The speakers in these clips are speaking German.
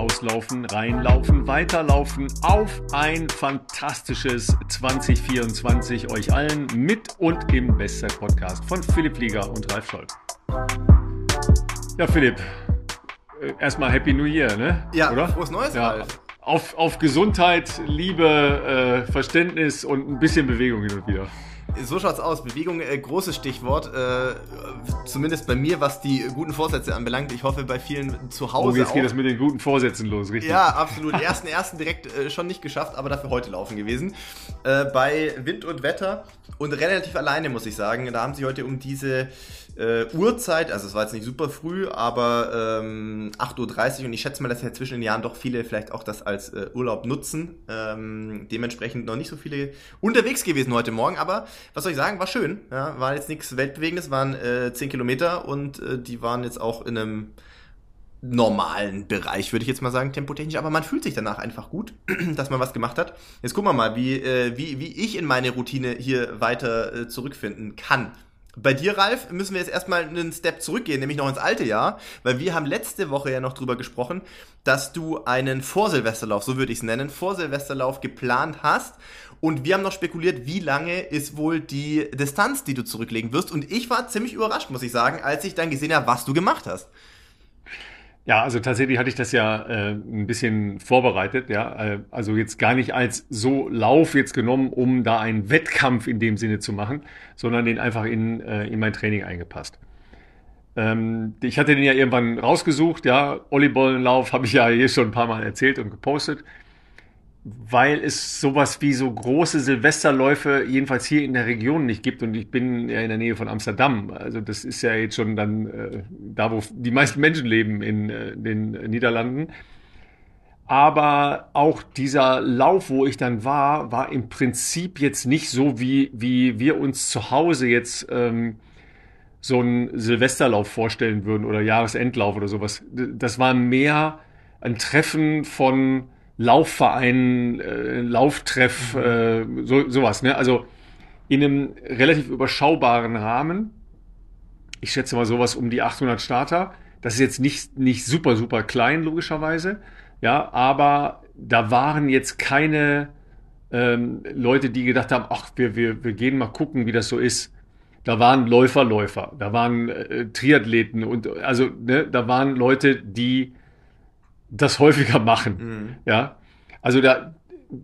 rauslaufen, reinlaufen, weiterlaufen auf ein fantastisches 2024 euch allen mit und im Bestzeit-Podcast von Philipp Flieger und Ralf Scholz. Ja, Philipp, äh, erstmal Happy New Year, ne? Ja, Oder? frohes Neues, ja, Ralf. Auf, auf Gesundheit, Liebe, äh, Verständnis und ein bisschen Bewegung hin und wieder. So schaut's aus. Bewegung, äh, großes Stichwort. Äh, zumindest bei mir, was die guten Vorsätze anbelangt. Ich hoffe, bei vielen zu Hause. Oh, jetzt auch. geht es mit den guten Vorsätzen los, richtig? Ja, absolut. Ersten, ersten direkt äh, schon nicht geschafft, aber dafür heute laufen gewesen. Äh, bei Wind und Wetter und relativ alleine, muss ich sagen. Da haben sie heute um diese äh, Uhrzeit, also es war jetzt nicht super früh, aber ähm, 8.30 Uhr und ich schätze mal, dass ja zwischen den Jahren doch viele vielleicht auch das als äh, Urlaub nutzen. Ähm, dementsprechend noch nicht so viele unterwegs gewesen heute Morgen, aber was soll ich sagen, war schön. Ja, war jetzt nichts Weltbewegendes, waren äh, 10 Kilometer und äh, die waren jetzt auch in einem normalen Bereich, würde ich jetzt mal sagen, tempotechnisch, aber man fühlt sich danach einfach gut, dass man was gemacht hat. Jetzt gucken wir mal, wie, äh, wie, wie ich in meine Routine hier weiter äh, zurückfinden kann. Bei dir, Ralf, müssen wir jetzt erstmal einen Step zurückgehen, nämlich noch ins alte Jahr, weil wir haben letzte Woche ja noch drüber gesprochen, dass du einen Vorsilvesterlauf, so würde ich es nennen, Vorsilvesterlauf geplant hast. Und wir haben noch spekuliert, wie lange ist wohl die Distanz, die du zurücklegen wirst. Und ich war ziemlich überrascht, muss ich sagen, als ich dann gesehen habe, was du gemacht hast. Ja, also tatsächlich hatte ich das ja äh, ein bisschen vorbereitet, ja, äh, also jetzt gar nicht als so Lauf jetzt genommen, um da einen Wettkampf in dem Sinne zu machen, sondern den einfach in, äh, in mein Training eingepasst. Ähm, ich hatte den ja irgendwann rausgesucht, ja, Ollibollenlauf habe ich ja hier schon ein paar Mal erzählt und gepostet weil es sowas wie so große Silvesterläufe jedenfalls hier in der Region nicht gibt und ich bin ja in der Nähe von Amsterdam. Also das ist ja jetzt schon dann äh, da, wo die meisten Menschen leben in äh, den Niederlanden. Aber auch dieser Lauf, wo ich dann war, war im Prinzip jetzt nicht so, wie, wie wir uns zu Hause jetzt ähm, so einen Silvesterlauf vorstellen würden oder Jahresendlauf oder sowas. Das war mehr ein Treffen von Laufverein, äh, Lauftreff, mhm. äh, so, sowas. Ne? Also in einem relativ überschaubaren Rahmen. Ich schätze mal sowas um die 800 Starter. Das ist jetzt nicht, nicht super, super klein, logischerweise. Ja, aber da waren jetzt keine ähm, Leute, die gedacht haben, ach, wir, wir, wir gehen mal gucken, wie das so ist. Da waren Läufer, Läufer, da waren äh, Triathleten und also ne, da waren Leute, die das häufiger machen. Mhm. Ja. Also da,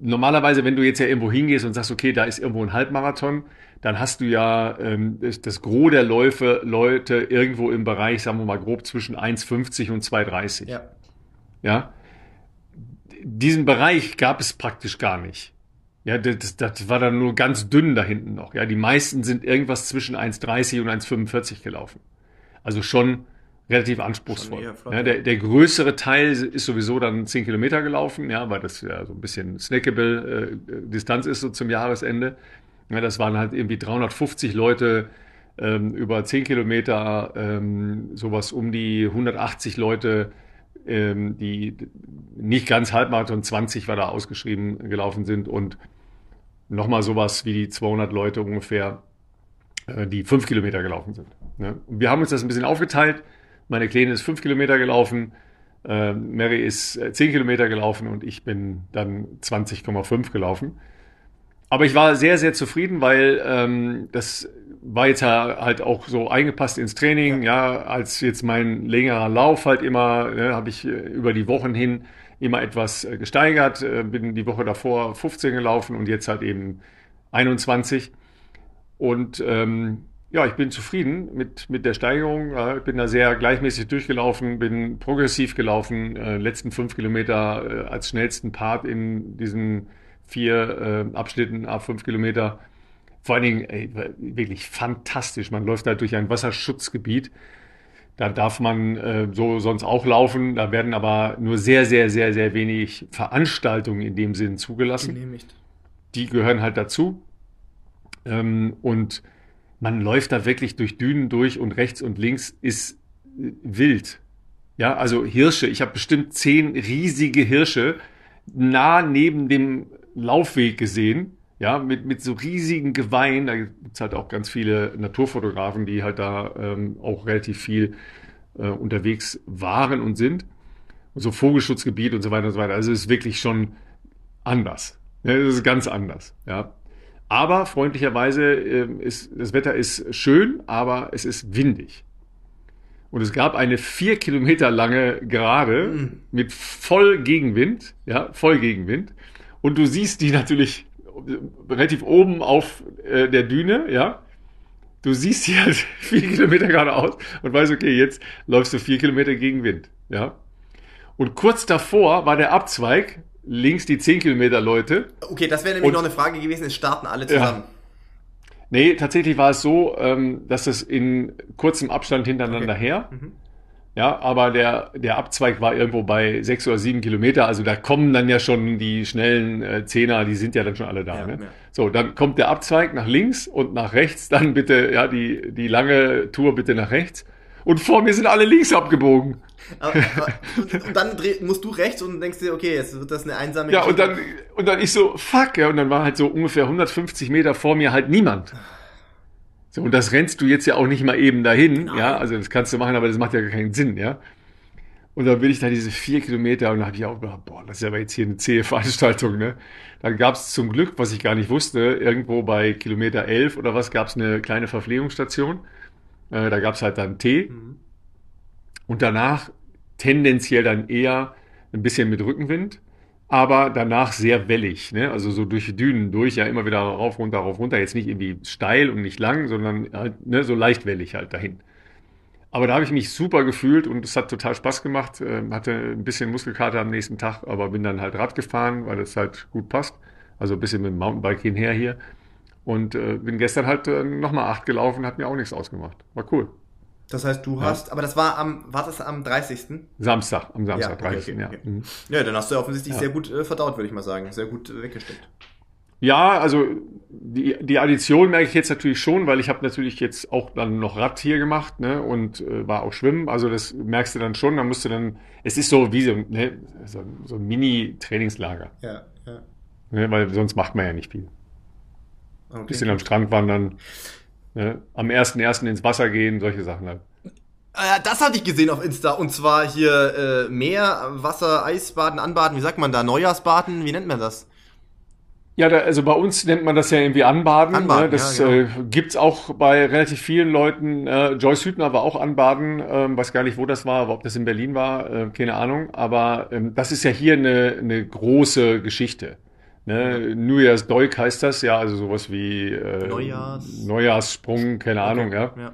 normalerweise, wenn du jetzt ja irgendwo hingehst und sagst, okay, da ist irgendwo ein Halbmarathon, dann hast du ja ähm, das Gros der Läufe, Leute irgendwo im Bereich, sagen wir mal grob zwischen 1,50 und 2,30. Ja. Ja. Diesen Bereich gab es praktisch gar nicht. Ja, das, das war dann nur ganz dünn da hinten noch. Ja, die meisten sind irgendwas zwischen 1,30 und 1,45 gelaufen. Also schon relativ anspruchsvoll. Ja, der, der größere Teil ist sowieso dann 10 Kilometer gelaufen, ja, weil das ja so ein bisschen snackable äh, Distanz ist so zum Jahresende. Ja, das waren halt irgendwie 350 Leute ähm, über 10 Kilometer, ähm, sowas um die 180 Leute, ähm, die nicht ganz Halbmarathon, 20 war da ausgeschrieben gelaufen sind und nochmal sowas wie die 200 Leute ungefähr, äh, die 5 Kilometer gelaufen sind. Ne? Wir haben uns das ein bisschen aufgeteilt meine Kleine ist fünf Kilometer gelaufen, äh, Mary ist äh, zehn Kilometer gelaufen und ich bin dann 20,5 gelaufen. Aber ich war sehr, sehr zufrieden, weil ähm, das war jetzt halt auch so eingepasst ins Training. Ja, ja als jetzt mein längerer Lauf halt immer, ne, habe ich äh, über die Wochen hin immer etwas äh, gesteigert. Bin die Woche davor 15 gelaufen und jetzt halt eben 21. Und ähm, ja, ich bin zufrieden mit, mit der Steigerung. Ich bin da sehr gleichmäßig durchgelaufen, bin progressiv gelaufen, äh, letzten fünf Kilometer äh, als schnellsten Part in diesen vier äh, Abschnitten, ab fünf Kilometer. Vor allen Dingen ey, wirklich fantastisch. Man läuft da durch ein Wasserschutzgebiet. Da darf man äh, so sonst auch laufen. Da werden aber nur sehr, sehr, sehr, sehr wenig Veranstaltungen in dem Sinn zugelassen. Genehmigt. Die gehören halt dazu. Ähm, und man läuft da wirklich durch Dünen durch und rechts und links ist wild. Ja, also Hirsche. Ich habe bestimmt zehn riesige Hirsche nah neben dem Laufweg gesehen. Ja, mit, mit so riesigen Geweihen. Da gibt's halt auch ganz viele Naturfotografen, die halt da ähm, auch relativ viel äh, unterwegs waren und sind. Und so Vogelschutzgebiet und so weiter und so weiter. Also es ist wirklich schon anders. Ja, es ist ganz anders, ja. Aber freundlicherweise äh, ist das Wetter ist schön, aber es ist windig. Und es gab eine vier Kilometer lange Gerade mhm. mit voll Gegenwind, ja, voll Gegenwind. Und du siehst die natürlich relativ oben auf äh, der Düne, ja. Du siehst sie halt vier Kilometer geradeaus und weißt, okay, jetzt läufst du vier Kilometer gegen Wind, ja. Und kurz davor war der Abzweig, links die zehn Kilometer Leute. Okay, das wäre nämlich und, noch eine Frage gewesen, es starten alle zusammen. Ja. Nee, tatsächlich war es so, ähm, dass es in kurzem Abstand hintereinander okay. her. Mhm. Ja, aber der, der Abzweig war irgendwo bei sechs oder sieben Kilometer. Also da kommen dann ja schon die schnellen äh, Zehner, die sind ja dann schon alle da. Ja, ne? ja. So, dann kommt der Abzweig nach links und nach rechts. Dann bitte, ja, die, die lange Tour bitte nach rechts. Und vor mir sind alle links abgebogen. Aber, aber, und, dann dreh, musst du rechts und denkst dir, okay, jetzt wird das eine einsame Ja, und dann, und dann ich so, fuck, ja, und dann war halt so ungefähr 150 Meter vor mir halt niemand. So, und das rennst du jetzt ja auch nicht mal eben dahin, Nein. ja, also das kannst du machen, aber das macht ja gar keinen Sinn, ja. Und dann bin ich da diese vier Kilometer und da habe ich auch gedacht, boah, das ist aber jetzt hier eine zähe Veranstaltung, ne. Dann gab es zum Glück, was ich gar nicht wusste, irgendwo bei Kilometer 11 oder was, gab es eine kleine Verpflegungsstation. Äh, da gab es halt dann Tee. Mhm. Und danach tendenziell dann eher ein bisschen mit Rückenwind aber danach sehr wellig, ne? also so durch die Dünen durch, ja immer wieder rauf, runter, rauf, runter, jetzt nicht irgendwie steil und nicht lang, sondern halt ne, so leicht wellig halt dahin. Aber da habe ich mich super gefühlt und es hat total Spaß gemacht, äh, hatte ein bisschen Muskelkater am nächsten Tag, aber bin dann halt Rad gefahren, weil das halt gut passt, also ein bisschen mit dem Mountainbike hinher hier und äh, bin gestern halt äh, nochmal acht gelaufen, hat mir auch nichts ausgemacht, war cool. Das heißt, du hast, aber das war am, war das am 30.? Samstag, am Samstag, ja, okay, 30. Okay, ja. Okay. Mhm. Ja, dann hast du offensichtlich ja. sehr gut äh, verdaut, würde ich mal sagen. Sehr gut äh, weggesteckt. Ja, also die, die Addition merke ich jetzt natürlich schon, weil ich habe natürlich jetzt auch dann noch Rad hier gemacht ne, und äh, war auch schwimmen. Also das merkst du dann schon. Da musst du dann, es ist so wie so, ne, so, so ein Mini-Trainingslager. Ja, ja. Ne, weil sonst macht man ja nicht viel. Okay. Bisschen am Strand wandern. Ne? Am 1.1. ins Wasser gehen, solche Sachen halt. Äh, das hatte ich gesehen auf Insta. Und zwar hier äh, Meer, Wasser, Eisbaden, Anbaden. Wie sagt man da? Neujahrsbaden? Wie nennt man das? Ja, da, also bei uns nennt man das ja irgendwie Anbaden. Anbaden ne? Das ja, genau. äh, gibt's auch bei relativ vielen Leuten. Äh, Joyce Hübner war auch Anbaden. Ähm, weiß gar nicht, wo das war, aber ob das in Berlin war, äh, keine Ahnung. Aber ähm, das ist ja hier eine, eine große Geschichte. Ne, New Year's Deuk heißt das, ja, also sowas wie äh, Neujahrs. Neujahrssprung, keine okay. Ahnung, ja. ja.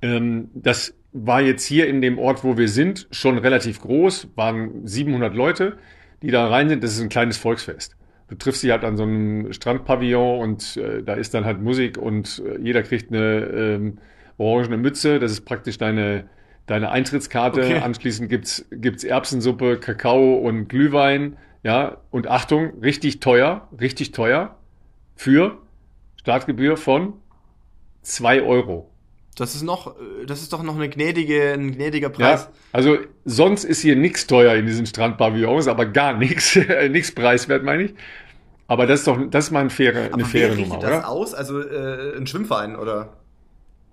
Ähm, das war jetzt hier in dem Ort, wo wir sind, schon relativ groß, waren 700 Leute, die da rein sind. Das ist ein kleines Volksfest. Du triffst sie halt an so einem Strandpavillon und äh, da ist dann halt Musik und äh, jeder kriegt eine ähm, orangene Mütze. Das ist praktisch deine, deine Eintrittskarte. Okay. Anschließend gibt's gibt's Erbsensuppe, Kakao und Glühwein. Ja, und Achtung, richtig teuer, richtig teuer für Startgebühr von zwei Euro. Das ist noch, das ist doch noch eine gnädige, ein gnädiger Preis. Ja, also sonst ist hier nichts teuer in diesen Strandpavillons, aber gar nichts, nichts preiswert, meine ich. Aber das ist doch, das ist mal eine faire, aber eine faire Nummer, das oder? aus? Also äh, ein Schwimmverein oder?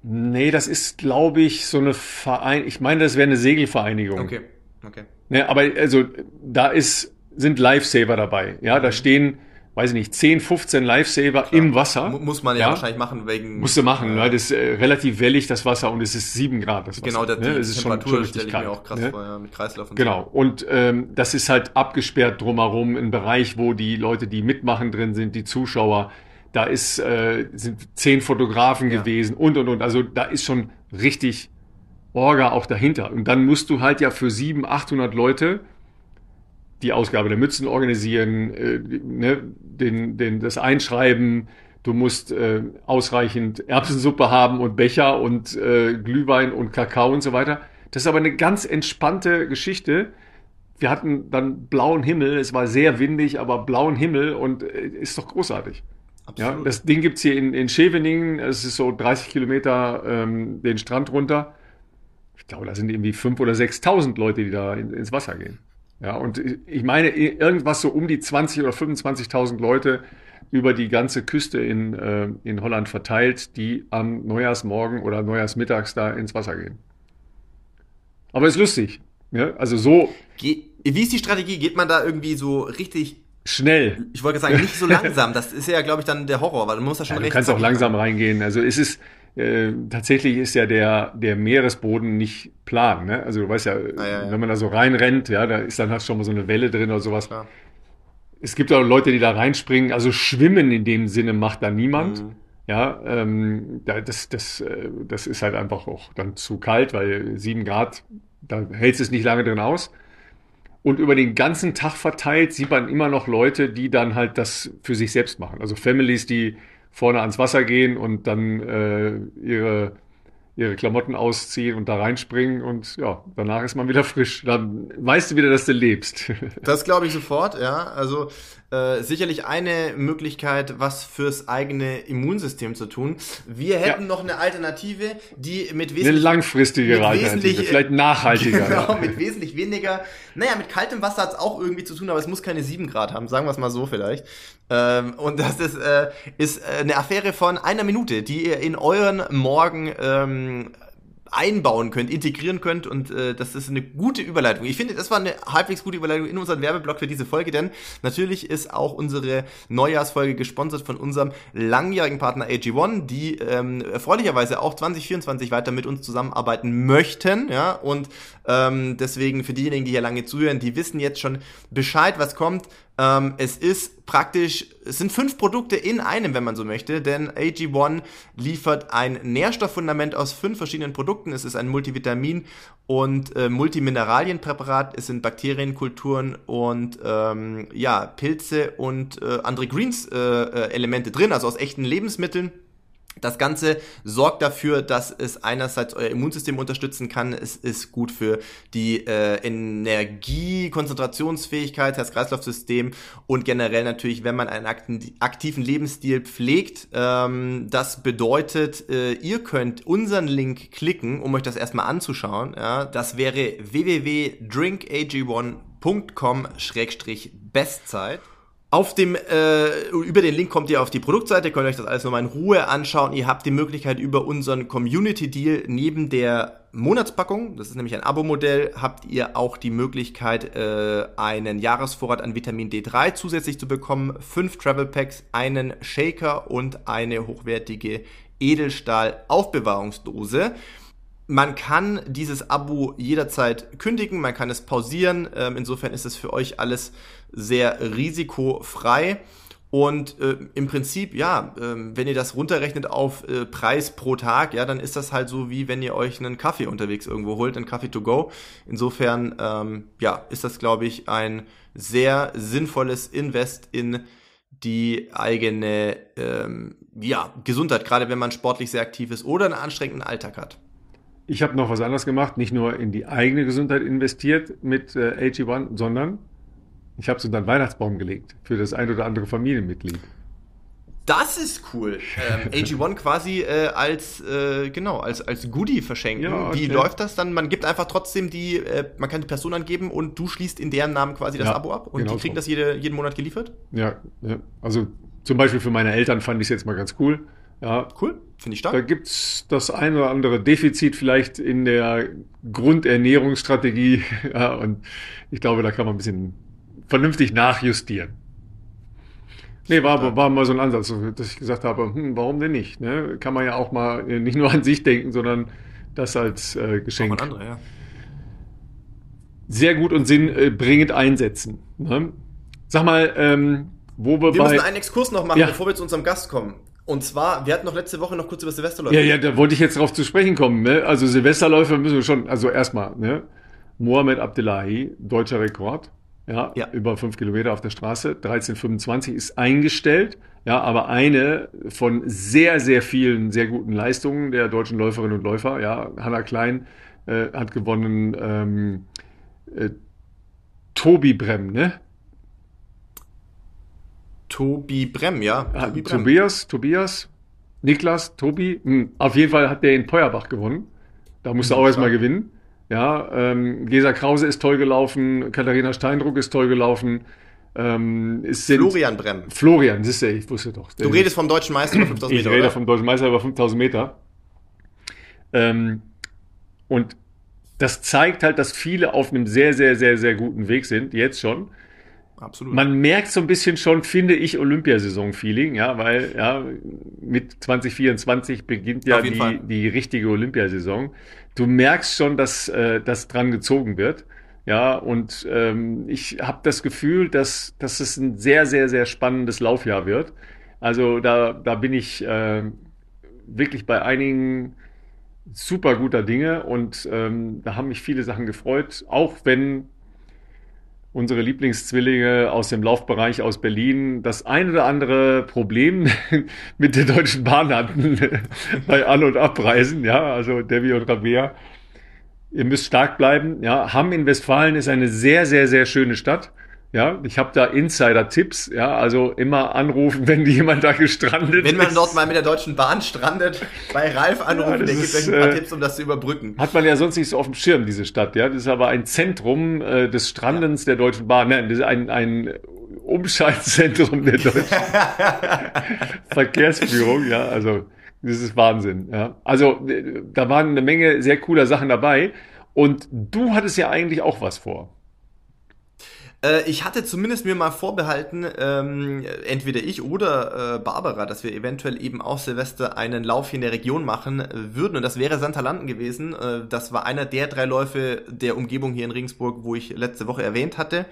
Nee, das ist, glaube ich, so eine Verein. Ich meine, das wäre eine Segelvereinigung. Okay, okay. Ne, aber also da ist sind Lifesaver dabei. Ja, da mhm. stehen, weiß ich nicht, 10, 15 Lifesaver Klar. im Wasser. Muss man ja, ja, wahrscheinlich machen wegen. Musst du machen, äh, ne? das ist äh, relativ wellig, das Wasser, und es ist 7 Grad, das Wasser. Genau, das, ne? ist Temperatur schon, schon richtig kalt. Mir auch krass ne? vor, ja, mit Kreislauf und Genau, so. und ähm, das ist halt abgesperrt drumherum, ein Bereich, wo die Leute, die mitmachen drin sind, die Zuschauer, da ist, äh, sind zehn Fotografen ja. gewesen und, und, und. Also da ist schon richtig Orga auch dahinter. Und dann musst du halt ja für 700, 800 Leute die Ausgabe der Mützen organisieren, äh, ne, den, den, das Einschreiben. Du musst äh, ausreichend Erbsensuppe haben und Becher und äh, Glühwein und Kakao und so weiter. Das ist aber eine ganz entspannte Geschichte. Wir hatten dann blauen Himmel, es war sehr windig, aber blauen Himmel und äh, ist doch großartig. Absolut. Ja, das Ding gibt's hier in, in Scheveningen, es ist so 30 Kilometer ähm, den Strand runter. Ich glaube, da sind irgendwie 5.000 oder 6.000 Leute, die da in, ins Wasser gehen. Ja, und ich meine, irgendwas so um die 20 oder 25.000 Leute über die ganze Küste in, äh, in Holland verteilt, die am Neujahrsmorgen oder Neujahrsmittags da ins Wasser gehen. Aber ist lustig. Ja, also so. Ge wie ist die Strategie? Geht man da irgendwie so richtig schnell? Ich wollte sagen, nicht so langsam. Das ist ja, glaube ich, dann der Horror, weil du musst da schon ja, recht. Du kannst auch langsam reingehen. Also es ist äh, tatsächlich ist ja der der Meeresboden nicht plan. Ne? Also du weißt ja, ah, ja, ja, wenn man da so reinrennt, ja, da ist dann hast schon mal so eine Welle drin oder sowas. Klar. Es gibt auch Leute, die da reinspringen. Also schwimmen in dem Sinne macht da niemand. Mhm. Ja, ähm, das, das, äh, das ist halt einfach auch dann zu kalt, weil sieben Grad, da hält es nicht lange drin aus. Und über den ganzen Tag verteilt sieht man immer noch Leute, die dann halt das für sich selbst machen. Also Families, die vorne ans Wasser gehen und dann äh, ihre ihre Klamotten ausziehen und da reinspringen und ja, danach ist man wieder frisch. Dann weißt du wieder, dass du lebst. Das glaube ich sofort, ja. Also äh, sicherlich eine Möglichkeit, was fürs eigene Immunsystem zu tun. Wir hätten ja. noch eine Alternative, die mit wesentlich... Eine langfristige Alternative, vielleicht nachhaltiger. Genau, ja. mit wesentlich weniger... Naja, mit kaltem Wasser hat es auch irgendwie zu tun, aber es muss keine 7 Grad haben, sagen wir es mal so vielleicht. Ähm, und das ist, äh, ist äh, eine Affäre von einer Minute, die ihr in euren Morgen ähm, einbauen könnt, integrieren könnt und äh, das ist eine gute Überleitung. Ich finde, das war eine halbwegs gute Überleitung in unseren Werbeblock für diese Folge, denn natürlich ist auch unsere Neujahrsfolge gesponsert von unserem langjährigen Partner AG1, die ähm, erfreulicherweise auch 2024 weiter mit uns zusammenarbeiten möchten, ja, und ähm, deswegen für diejenigen, die hier lange zuhören, die wissen jetzt schon Bescheid, was kommt. Ähm, es ist praktisch, es sind fünf Produkte in einem, wenn man so möchte, denn AG1 liefert ein Nährstofffundament aus fünf verschiedenen Produkten. Es ist ein Multivitamin- und äh, Multimineralienpräparat. Es sind Bakterienkulturen und ähm, ja, Pilze und äh, andere Greens-Elemente äh, drin, also aus echten Lebensmitteln. Das Ganze sorgt dafür, dass es einerseits euer Immunsystem unterstützen kann. Es ist gut für die äh, Energie, Konzentrationsfähigkeit, Herz-Kreislauf-System und generell natürlich, wenn man einen aktiven Lebensstil pflegt. Ähm, das bedeutet, äh, ihr könnt unseren Link klicken, um euch das erstmal anzuschauen. Ja, das wäre www.drinkag1.com-bestzeit. Auf dem, äh, über den Link kommt ihr auf die Produktseite, könnt euch das alles nochmal in Ruhe anschauen. Ihr habt die Möglichkeit über unseren Community Deal neben der Monatspackung, das ist nämlich ein Abo-Modell, habt ihr auch die Möglichkeit, äh, einen Jahresvorrat an Vitamin D3 zusätzlich zu bekommen, fünf Travel Packs, einen Shaker und eine hochwertige Edelstahl-Aufbewahrungsdose. Man kann dieses Abo jederzeit kündigen, man kann es pausieren. Ähm, insofern ist es für euch alles sehr risikofrei. Und äh, im Prinzip, ja, äh, wenn ihr das runterrechnet auf äh, Preis pro Tag, ja, dann ist das halt so, wie wenn ihr euch einen Kaffee unterwegs irgendwo holt, einen Kaffee to go. Insofern, ähm, ja, ist das, glaube ich, ein sehr sinnvolles Invest in die eigene ähm, ja, Gesundheit, gerade wenn man sportlich sehr aktiv ist oder einen anstrengenden Alltag hat. Ich habe noch was anderes gemacht, nicht nur in die eigene Gesundheit investiert mit äh, AG1, sondern ich habe so einen Weihnachtsbaum gelegt für das ein oder andere Familienmitglied. Das ist cool. Ähm, AG1 quasi äh, als äh, genau als als Goodie verschenken. Ja, Wie läuft das dann? Man gibt einfach trotzdem die, äh, man kann die Person angeben und du schließt in deren Namen quasi das ja, Abo ab und genau die kriegen so. das jede, jeden Monat geliefert? Ja, ja, also zum Beispiel für meine Eltern fand ich es jetzt mal ganz cool. Ja, cool. Finde ich stark. Da gibt's das ein oder andere Defizit vielleicht in der Grundernährungsstrategie. Ja, und ich glaube, da kann man ein bisschen vernünftig nachjustieren. Nee, war, war mal so ein Ansatz, dass ich gesagt habe, hm, warum denn nicht? Ne? Kann man ja auch mal nicht nur an sich denken, sondern das als äh, Geschenk. Andere, ja. Sehr gut und sinnbringend einsetzen. Ne? Sag mal, ähm, wo wir, wir bei... müssen einen Exkurs noch machen, ja. bevor wir zu unserem Gast kommen. Und zwar, wir hatten noch letzte Woche noch kurz über Silvesterläufe. Ja, ja, da wollte ich jetzt drauf zu sprechen kommen. Ne? Also Silvesterläufe müssen wir schon, also erstmal, ne? Mohamed Abdullahi, deutscher Rekord. Ja, ja, über fünf Kilometer auf der Straße. 13,25 ist eingestellt. Ja, aber eine von sehr, sehr vielen sehr guten Leistungen der deutschen Läuferinnen und Läufer. Ja, Hanna Klein äh, hat gewonnen. Ähm, äh, Tobi Brem, ne? Tobi Brem, ja. Tobi Brem. Tobias, Tobias, Niklas, Tobi. Hm, auf jeden Fall hat der in Peuerbach gewonnen. Da musste mhm, auch erstmal gewinnen. Ja, ähm, Gesa Krause ist toll gelaufen, Katharina Steindruck ist toll gelaufen. Ähm, Florian Brem. Florian, siehst du, ich wusste doch. Du redest vom deutschen Meister über 5000 Meter. Ich rede oder? vom deutschen Meister über 5000 Meter. Ähm, und das zeigt halt, dass viele auf einem sehr, sehr, sehr, sehr guten Weg sind, jetzt schon. Absolut. Man merkt so ein bisschen schon, finde ich, Olympiasaison-Feeling, ja, weil ja, mit 2024 beginnt ja die, die richtige Olympiasaison. Du merkst schon, dass äh, das dran gezogen wird. Ja, und ähm, ich habe das Gefühl, dass, dass es ein sehr, sehr, sehr spannendes Laufjahr wird. Also da, da bin ich äh, wirklich bei einigen super guter Dinge und ähm, da haben mich viele Sachen gefreut, auch wenn unsere Lieblingszwillinge aus dem Laufbereich aus Berlin das ein oder andere Problem mit der Deutschen Bahn hatten bei An- und Abreisen, ja, also Debbie und Rabea. Ihr müsst stark bleiben, ja. Hamm in Westfalen ist eine sehr, sehr, sehr schöne Stadt. Ja, ich habe da Insider-Tipps, ja, also immer anrufen, wenn jemand da gestrandet ist. Wenn man ist. dort mal mit der Deutschen Bahn strandet, bei Ralf anrufen, ja, der gibt euch ein paar äh, Tipps, um das zu überbrücken. Hat man ja sonst nicht so auf dem Schirm, diese Stadt, ja. Das ist aber ein Zentrum äh, des Strandens ja. der Deutschen Bahn. Nein, das ist ein, ein Umschaltzentrum der deutschen Verkehrsführung, ja, also das ist Wahnsinn, ja. Also da waren eine Menge sehr cooler Sachen dabei und du hattest ja eigentlich auch was vor. Äh, ich hatte zumindest mir mal vorbehalten, ähm, entweder ich oder äh, Barbara, dass wir eventuell eben auch Silvester einen Lauf hier in der Region machen äh, würden. Und das wäre Santalanden gewesen. Äh, das war einer der drei Läufe der Umgebung hier in Regensburg, wo ich letzte Woche erwähnt hatte.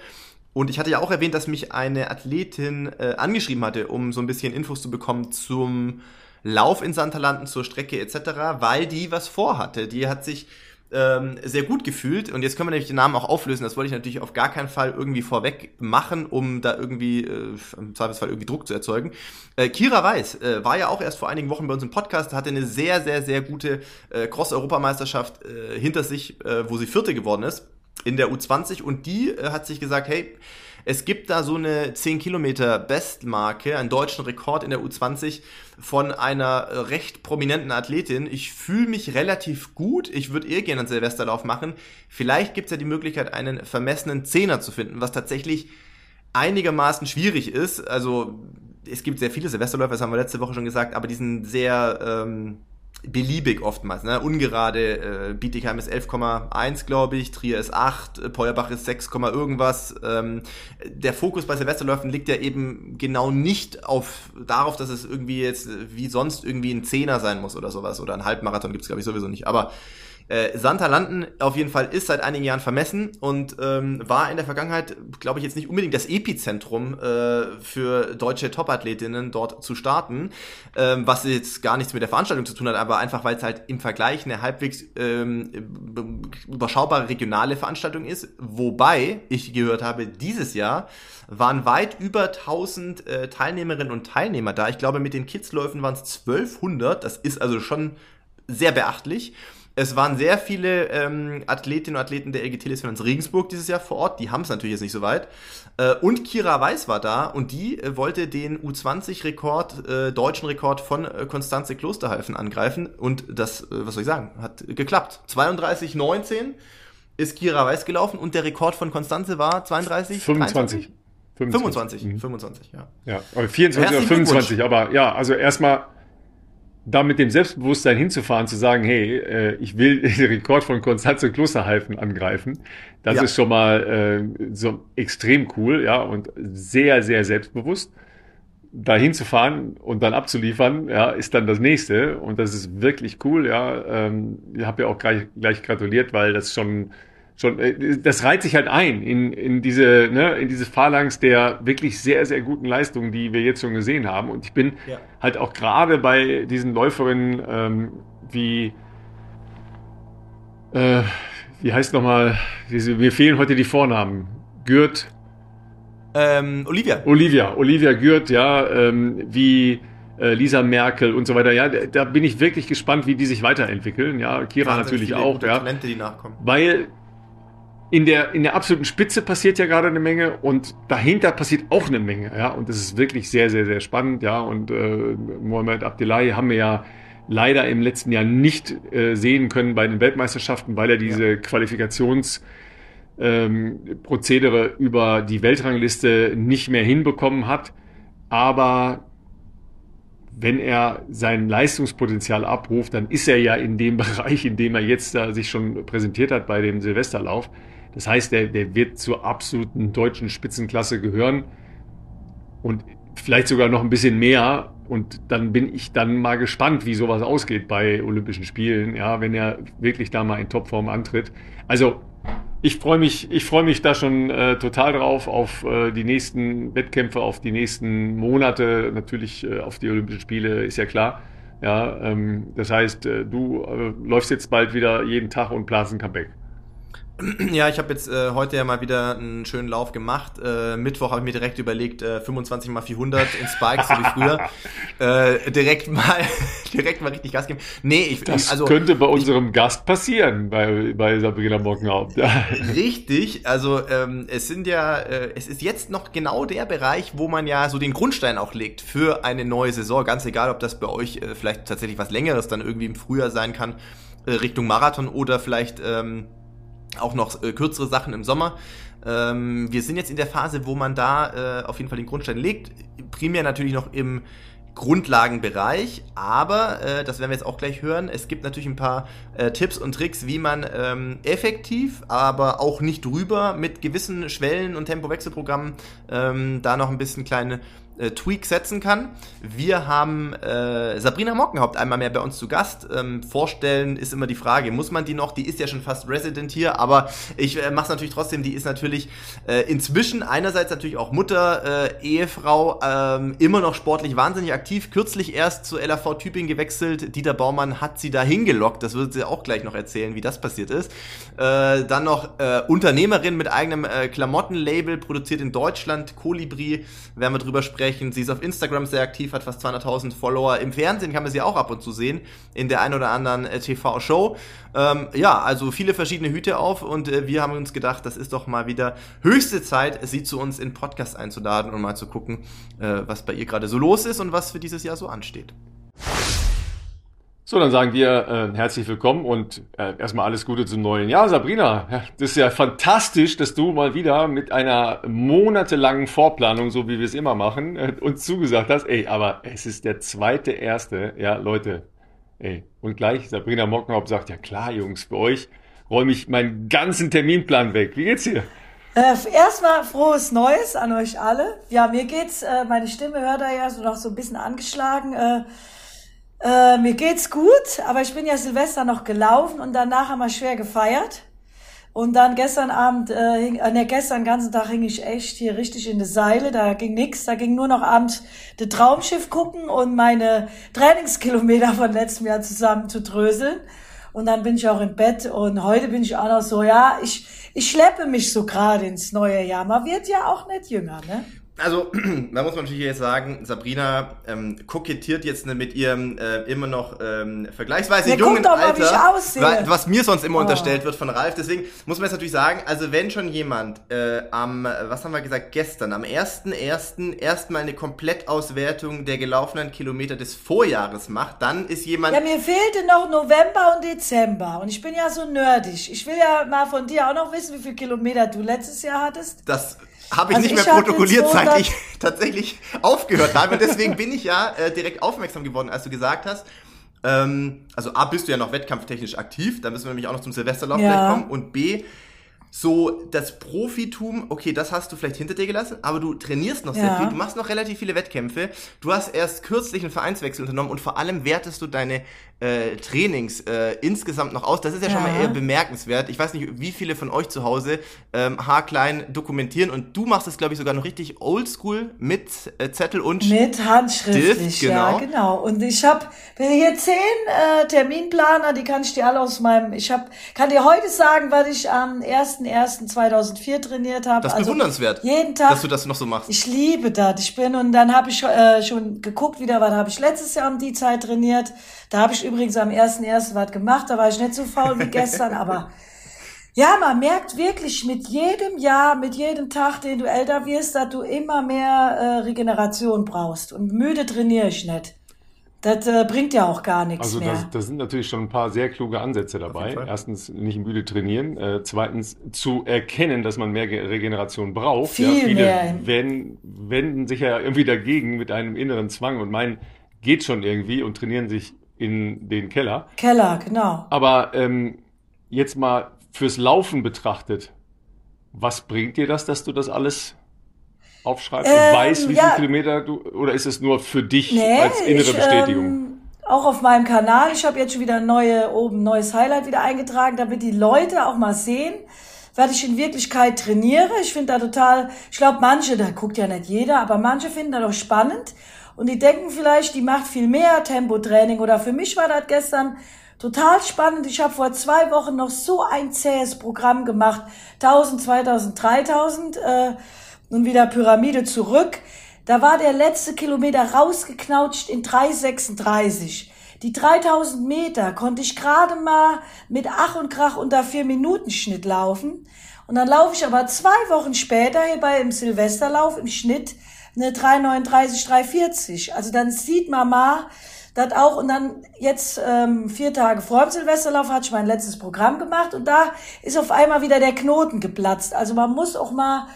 Und ich hatte ja auch erwähnt, dass mich eine Athletin äh, angeschrieben hatte, um so ein bisschen Infos zu bekommen zum Lauf in Santalanden, zur Strecke etc., weil die was vorhatte. Die hat sich ähm, sehr gut gefühlt. Und jetzt können wir nämlich den Namen auch auflösen. Das wollte ich natürlich auf gar keinen Fall irgendwie vorweg machen, um da irgendwie äh, im Zweifelsfall irgendwie Druck zu erzeugen. Äh, Kira Weiß äh, war ja auch erst vor einigen Wochen bei uns im Podcast, hatte eine sehr, sehr, sehr gute äh, Cross-Europameisterschaft äh, hinter sich, äh, wo sie Vierte geworden ist in der U20 und die äh, hat sich gesagt, hey, es gibt da so eine 10 Kilometer Bestmarke, einen deutschen Rekord in der U20 von einer recht prominenten Athletin. Ich fühle mich relativ gut. Ich würde eher gerne einen Silvesterlauf machen. Vielleicht gibt es ja die Möglichkeit, einen vermessenen Zehner zu finden, was tatsächlich einigermaßen schwierig ist. Also es gibt sehr viele Silvesterläufer, das haben wir letzte Woche schon gesagt, aber die sind sehr ähm, beliebig oftmals. Ne? Ungerade, äh, Bietigheim ist 11,1, glaube ich, Trier ist 8, äh, Peuerbach ist 6, irgendwas. Ähm, der Fokus bei Silvesterläufen liegt ja eben genau nicht auf darauf, dass es irgendwie jetzt wie sonst irgendwie ein Zehner sein muss oder sowas. Oder ein Halbmarathon gibt's glaube ich, sowieso nicht. Aber äh, Santalanden auf jeden Fall ist seit einigen Jahren vermessen und ähm, war in der Vergangenheit, glaube ich, jetzt nicht unbedingt das Epizentrum äh, für deutsche Topathletinnen dort zu starten, ähm, was jetzt gar nichts mit der Veranstaltung zu tun hat, aber einfach, weil es halt im Vergleich eine halbwegs ähm, überschaubare regionale Veranstaltung ist. Wobei ich gehört habe, dieses Jahr waren weit über 1000 äh, Teilnehmerinnen und Teilnehmer da. Ich glaube, mit den Kidsläufen waren es 1200. Das ist also schon sehr beachtlich. Es waren sehr viele ähm, Athletinnen und Athleten der LG Telefinanz Regensburg dieses Jahr vor Ort. Die haben es natürlich jetzt nicht so weit. Äh, und Kira Weiß war da und die äh, wollte den U20-Rekord, äh, deutschen Rekord von äh, Konstanze Klosterhalfen angreifen. Und das, äh, was soll ich sagen, hat geklappt. 32,19 ist Kira Weiß gelaufen und der Rekord von Konstanze war 32? 25. 25, 25, mhm. 25 ja. Ja, aber 24 oder 25, aber ja, also erstmal da mit dem Selbstbewusstsein hinzufahren, zu sagen, hey, äh, ich will den Rekord von Konstanze Klosterhalfen angreifen, das ja. ist schon mal äh, so extrem cool, ja, und sehr, sehr selbstbewusst. Da hinzufahren und dann abzuliefern, ja, ist dann das nächste und das ist wirklich cool, ja. Ähm, ich habe ja auch gleich, gleich gratuliert, weil das schon schon, äh, das reiht sich halt ein in, in diese, ne, in diese Phalanx der wirklich sehr, sehr guten Leistungen, die wir jetzt schon gesehen haben. Und ich bin ja. halt auch gerade bei diesen Läuferinnen ähm, wie, äh, wie heißt nochmal, mir fehlen heute die Vornamen. Gürt. Ähm, Olivia. Olivia, Olivia Gürt, ja, ähm, wie äh, Lisa Merkel und so weiter. Ja, da bin ich wirklich gespannt, wie die sich weiterentwickeln. Ja, Kira Wahnsinn natürlich auch. Ja, Talente, die nachkommen. Weil in der, in der absoluten Spitze passiert ja gerade eine Menge und dahinter passiert auch eine Menge, ja. Und das ist wirklich sehr, sehr, sehr spannend, ja. Und äh, Mohamed Abdullahi haben wir ja leider im letzten Jahr nicht äh, sehen können bei den Weltmeisterschaften, weil er diese ja. Qualifikationsprozedere ähm, über die Weltrangliste nicht mehr hinbekommen hat. Aber wenn er sein Leistungspotenzial abruft, dann ist er ja in dem Bereich, in dem er jetzt da sich schon präsentiert hat bei dem Silvesterlauf. Das heißt, der, der wird zur absoluten deutschen Spitzenklasse gehören und vielleicht sogar noch ein bisschen mehr. Und dann bin ich dann mal gespannt, wie sowas ausgeht bei Olympischen Spielen, ja, wenn er wirklich da mal in Topform antritt. Also ich freue mich, ich freue mich da schon äh, total drauf auf äh, die nächsten Wettkämpfe, auf die nächsten Monate, natürlich äh, auf die Olympischen Spiele, ist ja klar. Ja, ähm, das heißt, äh, du äh, läufst jetzt bald wieder jeden Tag und planst ein Comeback. Ja, ich habe jetzt äh, heute ja mal wieder einen schönen Lauf gemacht. Äh, Mittwoch habe ich mir direkt überlegt, äh, 25 mal 400 in Spikes, so wie früher. Äh, direkt mal, direkt mal richtig Gas geben. Nee, ich das also könnte bei unserem ich, Gast passieren bei bei Sabrina Mockenhaupt. richtig, also ähm, es sind ja, äh, es ist jetzt noch genau der Bereich, wo man ja so den Grundstein auch legt für eine neue Saison. Ganz egal, ob das bei euch äh, vielleicht tatsächlich was Längeres dann irgendwie im Frühjahr sein kann äh, Richtung Marathon oder vielleicht ähm, auch noch äh, kürzere Sachen im Sommer. Ähm, wir sind jetzt in der Phase, wo man da äh, auf jeden Fall den Grundstein legt. Primär natürlich noch im Grundlagenbereich, aber äh, das werden wir jetzt auch gleich hören. Es gibt natürlich ein paar äh, Tipps und Tricks, wie man ähm, effektiv, aber auch nicht drüber mit gewissen Schwellen und Tempowechselprogrammen ähm, da noch ein bisschen kleine äh, Tweak setzen kann. Wir haben äh, Sabrina Mockenhaupt einmal mehr bei uns zu Gast. Ähm, vorstellen ist immer die Frage, muss man die noch? Die ist ja schon fast Resident hier, aber ich äh, mache es natürlich trotzdem. Die ist natürlich äh, inzwischen einerseits natürlich auch Mutter, äh, Ehefrau, ähm, immer noch sportlich wahnsinnig aktiv. Kürzlich erst zu LAV Tübingen gewechselt. Dieter Baumann hat sie da hingelockt. Das wird sie auch gleich noch erzählen, wie das passiert ist. Äh, dann noch äh, Unternehmerin mit eigenem äh, Klamottenlabel, produziert in Deutschland, Kolibri, werden wir drüber sprechen sprechen. Sie ist auf Instagram sehr aktiv, hat fast 200.000 Follower. Im Fernsehen kann man sie auch ab und zu sehen, in der ein oder anderen äh, TV-Show. Ähm, ja, also viele verschiedene Hüte auf und äh, wir haben uns gedacht, das ist doch mal wieder höchste Zeit, sie zu uns in Podcast einzuladen und mal zu gucken, äh, was bei ihr gerade so los ist und was für dieses Jahr so ansteht. So, dann sagen wir äh, herzlich willkommen und äh, erstmal alles Gute zum neuen Jahr. Sabrina, das ist ja fantastisch, dass du mal wieder mit einer monatelangen Vorplanung, so wie wir es immer machen, äh, uns zugesagt hast. Ey, aber es ist der zweite erste, ja, Leute. Ey, und gleich Sabrina Mockenhaupt sagt, ja klar, Jungs, für euch räume ich meinen ganzen Terminplan weg. Wie geht's dir? Äh, erstmal frohes Neues an euch alle. Ja, mir geht's, äh, meine Stimme hört da ja so noch so ein bisschen angeschlagen. Äh, äh, mir geht's gut, aber ich bin ja Silvester noch gelaufen und danach haben wir schwer gefeiert. Und dann gestern Abend, äh, hing, äh, ne, gestern ganzen Tag hing ich echt hier richtig in die Seile, da ging nix, da ging nur noch abends das Traumschiff gucken und meine Trainingskilometer von letztem Jahr zusammen zu dröseln. Und dann bin ich auch im Bett und heute bin ich auch noch so, ja, ich, ich schleppe mich so gerade ins neue Jahr. Man wird ja auch nicht jünger, ne? Also, da muss man natürlich jetzt sagen, Sabrina ähm, kokettiert jetzt ne, mit ihrem äh, immer noch ähm, vergleichsweise Der jungen doch Alter, mal, was mir sonst immer oh. unterstellt wird von Ralf. Deswegen muss man jetzt natürlich sagen, also wenn schon jemand äh, am, was haben wir gesagt, gestern, am 1.1. erstmal eine Komplettauswertung der gelaufenen Kilometer des Vorjahres macht, dann ist jemand... Ja, mir fehlte noch November und Dezember und ich bin ja so nerdig. Ich will ja mal von dir auch noch wissen, wie viele Kilometer du letztes Jahr hattest. Das habe ich also nicht ich mehr protokolliert, seit ich tatsächlich aufgehört habe. Und deswegen bin ich ja äh, direkt aufmerksam geworden, als du gesagt hast, ähm, also A, bist du ja noch wettkampftechnisch aktiv, da müssen wir nämlich auch noch zum Silvesterlauf ja. kommen. Und B, so das Profitum, okay, das hast du vielleicht hinter dir gelassen, aber du trainierst noch sehr ja. viel, du machst noch relativ viele Wettkämpfe, du hast erst kürzlich einen Vereinswechsel unternommen und vor allem wertest du deine äh, Trainings äh, insgesamt noch aus. Das ist ja, ja, schon mal eher bemerkenswert. Ich weiß nicht, wie viele von euch zu Hause ähm, haarklein dokumentieren und du machst es, glaube ich, sogar noch richtig oldschool mit äh, Zettel und Mit handschriftlich, Stift, genau. ja, genau. Und ich habe hier zehn äh, Terminplaner, die kann ich dir alle aus meinem, ich hab, kann dir heute sagen, was ich am 1.1.2004 trainiert habe. Das ist also bewundernswert, jeden Tag, dass du das noch so machst. Ich liebe das. Ich bin und dann habe ich äh, schon geguckt wieder, was habe ich letztes Jahr um die Zeit trainiert. Da habe ich übrigens am 1.1. was gemacht, da war ich nicht so faul wie gestern, aber ja, man merkt wirklich mit jedem Jahr, mit jedem Tag, den du älter wirst, dass du immer mehr äh, Regeneration brauchst. Und müde trainiere ich nicht. Das äh, bringt ja auch gar nichts also mehr. Also da sind natürlich schon ein paar sehr kluge Ansätze dabei. Erstens nicht müde trainieren. Äh, zweitens zu erkennen, dass man mehr Regeneration braucht. Viel ja, viele mehr. Wenden, wenden sich ja irgendwie dagegen mit einem inneren Zwang und meinen, geht schon irgendwie und trainieren sich in den Keller. Keller, genau. Aber ähm, jetzt mal fürs Laufen betrachtet, was bringt dir das, dass du das alles aufschreibst Ähm, und weißt, wie ja. viele Kilometer du, oder ist es nur für dich Nee, als innere ich, Bestätigung? Ähm, auch auf meinem Kanal. Ich habe jetzt schon wieder neue, oben neues Highlight wieder eingetragen, damit die Leute auch mal sehen, was ich in Wirklichkeit trainiere. Ich finde da total, ich glaube manche, da guckt ja nicht jeder, aber manche finden das doch spannend. Und die denken vielleicht, die macht viel mehr Tempotraining. Oder für mich war das gestern total spannend. Ich habe vor zwei Wochen noch so ein zähes Programm gemacht. 1000, 2000, 3000 äh, und wieder Pyramide zurück. Da war der letzte Kilometer rausgeknautscht in 3,36. Die 3000 Meter konnte ich gerade mal mit Ach und Krach unter 4 Minuten Schnitt laufen. Und dann laufe ich aber zwei Wochen später hier bei im Silvesterlauf im Schnitt eine 339, 340. Also dann sieht man mal, das auch und dann jetzt ähm, vier Tage vor dem Silvesterlauf hatte ich mein letztes Programm gemacht und da ist auf einmal wieder der Knoten geplatzt. Also man muss auch mal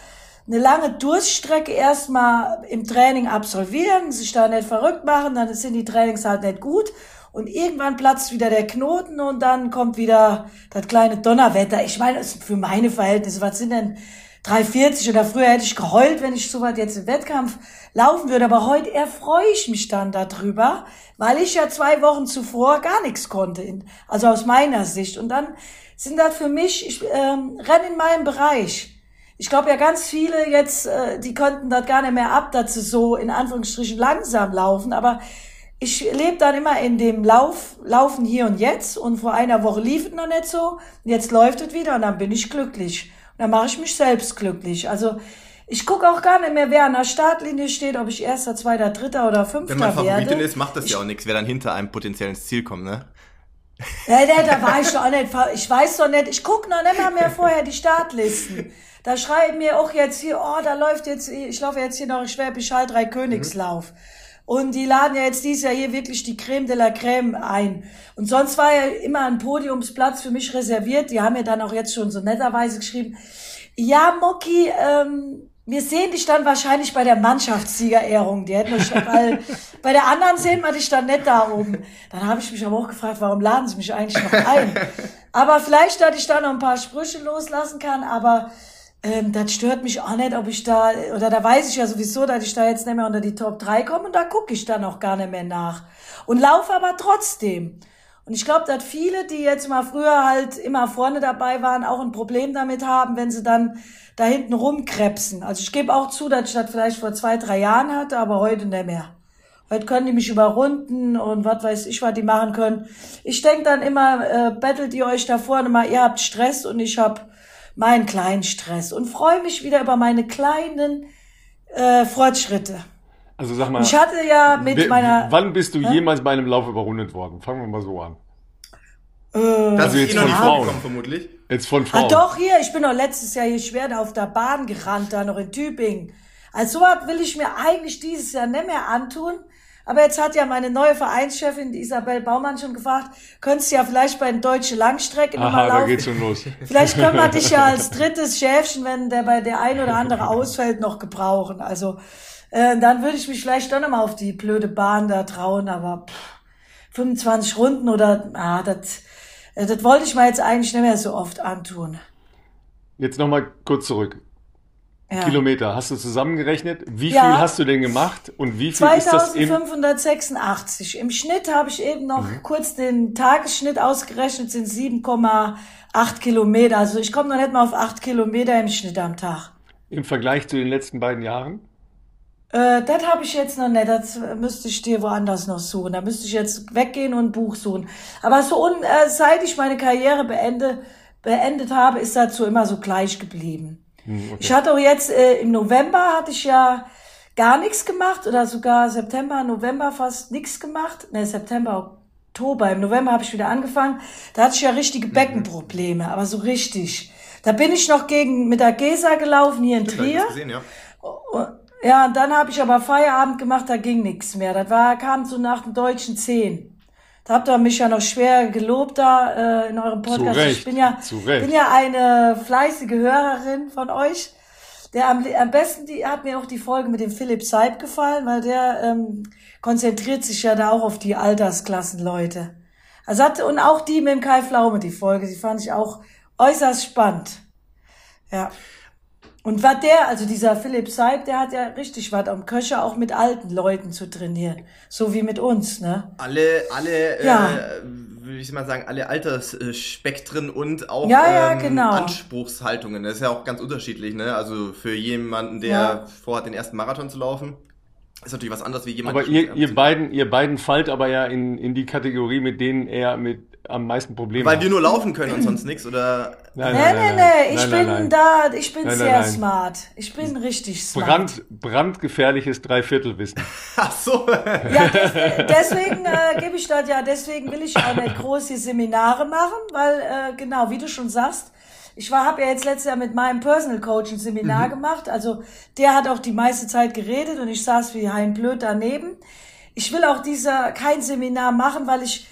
eine lange Durststrecke erstmal im Training absolvieren, sich da nicht verrückt machen, dann sind die Trainings halt nicht gut und irgendwann platzt wieder der Knoten und dann kommt wieder das kleine Donnerwetter. Ich meine, für meine Verhältnisse, was sind denn 340 oder früher hätte ich geheult, wenn ich so weit jetzt im Wettkampf laufen würde, aber heute erfreue ich mich dann darüber, weil ich ja zwei Wochen zuvor gar nichts konnte, also aus meiner Sicht. Und dann sind das für mich, ich ähm, renne in meinem Bereich. Ich glaube ja ganz viele jetzt, äh, die konnten das gar nicht mehr ab, dass sie so in Anführungsstrichen langsam laufen, aber ich lebe dann immer in dem Lauf, Laufen hier und jetzt und vor einer Woche lief es noch nicht so, jetzt läuft es wieder und dann bin ich glücklich. Dann mache ich mich selbst glücklich. Also ich gucke auch gar nicht mehr, wer an der Startlinie steht, ob ich erster, zweiter, dritter oder fünfter Wenn man Favoritin werde. ist, macht das ja auch nichts, wer dann hinter einem potenziell ins Ziel kommt, ne? Ja, ja, da war ich doch auch nicht. Ich weiß doch nicht. Ich gucke noch nicht mal mehr vorher die Startlisten. Da schreiben mir auch jetzt hier, oh, da läuft jetzt, ich laufe jetzt hier noch Schwäbisch Hall drei Königslauf. Und die laden ja jetzt dieses Jahr hier wirklich die Creme de la Creme ein. Und sonst war ja immer ein Podiumsplatz für mich reserviert. Die haben mir dann auch jetzt schon so netterweise geschrieben, ja, Moki, ähm, wir sehen dich dann wahrscheinlich bei der Mannschaftssiegerehrung. Die hätten uns, weil bei der anderen sehen wir dich dann nicht da oben. Dann habe ich mich aber auch gefragt, warum laden sie mich eigentlich noch ein? Aber vielleicht, dass ich da noch ein paar Sprüche loslassen kann, aber ähm, das stört mich auch nicht, ob ich da, oder da weiß ich ja sowieso, dass ich da jetzt nicht mehr unter die Top 3 komme und da gucke ich dann auch gar nicht mehr nach. Und laufe aber trotzdem. Und ich glaube, dass viele, die jetzt mal früher halt immer vorne dabei waren, auch ein Problem damit haben, wenn sie dann da hinten rumkrebsen. Also ich gebe auch zu, dass ich das vielleicht vor zwei, drei Jahren hatte, aber heute nicht mehr. Heute können die mich überrunden und was weiß ich, was die machen können. Ich denk dann immer, äh, bettelt ihr euch da vorne mal, ihr habt Stress und ich hab meinen kleinen Stress und freue mich wieder über meine kleinen äh, Fortschritte. Also sag mal, Ich hatte ja mit meiner... wann bist du jemals bei einem Lauf überrundet worden? Fangen wir mal so an. Äh, Das Also ist jetzt noch von Frauen. vermutlich. Jetzt von Ah, Frauen. doch, hier, ich bin doch letztes Jahr hier schwer auf der Bahn gerannt, da noch in Tübingen. Also sowas will ich mir eigentlich dieses Jahr nicht mehr antun. Aber jetzt hat ja meine neue Vereinschefin, die Isabel Baumann, schon gefragt, könntest du ja vielleicht bei den Deutsche Langstrecke Aha, da laufen. geht's schon los. Vielleicht können wir dich ja als drittes Schäfchen, wenn der bei der ein oder andere ausfällt, noch gebrauchen. Also äh, dann würde ich mich vielleicht doch nochmal auf die blöde Bahn da trauen, aber pff, 25 Runden oder ah, das, äh, das wollte ich mir jetzt eigentlich nicht mehr so oft antun. Jetzt nochmal kurz zurück. Ja. Kilometer, hast du zusammengerechnet? Wie Ja. viel hast du denn gemacht und wie viel ist das im 2586. Im Schnitt habe ich eben noch Mhm. kurz den Tagesschnitt ausgerechnet, sind 7,8 Kilometer. Also ich komme noch nicht mal auf 8 Kilometer im Schnitt am Tag. im Vergleich zu den letzten beiden Jahren? Äh, das habe ich jetzt noch nicht. Das müsste ich dir woanders noch suchen. Da müsste ich jetzt weggehen und ein Buch suchen. Aber so un, äh, seit ich meine Karriere beende, beendet habe, ist dazu immer so gleich geblieben. Hm, okay. Ich hatte auch jetzt äh, im November hatte ich ja gar nichts gemacht oder sogar September, November fast nichts gemacht. Ne, September, Oktober. Im November habe ich wieder angefangen. Da hatte ich ja richtige Beckenprobleme, aber so richtig. Da bin ich noch gegen mit der Gesa gelaufen hier in Stimmt, Trier. gesehen, ja. Ja, und dann habe ich aber Feierabend gemacht, da ging nichts mehr. Das war, kam so nach dem deutschen Zehn. Da habt ihr mich ja noch schwer gelobt da äh, in eurem Podcast. Recht, ich bin ja, zu Recht. bin ja eine fleißige Hörerin von euch. Der am, am besten, die hat mir auch die Folge mit dem Philipp Seib gefallen, weil der ähm, konzentriert sich ja da auch auf die Altersklassenleute. Also hat, und auch die mit dem Kai Flaume, die Folge, die fand ich auch äußerst spannend. Ja. Und was der, also dieser Philipp Seib, der hat ja richtig was am Köcher auch mit alten Leuten zu trainieren. So wie mit uns, ne? Alle, alle, Ja. äh, würde ich mal sagen, alle Altersspektren und auch Ja, ja, ähm, genau. Anspruchshaltungen. Das ist ja auch ganz unterschiedlich, ne? Also für jemanden, der Ja. vorhat, den ersten Marathon zu laufen, ist natürlich was anderes wie jemand, Aber der ihr, ihr beiden, ihr beiden fallt aber ja in, in die Kategorie, mit denen er mit am meisten Probleme Weil hat. wir nur laufen können und sonst nichts, oder? Nein, Nee, nein, nee, nein, nee, nein. ich Nein, bin nein, nein. da, ich bin Nein, nein, sehr nein. smart. Ich bin richtig smart. Brand, brandgefährliches Dreiviertelwissen. Ach so. Ja, des, deswegen äh, gebe ich dort ja, deswegen will ich auch nicht große Seminare machen, weil äh, genau, wie du schon sagst, ich war, habe ja jetzt letztes Jahr mit meinem Personal Coach ein Seminar gemacht. Also der hat auch die meiste Zeit geredet und ich saß wie Hein Blöd daneben. Ich will auch dieser kein Seminar machen, weil ich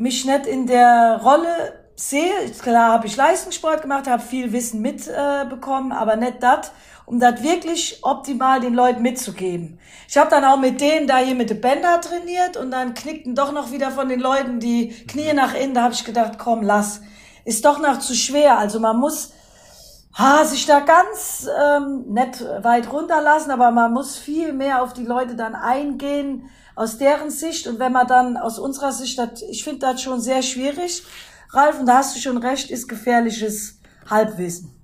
mich nicht in der Rolle sehe. Klar habe ich Leistungssport gemacht, habe viel Wissen mitbekommen, äh, aber nicht das, um das wirklich optimal den Leuten mitzugeben. Ich habe dann auch mit denen da hier mit den Bänder trainiert und dann knickten doch noch wieder von den Leuten die Knie nach innen. Da habe ich gedacht, komm, lass. Ist doch noch zu schwer. Also man muss ha, sich da ganz ähm, nicht weit runterlassen, aber man muss viel mehr auf die Leute dann eingehen aus deren Sicht. Und wenn man dann aus unserer Sicht, das, ich finde das schon sehr schwierig, Ralf, und da hast du schon recht, ist gefährliches Halbwissen.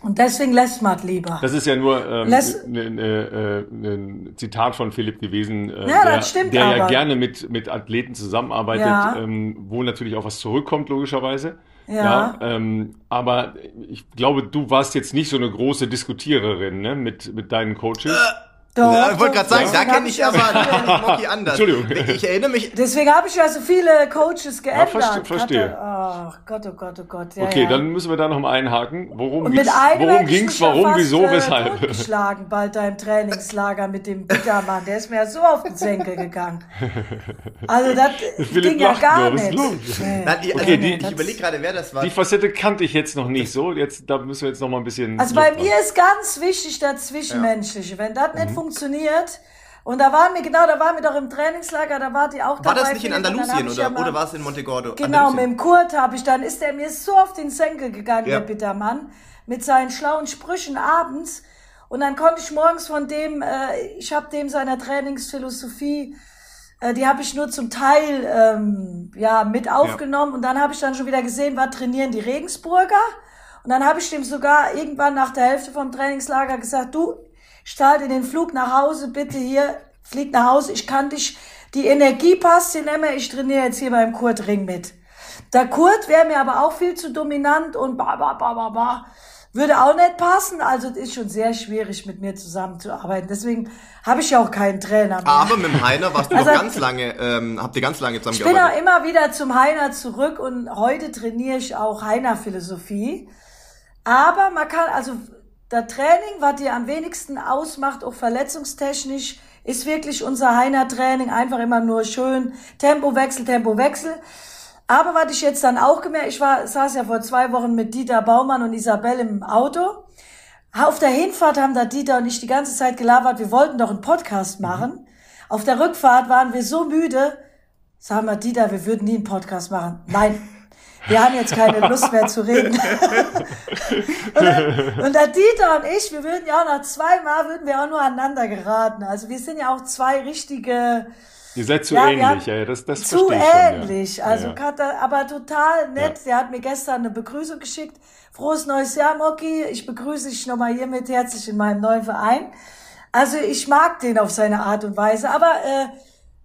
Und deswegen lässt man es lieber. Das ist ja nur ähm, ne, ne, äh, ein Zitat von Philipp gewesen, äh, Ja, das der, stimmt der ja gerne mit, mit Athleten zusammenarbeitet, Ja. ähm, wo natürlich auch was zurückkommt, logischerweise. Ja. ähm, aber ich glaube, du warst jetzt nicht so eine große Diskutiererin ne, mit, mit deinen Coaches. Doch, Ja, ich wollte gerade sagen, da kenne ich ja aber ich Mocky anders. Entschuldigung. Ich erinnere mich, Deswegen habe ich ja so viele Coaches geändert. verste- verstehe. Hatte- Ach Gott, oh Gott, oh Gott. Ja, okay, ja. dann müssen wir da nochmal einhaken. Worum Und ging's? mit einem Worum ich ging's? ja Warum? fast, Wieso? äh, Weshalb? totgeschlagen bald da im Trainingslager mit dem Bittermann. Der ist mir ja so auf den Senkel gegangen. Also das Philipp ging ja gar nicht. Nee. Nein, die, also, Okay, die- ich überlege gerade, wer das war. Die Facette kannte ich jetzt noch nicht so. Jetzt, da müssen wir jetzt noch mal ein bisschen. Also bei mir ist ganz wichtig das Zwischenmenschliche. Wenn das nicht funktioniert, und da waren wir, genau, da waren wir doch im Trainingslager, da war die auch war dabei. das nicht in Andalusien oder, ja mal- oder war es in Montegordo? Genau, Andalusien. mit dem Kurt habe ich dann, ist der mir so auf den Senkel gegangen, Ja. der Bittermann, mit seinen schlauen Sprüchen abends. Und dann konnte ich morgens von dem, äh, ich habe dem seiner Trainingsphilosophie, äh, die habe ich nur zum Teil ähm, ja mit aufgenommen. Und dann habe ich dann schon wieder gesehen, was trainieren die Regensburger. Und dann habe ich dem sogar irgendwann nach der Hälfte vom Trainingslager gesagt, du, starte den Flug nach Hause, bitte hier, flieg nach Hause, ich kann dich, die Energie passt hier nicht mehr, ich trainiere jetzt hier beim Kurt Ring mit. Der Kurt wäre mir aber auch viel zu dominant und ba, ba, ba, ba, ba. Würde auch nicht passen, also es ist schon sehr schwierig, mit mir zusammenzuarbeiten. Deswegen habe ich ja auch keinen Trainer mehr. Aber mit dem Heiner warst du Also- noch ganz lange, ähm, habt ihr ganz lange Ich bin auch zusammengearbeitet. immer wieder zum Heiner zurück und heute trainiere ich auch Heiner Philosophie. Aber man kann, also das Training, was dir am wenigsten ausmacht, auch verletzungstechnisch, ist wirklich unser Heiner Training. Einfach immer nur schön Tempowechsel, Tempowechsel. Aber was ich jetzt dann auch gemerkt, ich war, saß ja vor zwei Wochen mit Dieter Baumann und Isabel im Auto. Auf der Hinfahrt haben da Dieter und ich die ganze Zeit gelabert, wir wollten doch einen Podcast machen. Auf der Rückfahrt waren wir so müde, Sag mal, Dieter, wir würden nie einen Podcast machen. Nein, wir haben jetzt keine Lust mehr zu reden. und, dann, und der Dieter und ich, wir würden ja auch nach zweimal, würden wir auch nur aneinander geraten. Also wir sind ja auch zwei richtige, Ihr seid zu Ja, ähnlich, ja, ja, das, das zu verstehe ich schon, ähnlich. Ja. Also ja, ja. Kata- aber total nett. Der hat mir gestern eine Begrüßung geschickt. Frohes neues Jahr, Moki. Ich begrüße dich nochmal hiermit herzlich in meinem neuen Verein. Also ich mag den auf seine Art und Weise. Aber äh,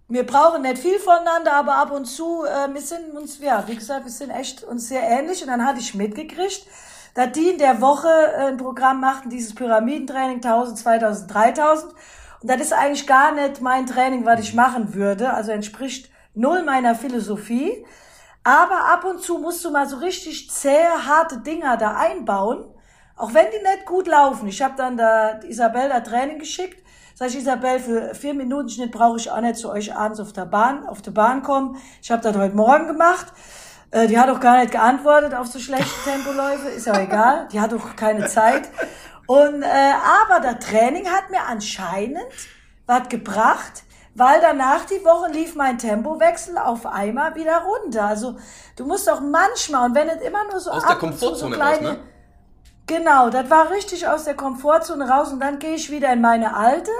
wir brauchen nicht viel voneinander, aber ab und zu, äh, wir sind uns, ja, wie gesagt, wir sind echt uns sehr ähnlich. Und dann hatte ich mitgekriegt, dass die in der Woche äh, ein Programm machten, dieses Pyramidentraining 1000, 2000, 3000. Und das ist eigentlich gar nicht mein Training, was ich machen würde. Also entspricht null meiner Philosophie. Aber ab und zu musst du mal so richtig zäh, harte Dinger da einbauen. Auch wenn die nicht gut laufen. Ich habe dann da Isabel da Training geschickt. Sag ich, Isabel, für vier Minuten Schnitt brauche ich auch nicht zu euch abends auf der Bahn, auf der Bahn kommen. Ich habe das heute Morgen gemacht. Äh, die hat auch gar nicht geantwortet auf so schlechte Tempoläufe. Ist ja egal. Die hat auch keine Zeit. Und äh, aber das Training hat mir anscheinend was gebracht, weil danach die Woche lief mein Tempowechsel auf einmal wieder runter. Also du musst auch manchmal und wenn es immer nur so Aus ab der zu so Komfortzone kleine, raus, ne? Genau, das war richtig aus der Komfortzone raus und dann gehe ich wieder in meine alte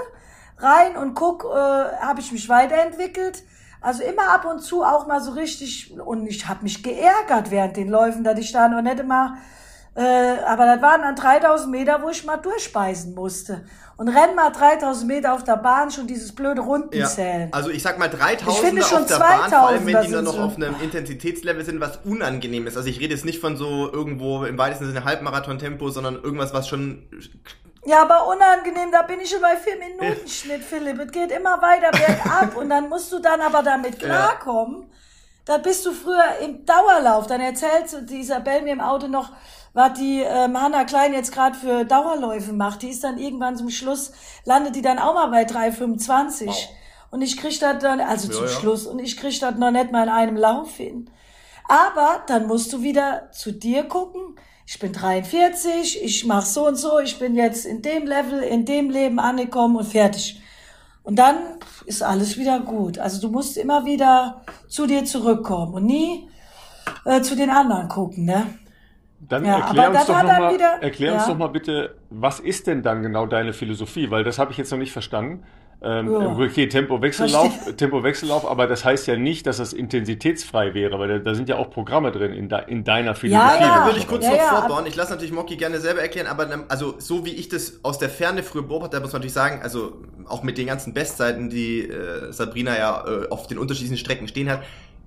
rein und guck, äh, habe ich mich weiterentwickelt. Also immer ab und zu auch mal so richtig und ich habe mich geärgert während den Läufen, dass ich da noch nicht immer, äh, aber das waren dann 3000 Meter, wo ich mal durchspeisen musste. Und renn mal 3000 Meter auf der Bahn schon dieses blöde Ja. Rundenzählen. Also ich sag mal 3000 Ich finde schon auf der Bahn, vor allem wenn 2000er die sind noch so. auf einem Intensitätslevel sind, was unangenehm ist. Also ich rede jetzt nicht von so irgendwo im weitesten Sinne Halbmarathon-Tempo, sondern irgendwas, was schon Ja, aber unangenehm, da bin ich schon bei vier Minuten Schnitt, Philipp. Es geht immer weiter bergab und dann musst du dann aber damit klarkommen. Da bist du früher im Dauerlauf. Dann erzählt die Isabel mir im Auto noch, was die ähm, Hanna Klein jetzt gerade für Dauerläufe macht. Die ist dann irgendwann zum Schluss, landet die dann auch mal bei 3,25. Wow. Und ich krieg das dann, also zum ja. Schluss, und ich krieg das noch nicht mal in einem Lauf hin. Aber dann musst du wieder zu dir gucken. Ich bin 43, ich mach so und so, ich bin jetzt in dem Level, in dem Leben angekommen und fertig. Und dann ist alles wieder gut. Also du musst immer wieder zu dir zurückkommen und nie äh, zu den anderen gucken, ne? Dann Ja, erklär, uns dann doch, mal, wieder- erklär uns ja. doch mal bitte, was ist denn dann genau deine Philosophie? Weil das habe ich jetzt noch nicht verstanden. Ähm, Ja. Okay, Tempo-Wechsellauf, Tempo-Wechsellauf, aber das heißt ja nicht, dass das intensitätsfrei wäre, weil da, da sind ja auch Programme drin in, de, in deiner Philosophie. ja. du würde ich kurz Ja, noch ja, vorbauen. Ich lasse natürlich Mocky gerne selber erklären, aber also so wie ich das aus der Ferne früher beobachtet habe, muss man natürlich sagen, also auch mit den ganzen Bestzeiten, die äh, Sabrina ja äh, auf den unterschiedlichen Strecken stehen hat,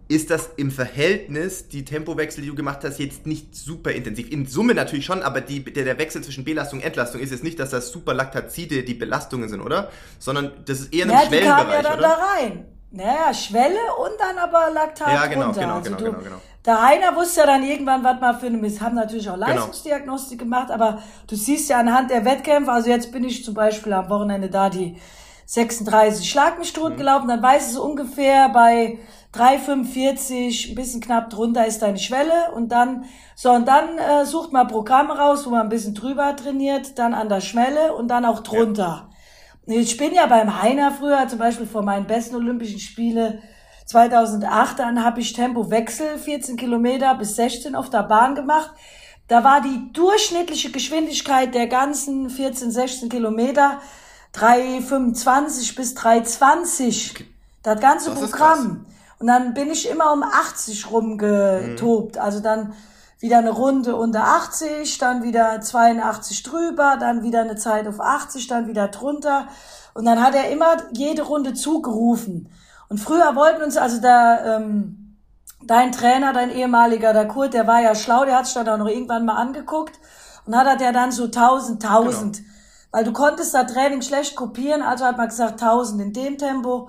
ist das im Verhältnis, die Tempowechsel, die du gemacht hast, jetzt nicht super intensiv. In Summe natürlich schon, aber die, der, der Wechsel zwischen Belastung und Entlastung ist jetzt nicht, dass das Superlaktazide die Belastungen sind, oder? Sondern das ist eher in einem Ja, die kamen ja Schwellenbereich, dann oder? da rein. Naja, Schwelle und dann aber Laktat Ja, genau, runter. genau, also genau, du, genau, genau. Der Heiner wusste ja dann irgendwann, was mal für eine Miss, haben natürlich auch Leistungsdiagnostik gemacht, aber du siehst ja anhand der Wettkämpfe, also jetzt bin ich zum Beispiel am Wochenende da die 36 Schlag mich tot gelaufen, dann weißt du so ungefähr bei 3,45, ein bisschen knapp drunter ist deine Schwelle und dann, so, und dann äh, sucht man Programme raus, wo man ein bisschen drüber trainiert, dann an der Schwelle und dann auch drunter. Ich bin ja beim Heiner früher, zum Beispiel vor meinen besten Olympischen Spiele 2008, dann habe ich Tempowechsel 14 Kilometer bis 16 auf der Bahn gemacht. Da war die durchschnittliche Geschwindigkeit der ganzen 14, 16 Kilometer 3,25 bis 3,20. Das ganze Das Programm. Und dann bin ich immer um 80 rumgetobt. Mhm. Also dann wieder eine Runde unter 80, dann wieder 82 drüber, dann wieder eine Zeit auf 80, dann wieder drunter. Und dann hat er immer jede Runde zugerufen. Und früher wollten uns, also da, ähm, dein Trainer, dein ehemaliger, der Kurt, der war ja schlau, der hat sich dann auch noch irgendwann mal angeguckt und hat er dann so 1000, 1000. Genau. Weil du konntest da Training schlecht kopieren, also hat man gesagt 1000 in dem Tempo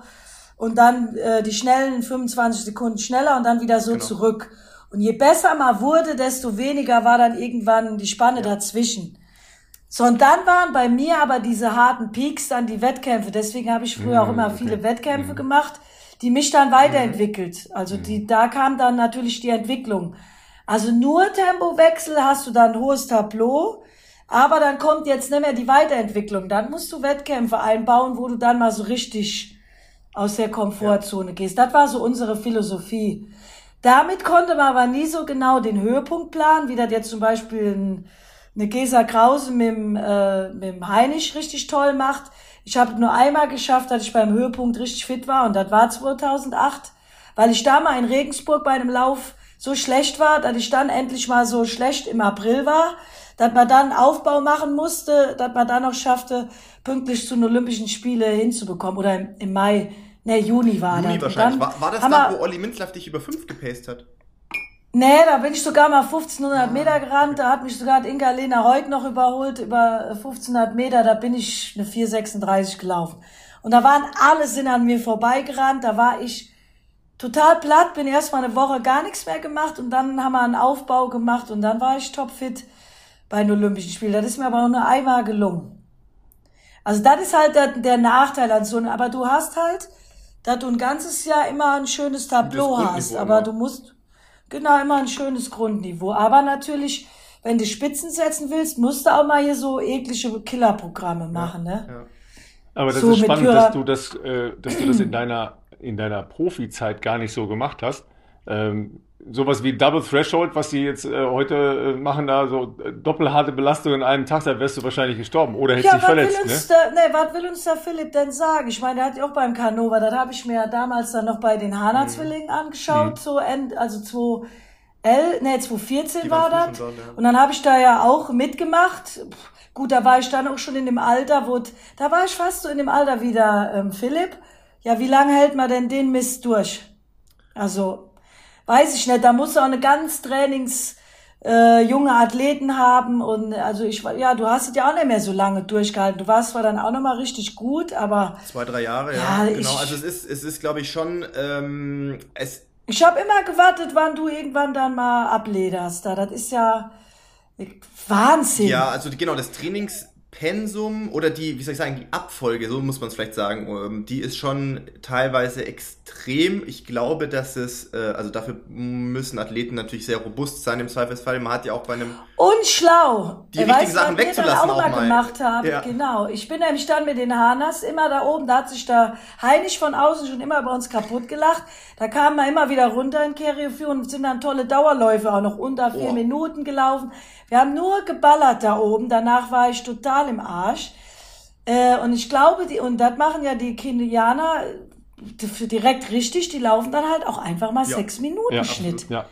und dann äh, die schnellen in 25 Sekunden schneller und dann wieder so Genau. zurück. Und je besser man wurde, desto weniger war dann irgendwann die Spanne dazwischen. So, und dann waren bei mir aber diese harten Peaks dann die Wettkämpfe. Deswegen habe ich früher auch immer viele Wettkämpfe gemacht, die mich dann weiterentwickelt. Also die, da kam dann natürlich die Entwicklung. Also nur Tempowechsel hast du dann ein hohes Tableau, aber dann kommt jetzt nicht mehr die Weiterentwicklung. Dann musst du Wettkämpfe einbauen, wo du dann mal so richtig aus der Komfortzone gehst. Das war so unsere Philosophie. Damit konnte man aber nie so genau den Höhepunkt planen, wie das jetzt zum Beispiel ein, eine Gesa Krause mit dem, äh, mit dem Heinisch richtig toll macht. Ich habe nur einmal geschafft, dass ich beim Höhepunkt richtig fit war und das war 2008, weil ich da mal in Regensburg bei einem Lauf so schlecht war, dass ich dann endlich mal so schlecht im April war, dass man dann Aufbau machen musste, dass man dann noch schaffte, pünktlich zu den Olympischen Spiele hinzubekommen oder im, im Mai, ne, Juni war das. Juni Und wahrscheinlich. dann War, war das da, wo Olli Minzlaff dich über 5 gepaced hat? Nee, da bin ich sogar mal 1500 Meter gerannt. Da hat mich sogar Inga Lena Heuk noch überholt über 1500 Meter. Da bin ich eine 436 gelaufen. Und da waren alle sind an mir vorbeigerannt. Da war ich total platt, bin erstmal eine Woche gar nichts mehr gemacht und dann haben wir einen Aufbau gemacht und dann war ich topfit bei den Olympischen Spielen. Das ist mir aber nur einmal gelungen. Also das ist halt der, der Nachteil an so einem, aber du hast halt, dass du ein ganzes Jahr immer ein schönes Tableau hast, immer. aber du musst, genau, immer ein schönes Grundniveau. Aber natürlich wenn du Spitzen setzen willst, musst du auch mal hier so eklige Killerprogramme machen, ne? Ja. Aber das So, ist spannend, dass du das, äh, dass du das in deiner, in deiner Profizeit gar nicht so gemacht hast. Ähm, sowas wie Double Threshold, was die jetzt äh, heute äh, machen, da so äh, doppelharte Belastung in einem Tag, da wärst du wahrscheinlich gestorben oder hättest Ja, dich was will, verletzt, uns ne? da, nee, was will uns da Philipp denn sagen? Ich meine, der hat ja auch beim Canova, das habe ich mir damals dann noch bei den Mhm. Hana-Zwillingen angeschaut, so End, also 2011, nee, 2014 Die war das. dort, ja. Und dann habe ich da ja auch mitgemacht. Pff, Gut, da war ich dann auch schon in dem Alter, wo, da war ich fast so in dem Alter wie der ähm, Philipp. Ja, wie lange hält man denn den Mist durch? Also, weiß ich nicht, da muss auch eine ganz trainings äh, junge Athleten haben und also ich ja, du hast es ja auch nicht mehr so lange durchgehalten. Du warst zwar dann auch noch mal richtig gut, aber Zwei, drei Jahre, ja. Ja, genau. ich- Also es ist, es ist, glaube ich, schon, ähm, es, ich habe immer gewartet, wann du irgendwann dann mal ablederst. Da, das ist ja Wahnsinn. ja, also genau, das Trainingspensum oder die, wie soll ich sagen, die Abfolge, so muss man es vielleicht sagen, ähm, die ist schon teilweise extrem. Ich glaube, dass es, äh, also dafür müssen Athleten natürlich sehr robust sein im Zweifelsfall. Man hat ja auch bei einem Und schlau. Die richtigen weißt du, Sachen was wir wegzulassen auch auch mal gemacht haben. Ja. Genau. Ich bin nämlich dann mit den Hanas immer da oben, da hat sich da Heinrich von außen schon immer bei uns kaputt gelacht. Da kamen wir immer wieder runter in Keriofu und sind dann tolle Dauerläufe auch noch unter vier Oh. Minuten gelaufen. Wir haben nur geballert da oben. Danach war ich total im Arsch. Äh, und ich glaube, die, und das machen ja die Kenianer äh, direkt richtig, die laufen dann halt auch einfach mal Ja. sechs Minuten Ja, Schnitt. Ja.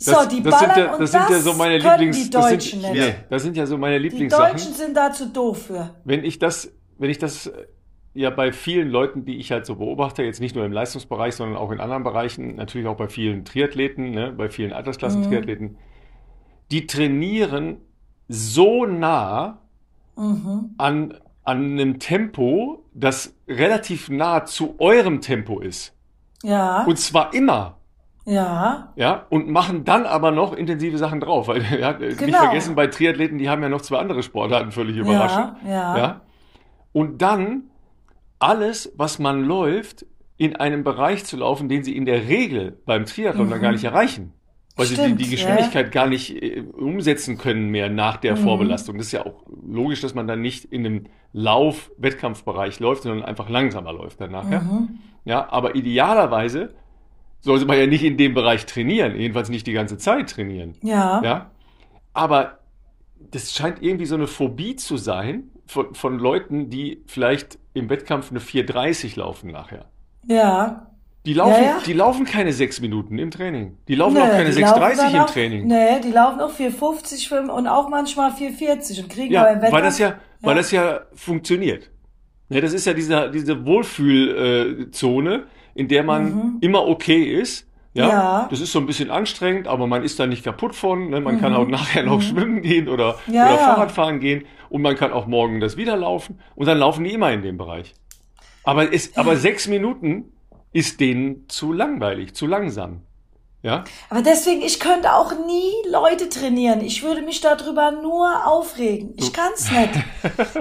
So, die das sind ballern ja, und das sind ja das so meine können Lieblings, die das Deutschen sind, nicht. nee, das sind ja so meine Die Lieblingssachen. Deutschen sind da zu doof für. Wenn ich das, wenn ich das äh, ja bei vielen Leuten, die ich halt so beobachte, jetzt nicht nur im Leistungsbereich, sondern auch in anderen Bereichen, natürlich auch bei vielen Triathleten, ne, bei vielen Altersklassen-Triathleten, die trainieren so nah Mhm. an, an einem Tempo, das relativ nah zu eurem Tempo ist. Ja, Und zwar immer. Ja, Ja, und machen dann aber noch intensive Sachen drauf. Weil, ja, nicht Genau. vergessen, bei Triathleten, die haben ja noch zwei andere Sportarten völlig überraschend. ja, ja, Ja. Und dann alles, was man läuft, in einem Bereich zu laufen, den sie in der Regel beim Triathlon dann gar nicht erreichen. Weil sie die, Mhm. Stimmt, die Geschwindigkeit gar nicht äh, umsetzen können mehr nach der Mhm. Vorbelastung. Das ist ja auch logisch, dass man dann nicht in einem Lauf-Wettkampfbereich läuft, sondern einfach langsamer läuft dann nachher. Mhm. Ja, aber idealerweise sollte man ja nicht in dem Bereich trainieren, jedenfalls nicht die ganze Zeit trainieren. ja, Ja, aber das scheint irgendwie so eine Phobie zu sein von, von Leuten, die vielleicht im Wettkampf eine 4,30 laufen nachher. ja. Die laufen, Ja, ja. die laufen keine sechs Minuten im Training. Die laufen Nee, auch keine die laufen 6,30 dann im auch- Training. Nee, die laufen auch 4,50 5 und auch manchmal 4,40 und kriegen Ja, aber im Wettkampf. weil das ja, weil Ja. das ja funktioniert. Ne, das ist ja diese, diese Wohlfühlzone, in der man immer okay ist. Ja, Mhm. Ja. das ist so ein bisschen anstrengend, aber man ist da nicht kaputt von. Ne? Man kann auch nachher noch schwimmen gehen oder, Mhm. Ja, oder ja. Fahrrad fahren gehen und man kann auch morgen das wieder laufen und dann laufen die immer in dem Bereich. Aber, es, aber sechs Minuten ist denen zu langweilig, zu langsam. Ja, Aber deswegen, ich könnte auch nie Leute trainieren. Ich würde mich darüber nur aufregen. Ich kann's nicht.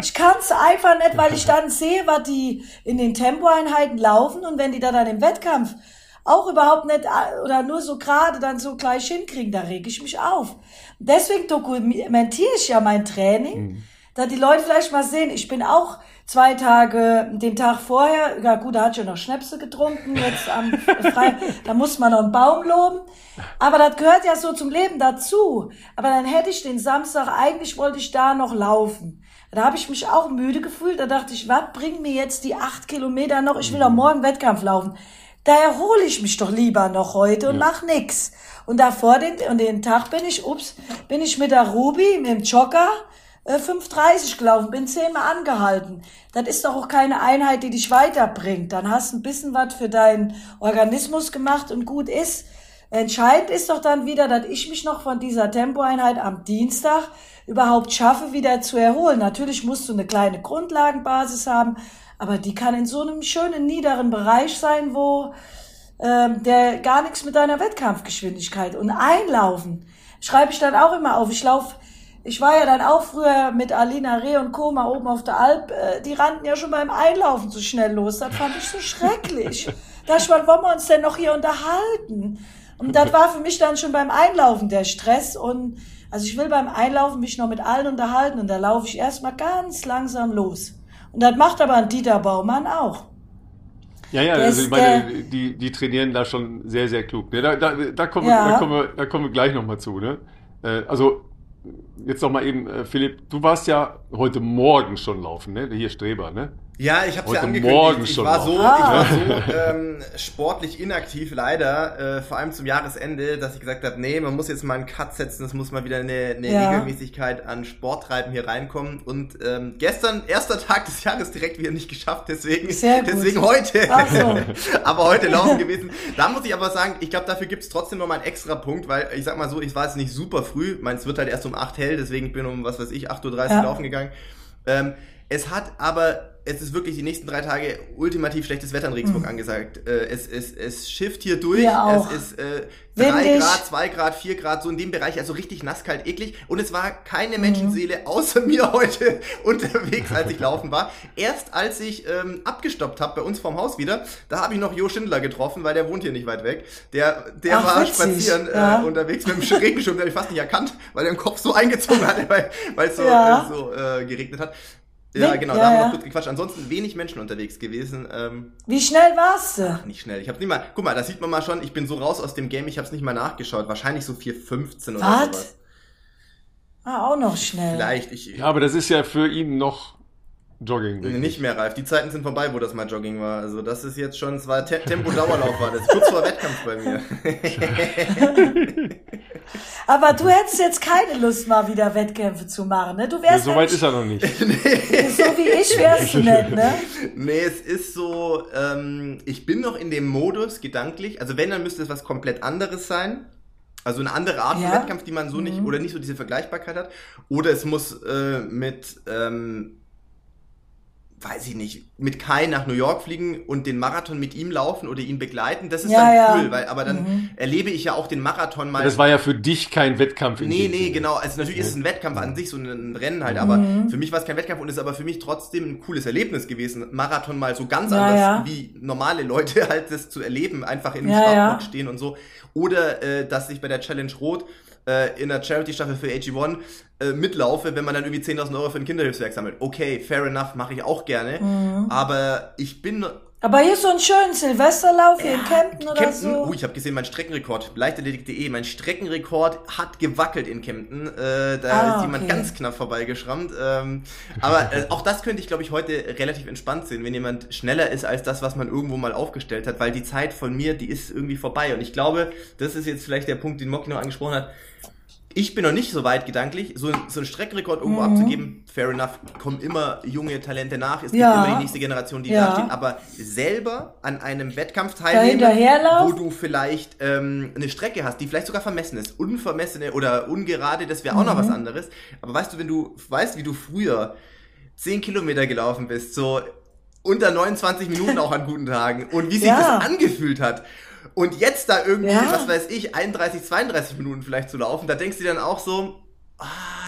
Ich kann's einfach nicht, weil ich dann sehe, was die in den Tempoeinheiten laufen und wenn die da dann im Wettkampf auch überhaupt nicht äh, oder nur so gerade dann so gleich hinkriegen, da reg ich mich auf. Deswegen dokumentiere ich ja mein Training, da die Leute vielleicht mal sehen, ich bin auch zwei Tage, den Tag vorher, ja gut, da hat schon noch Schnäpse getrunken, jetzt am Frei, da muss man noch einen Baum loben. Aber das gehört ja so zum Leben dazu. Aber dann hätte ich den Samstag, eigentlich wollte ich da noch laufen. Da habe ich mich auch müde gefühlt. Da dachte ich, was bringen mir jetzt die acht Kilometer noch? Ich will doch morgen Wettkampf laufen. Da erhole ich mich doch lieber noch heute und mach nix. Und davor den, und den Tag bin ich, ups, bin ich mit der Ruby, mit dem Jogger, äh, 5,30 gelaufen, bin zehnmal angehalten. Das ist doch auch keine Einheit, die dich weiterbringt. Dann hast du ein bisschen was für deinen Organismus gemacht und gut ist. Entscheidend ist doch dann wieder, dass ich mich noch von dieser Tempoeinheit am Dienstag überhaupt schaffe, wieder zu erholen. Natürlich musst du eine kleine Grundlagenbasis haben, aber die kann in so einem schönen niederen Bereich sein, wo ähm, der gar nichts mit deiner Wettkampfgeschwindigkeit und einlaufen schreibe ich dann auch immer auf. Ich lauf, ich war ja dann auch früher mit Alina Reh und Koma oben auf der Alp, äh, die rannten ja schon beim Einlaufen so schnell los. Das fand ich so schrecklich. Da ich, wollen wir uns denn noch hier unterhalten? Und das war für mich dann schon beim Einlaufen der Stress und Also ich will beim Einlaufen mich noch mit allen unterhalten und da laufe ich erstmal ganz langsam los. Und das macht aber ein Dieter Baumann auch. Ja, ja, also ich meine, die, die trainieren da schon sehr, sehr klug. Ne? Da, da, da, kommen, Ja. wir, da, kommen wir, da kommen wir gleich nochmal zu. Ne? Äh, also, jetzt nochmal eben, äh, Philipp, du warst ja heute Morgen schon laufen, ne? Hier Streber, ne? Ja, ich habe ja Heute angekündigt. Morgen ich schon war noch. so, Ah. ich war so ähm, sportlich inaktiv leider, äh, vor allem zum Jahresende, dass ich gesagt habe, nee, man muss jetzt mal einen Cut setzen, es muss mal wieder eine, eine Ja. Regelmäßigkeit an Sporttreiben hier reinkommen. Und ähm, gestern, erster Tag des Jahres, direkt wieder nicht geschafft, deswegen, deswegen heute. So. aber heute laufen gewesen. Da muss ich aber sagen, ich glaube, dafür gibt's trotzdem noch mal einen extra Punkt, weil ich sag mal so, ich war jetzt nicht super früh, ich meine, es wird halt erst um 8 hell, deswegen bin ich um, was weiß ich, 8.30 Uhr Ja. laufen gegangen. Ähm, es hat aber, es ist wirklich die nächsten drei Tage ultimativ schlechtes Wetter in Regensburg angesagt. Äh, es, es, es schifft hier durch, es ist äh, drei Windig. Grad, zwei Grad, vier Grad, so in dem Bereich, also richtig nasskalt, eklig. Und es war keine Menschenseele außer mir heute unterwegs, als ich laufen war. Erst als ich ähm, abgestoppt habe bei uns vorm Haus wieder, da habe ich noch Jo Schindler getroffen, weil der wohnt hier nicht weit weg. Der, der Ach, war witzig, spazieren ja. äh, unterwegs mit dem Regenschirm, den habe ich fast nicht erkannt, weil er den Kopf so eingezogen hatte, weil weil es so, Ja. äh, so äh, geregnet hat. Ja, genau, ja, da haben wir ja. noch kurz gequatscht. Ansonsten wenig Menschen unterwegs gewesen. Ähm, Wie schnell warst du? nicht schnell. Ich habe nicht mal, guck mal, da sieht man mal schon, ich bin so raus aus dem Game, ich habe es nicht mal nachgeschaut. Wahrscheinlich so 4,15 oder Was? sowas. Ah, auch noch schnell. Vielleicht, ich, Ja, aber das ist ja für ihn noch Jogging. denke nicht mehr reif. Die Zeiten sind vorbei, wo das mal Jogging war. Also das ist jetzt schon, es war Te Tempo-Dauerlauf war das. Kurz vor Wettkampf bei mir. Aber du hättest jetzt keine Lust, mal wieder Wettkämpfe zu machen, ne? Du Ja, wärst so weit ist er noch nicht. so wie ich wärst du nicht, ne? Nee, es ist so, ähm, ich bin noch in dem Modus gedanklich. Also wenn, dann müsste es was komplett anderes sein. Also eine andere Art Ja. von Wettkampf, die man so nicht, oder nicht so diese Vergleichbarkeit hat. Oder es muss äh, mit, ähm, weiß ich nicht, mit Kai nach New York fliegen und den Marathon mit ihm laufen oder ihn begleiten. Das ist Ja, dann ja. cool, weil, aber dann erlebe ich ja auch den Marathon mal. Das war ja für dich kein Wettkampf. in Nee, nee, Sinne. genau. Also natürlich ist es ein Wettkampf an sich, so ein Rennen halt, aber Mhm. für mich war es kein Wettkampf und ist aber für mich trotzdem ein cooles Erlebnis gewesen, Marathon mal so ganz Ja, anders ja. wie normale Leute halt das zu erleben, einfach im Ja, Startblock ja. stehen und so. Oder äh, dass ich bei der Challenge Rot äh, in der Charity-Staffel für AG1 äh, mitlaufe, wenn man dann irgendwie 10.000 Euro für ein Kinderhilfswerk sammelt. Okay, fair enough, mache ich auch gerne. Mhm. Aber ich bin Aber hier so einen schönen Silvesterlauf hier in Kempten oder Kempten, so. uh, ich habe gesehen, mein Streckenrekord, leichtathletik.de, mein Streckenrekord hat gewackelt in Kempten. Äh, da Ah, ist jemand okay. ganz knapp vorbeigeschrammt. Ähm, aber äh, auch das könnte ich, glaube ich, heute relativ entspannt sehen, wenn jemand schneller ist als das, was man irgendwo mal aufgestellt hat, weil die Zeit von mir, die ist irgendwie vorbei. Und ich glaube, das ist jetzt vielleicht der Punkt, den Moki noch angesprochen hat. Ich bin noch nicht so weit gedanklich, so, so einen Streckenrekord irgendwo Mhm. abzugeben. Fair enough, kommen immer junge Talente nach. Es Ja. gibt immer die nächste Generation, die Ja. da steht. Aber selber an einem Wettkampf teilnehmen, wo du vielleicht ähm, eine Strecke hast, die vielleicht sogar vermessen ist. Unvermessene oder ungerade, das wäre auch noch Mhm. was anderes. Aber weißt du, wenn du weißt, wie du früher 10 Kilometer gelaufen bist, so unter 29 Minuten auch an guten Tagen und wie sich Ja. das angefühlt hat. Und jetzt da irgendwie, Ja. was weiß ich, 31, 32 Minuten vielleicht zu laufen, da denkst du dann auch so, ah,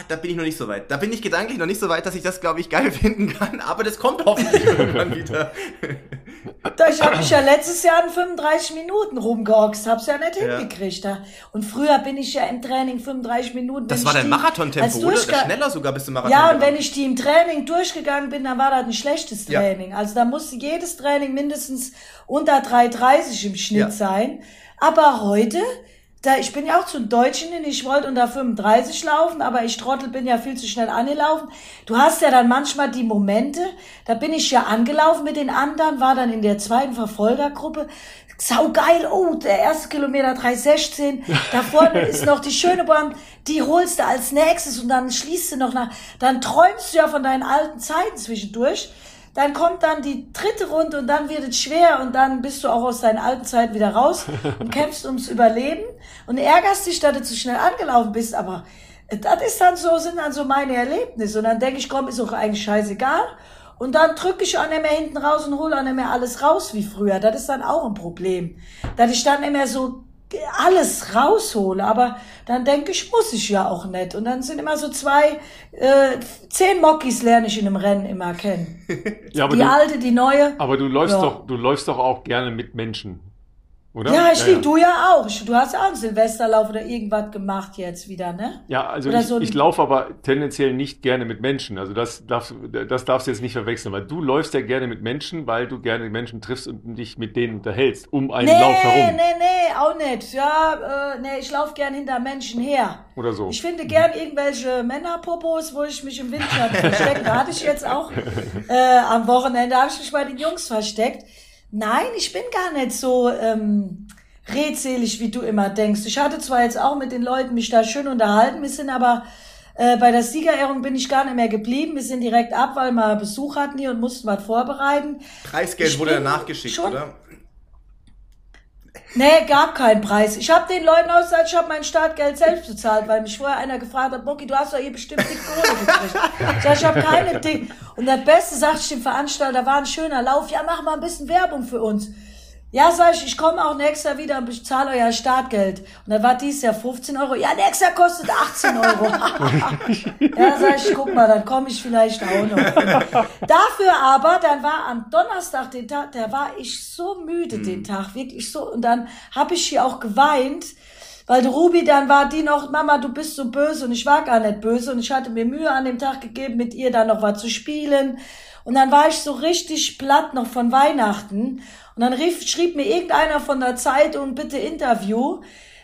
da bin ich noch nicht so weit. Da bin ich gedanklich noch nicht so weit, dass ich das, glaube ich, geil finden kann, aber das kommt hoffentlich irgendwann wieder. Da, ich habe mich ja letztes Jahr in 35 Minuten rumgehoxt, hab's ja nicht Ja. hingekriegt. Da. Und früher bin ich ja im Training 35 Minuten. Das war dein Marathontempo, oder? Schneller sogar bis zum Marathon. Ja, und gegangen. wenn ich die im Training durchgegangen bin, dann war das ein schlechtes Ja. Training. Also da musste jedes Training mindestens unter 3,30 im Schnitt Ja. sein. Aber heute, da, ich bin ja auch zum Deutschen hin, ich wollte unter 35 laufen, aber ich Trottel bin ja viel zu schnell angelaufen. Du hast ja dann manchmal die Momente, da bin ich ja angelaufen mit den anderen, war dann in der zweiten Verfolgergruppe. Sau geil, oh, der erste Kilometer 316, da vorne ist noch die schöne Bahn, die holst du als nächstes und dann schließt du noch nach, dann träumst du ja von deinen alten Zeiten zwischendurch. Dann kommt dann die dritte Runde und dann wird es schwer und dann bist du auch aus deinen alten Zeiten wieder raus und kämpfst ums Überleben und ärgerst dich, dass du zu schnell angelaufen bist, aber das ist dann so, sind dann so meine Erlebnisse und dann denke ich, komm, ist auch eigentlich scheißegal und dann drücke ich auch nicht mehr hinten raus und hole auch nicht mehr alles raus wie früher. Das ist dann auch ein Problem, dass ich dann nicht mehr so alles raushole, aber dann denke ich, muss ich ja auch nicht. Und dann sind immer so zwei, äh, zehn Mockis lerne ich in einem Rennen immer kennen. Ja, die du, alte, die neue. aber du läufst Ja. doch, du läufst doch auch gerne mit Menschen. Oder? Ja, ich lieb, du ja auch. Du hast ja auch einen Silvesterlauf oder irgendwas gemacht jetzt wieder, ne? Ja, also Oder ich, so ich laufe aber tendenziell nicht gerne mit Menschen. Also das darfst, das darfst du jetzt nicht verwechseln, weil du läufst ja gerne mit Menschen, weil du gerne Menschen triffst und dich mit denen unterhältst, um einen Nee, Lauf herum nee, nee, auch nicht. Ja, äh, nee, ich laufe gern hinter Menschen her. oder so. Ich finde gern irgendwelche Männerpopos, wo ich mich im Windschatten verstecke. Da hatte ich jetzt auch äh, am Wochenende, habe ich mich bei den Jungs versteckt. Nein, ich bin gar nicht so ähm, redselig, wie du immer denkst. Ich hatte zwar jetzt auch mit den Leuten mich da schön unterhalten, wir sind aber äh, bei der Siegerehrung bin ich gar nicht mehr geblieben. Wir sind direkt ab, weil wir Besuch hatten hier und mussten was vorbereiten. Preisgeld Ich wurde bin danach geschickt, schon- oder? Nee, gab keinen Preis. Ich habe den Leuten auch gesagt, ich habe mein Startgeld selbst bezahlt, weil mich vorher einer gefragt hat, Bocky, du hast doch hier bestimmt die Kohle gekriegt. Ich sag, ich habe keine Ding. Und das Beste, sagte ich dem Veranstalter, war ein schöner Lauf. Ja, mach mal ein bisschen Werbung für uns. Ja, sag ich, ich komme auch nächstes Jahr wieder und ich zahle euer Startgeld. Und dann war dieses Jahr 15 Euro. Ja, nächstes Jahr kostet 18 Euro. ja, sag ich, guck mal, dann komme ich vielleicht auch noch. Dafür aber, dann war am Donnerstag den Tag, da war ich so müde den Tag, wirklich so. Und dann habe ich hier auch geweint, weil die Ruby dann war die noch, Mama, du bist so böse und ich war gar nicht böse und ich hatte mir Mühe an dem Tag gegeben, mit ihr dann noch was zu spielen. Und dann war ich so richtig platt noch von Weihnachten. Und dann rief, schrieb mir irgendeiner von der Zeitung, bitte Interview.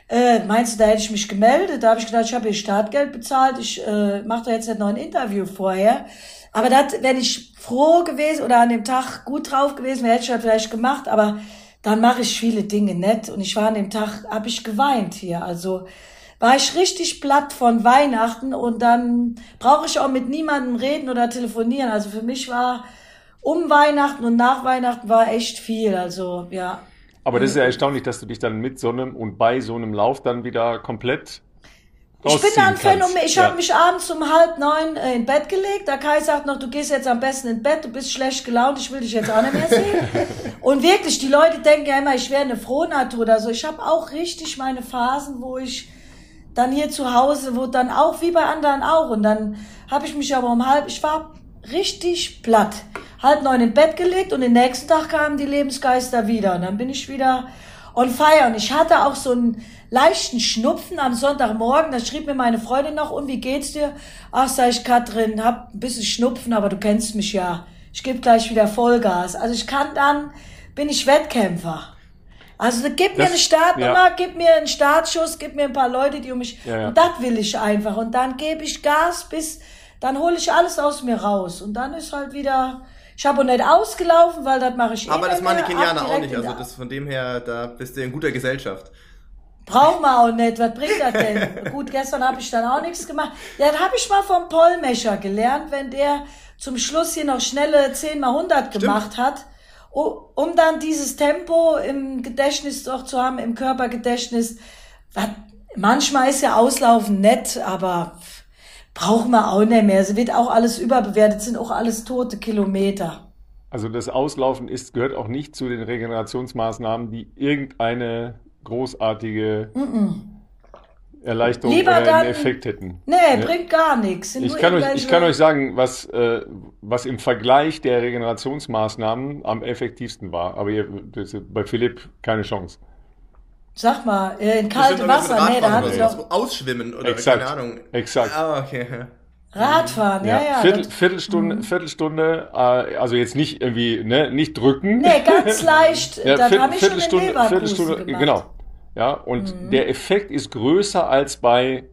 Äh, meinst du, da hätte ich mich gemeldet? Da habe ich gedacht, ich habe hier Startgeld bezahlt, ich äh, mache da jetzt nicht noch ein Interview vorher. Aber das, wenn ich froh gewesen oder an dem Tag gut drauf gewesen wäre, hätte ich das vielleicht gemacht. Aber dann mache ich viele Dinge nett. Und ich war an dem Tag, habe ich geweint hier. Also war ich richtig platt von Weihnachten und dann brauche ich auch mit niemandem reden oder telefonieren. Also für mich war um Weihnachten und nach Weihnachten war echt viel. Also ja. Aber das ist ja erstaunlich, dass du dich dann mit so einem und bei so einem Lauf dann wieder komplett Ich bin da ein Phänomen. Ich ja. habe mich abends um halb neun äh, in Bett gelegt. Der Kai sagt noch, du gehst jetzt am besten in Bett, du bist schlecht gelaunt, ich will dich jetzt auch nicht mehr sehen. Und wirklich, die Leute denken ja immer, ich wäre eine Frohnatur oder so. Ich habe auch richtig meine Phasen, wo ich dann hier zu Hause, wo dann auch wie bei anderen auch. Und dann habe ich mich aber um halb, ich war richtig platt. Halb neun im Bett gelegt und den nächsten Tag kamen die Lebensgeister wieder. Und dann bin ich wieder on fire. Und ich hatte auch so einen leichten Schnupfen am Sonntagmorgen. Da schrieb mir meine Freundin noch, und wie geht's dir? Ach, sag ich, Katrin, hab ein bisschen Schnupfen, aber du kennst mich ja. Ich gebe gleich wieder Vollgas. Also ich kann dann, bin ich Wettkämpfer. Also gib mir Das- eine Startnummer, ja. gib mir einen Startschuss, gib mir ein paar Leute, die um mich. Ja, ja. Und das will ich einfach. Und dann gebe ich Gas, bis dann hole ich alles aus mir raus. Und dann ist halt wieder. Ich habe auch nicht ausgelaufen, weil das mache ich eh Aber das nicht machen die. Kenianer auch nicht. Also das von dem her, da bist du in guter Gesellschaft. Braucht man auch nicht. Was bringt das denn? Gut, gestern habe ich dann auch nichts gemacht. Ja, das habe ich mal vom Pollmecher gelernt, wenn der zum Schluss hier noch schnelle 10 mal 100 gemacht hat, um dann dieses Tempo im Gedächtnis doch zu haben, im Körpergedächtnis. Manchmal ist ja Auslaufen nett, aber braucht man auch nicht mehr. Es wird auch alles überbewertet, sind auch alles tote Kilometer. Also das Auslaufen ist, gehört auch nicht zu den Regenerationsmaßnahmen, die irgendeine großartige Erleichterung Lieber oder einen Effekt hätten. Nee, Ja. bringt gar nichts. Ich kann, euch, ich kann euch sagen, was, äh, was im Vergleich der Regenerationsmaßnahmen am effektivsten war. Aber ihr, bei Philipp keine Chance. Sag mal, äh, in kalte Wasser, nee, da haben sie doch Ausschwimmen oder Exakt. keine Ahnung. Exakt. Ah, okay. Radfahren, ja, ja. Viertel, das- Viertelstunde, Viertelstunde, äh, also jetzt nicht irgendwie, ne, nicht drücken. Nee, ganz leicht. Ja, das Viert- habe ich schon in Viertelstunde, Viertelstunde, gemacht. Mhm. genau. Ja, und der Effekt ist größer als bei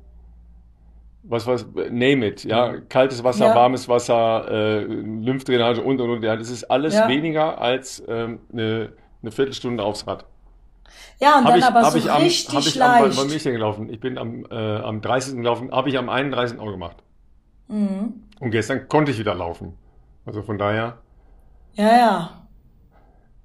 was was name it, ja, kaltes Wasser, Ja. warmes Wasser, äh, Lymphdrainage und und und. Ja, das ist alles Ja. weniger als ähm, eine, eine Viertelstunde aufs Rad. Ja, und Hab dann ich, aber so ich am, richtig hab ich am, leicht. bin ich denn gelaufen? Ich bin am, äh, am 30. gelaufen, habe ich am 31. auch gemacht. Mhm. Und gestern konnte ich wieder laufen. Also von daher, ja, ja.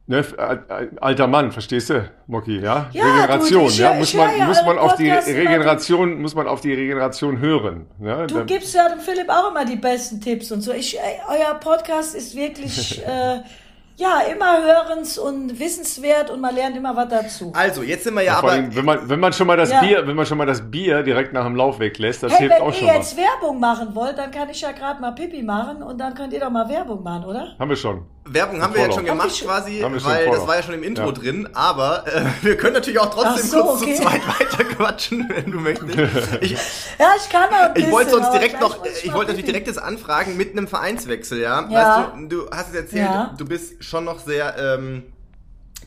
ne, äh, alter Mann, verstehst du, Moki, ja? Ja, Regeneration, du, ja, muss man, ja muss man auf die Regeneration, muss man auf die Regeneration hören. Ja? Du Da- gibst ja dem Philipp auch immer die besten Tipps und so. Ich, ey, euer Podcast ist wirklich, äh, ja, immer hörens und wissenswert und man lernt immer was dazu. Also, jetzt sind wir ja Vor aber. allem, wenn man, wenn man schon mal das Ja. Bier, wenn man schon mal das Bier direkt nach dem Lauf weglässt, das Hey, hilft wenn auch ihr schon mal. jetzt Werbung machen wollt, dann kann ich ja gerade mal Pipi machen und dann könnt ihr doch mal Werbung machen, oder? Haben wir schon. Werbung haben wir jetzt schon gemacht schon- quasi, Haben weil das war ja schon im Intro Ja. drin, aber äh, wir können natürlich auch trotzdem so, kurz okay. zu zweit weiter quatschen, wenn du möchtest. Ich, Ja, ich kann auch ein ich wollte bisschen, sonst aber direkt noch, ich wollte natürlich direkt das anfragen mit einem Vereinswechsel, ja. Ja. Weißt du, du hast es erzählt, Ja. du bist schon noch sehr, ähm,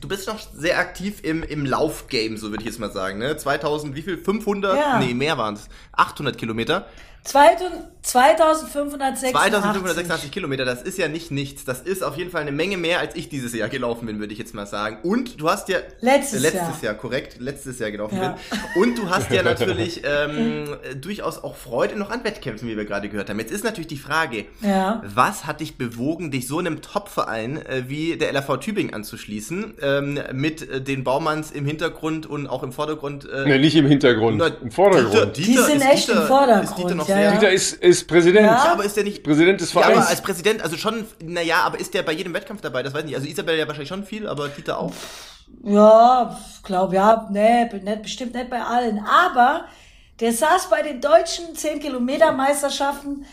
du bist noch sehr aktiv im, im Laufgame, so würde ich jetzt mal sagen, ne? 2000, wie viel? 500? Ja. Nee, mehr waren es. 800 Kilometer. 2586. 2586 Kilometer, das ist ja nicht nichts. Das ist auf jeden Fall eine Menge mehr, als ich dieses Jahr gelaufen bin, würde ich jetzt mal sagen. Und du hast ja... Letztes letztes Jahr. Jahr. korrekt. Letztes Jahr gelaufen Ja. bin. Und du hast ja natürlich ähm, durchaus auch Freude noch an Wettkämpfen, wie wir gerade gehört haben. Jetzt ist natürlich die Frage, Ja. was hat dich bewogen, dich so einem Top-Verein äh, wie der LAV Tübingen anzuschließen, ähm, mit äh, den Baumanns im Hintergrund und auch im Vordergrund? Äh, Nee, nicht im Hintergrund, na, im Vordergrund. Die sind ist echt im Vordergrund, Ist Dieter noch sehr, ja. Dieter ist, ist Präsident. Ja. aber ist der nicht Präsident des ja, aber Vereins. als Präsident, also schon, naja, aber ist der bei jedem Wettkampf dabei? Das weiß ich nicht. Also Isabel ja wahrscheinlich schon viel, aber Dieter auch. Ja, glaub ja, nee, nicht, bestimmt nicht bei allen. Aber der saß bei den deutschen 10 Kilometer Meisterschaften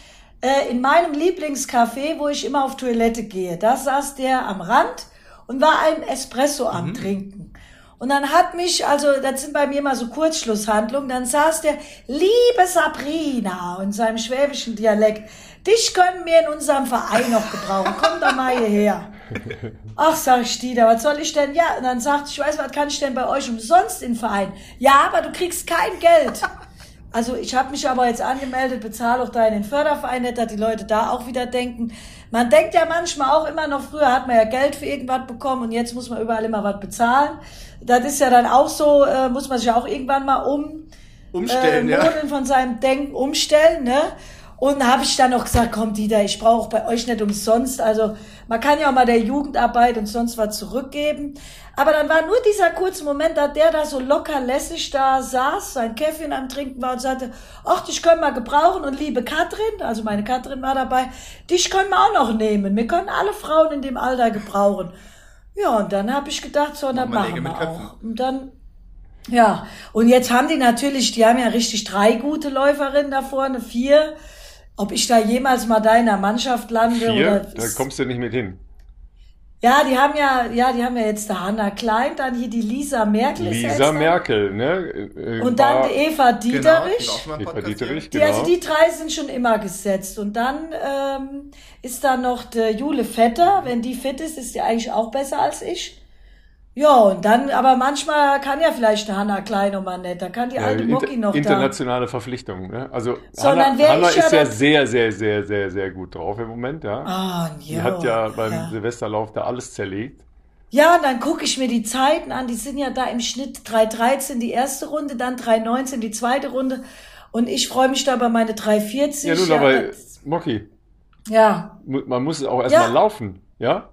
äh, in meinem Lieblingscafé, wo ich immer auf Toilette gehe. Da saß der am Rand und war ein Espresso am Trinken. Und dann hat mich, also das sind bei mir immer so Kurzschlusshandlungen, dann saß der, liebe Sabrina, in seinem schwäbischen Dialekt, dich können wir in unserem Verein noch gebrauchen, komm doch mal hierher. Ach, sag ich, Dieter, was soll ich denn? Ja, und dann sagt, ich weiß, was kann ich denn bei euch umsonst in den Verein? Ja, aber du kriegst kein Geld. Also ich habe mich aber jetzt angemeldet, bezahle auch da in den Förderverein, nicht, dass die Leute da auch wieder denken. Man denkt ja manchmal auch immer noch, früher hat man ja Geld für irgendwas bekommen und jetzt muss man überall immer was bezahlen. Das ist ja dann auch so, äh, muss man sich ja auch irgendwann mal um Umstellen, äh, ja. Von seinem Denken umstellen, ne? Und habe ich dann noch gesagt, komm Dieter, ich brauche bei euch nicht umsonst. Also man kann ja auch mal der Jugendarbeit und sonst was zurückgeben. Aber dann war nur dieser kurze Moment, da der da so locker lässig da saß, sein Käffchen am Trinken war und sagte, ach, dich können wir gebrauchen. Und liebe Katrin, also meine Katrin war dabei, dich können wir auch noch nehmen. Wir können alle Frauen in dem Alter gebrauchen. Ja, und dann habe ich gedacht, so, dann Machen wir machen auch. Und dann ja, und jetzt haben die natürlich, die haben ja richtig drei gute Läuferinnen da vorne, vier. Ob ich da jemals mal da in der Mannschaft lande Vier, oder da kommst du nicht mit hin. Ja, die haben ja, ja, die haben ja jetzt da Hanna Klein, dann hier die Lisa Merkel. Lisa. Merkel, ne? äh, Und dann war- die Eva Genau, die Dieterich. im Eva. Dieterich, Die, genau. also die drei sind schon immer gesetzt. Und dann ähm, ist da noch der Jule Vetter. Wenn die fit ist, ist die eigentlich auch besser als ich. Ja, und dann, aber manchmal kann ja vielleicht Hanna Klein noch mal nicht. Da kann die Ja, alte inter- Mucki noch da. internationale Verpflichtung. Ne? Also So, Hanna, Hanna ja ist ja sehr, sehr, sehr, sehr, sehr, gut drauf im Moment. Ja. Ah, Die jo, hat ja beim ja. Silvesterlauf da alles zerlegt. Ja, und dann gucke ich mir die Zeiten an. Die sind ja da im Schnitt 3,13 die erste Runde, dann 3,19 die zweite Runde. Und ich freue mich da bei meine 3,40. Ja, nun, aber das- Mocky, ja, man muss auch erstmal Ja. laufen, ja?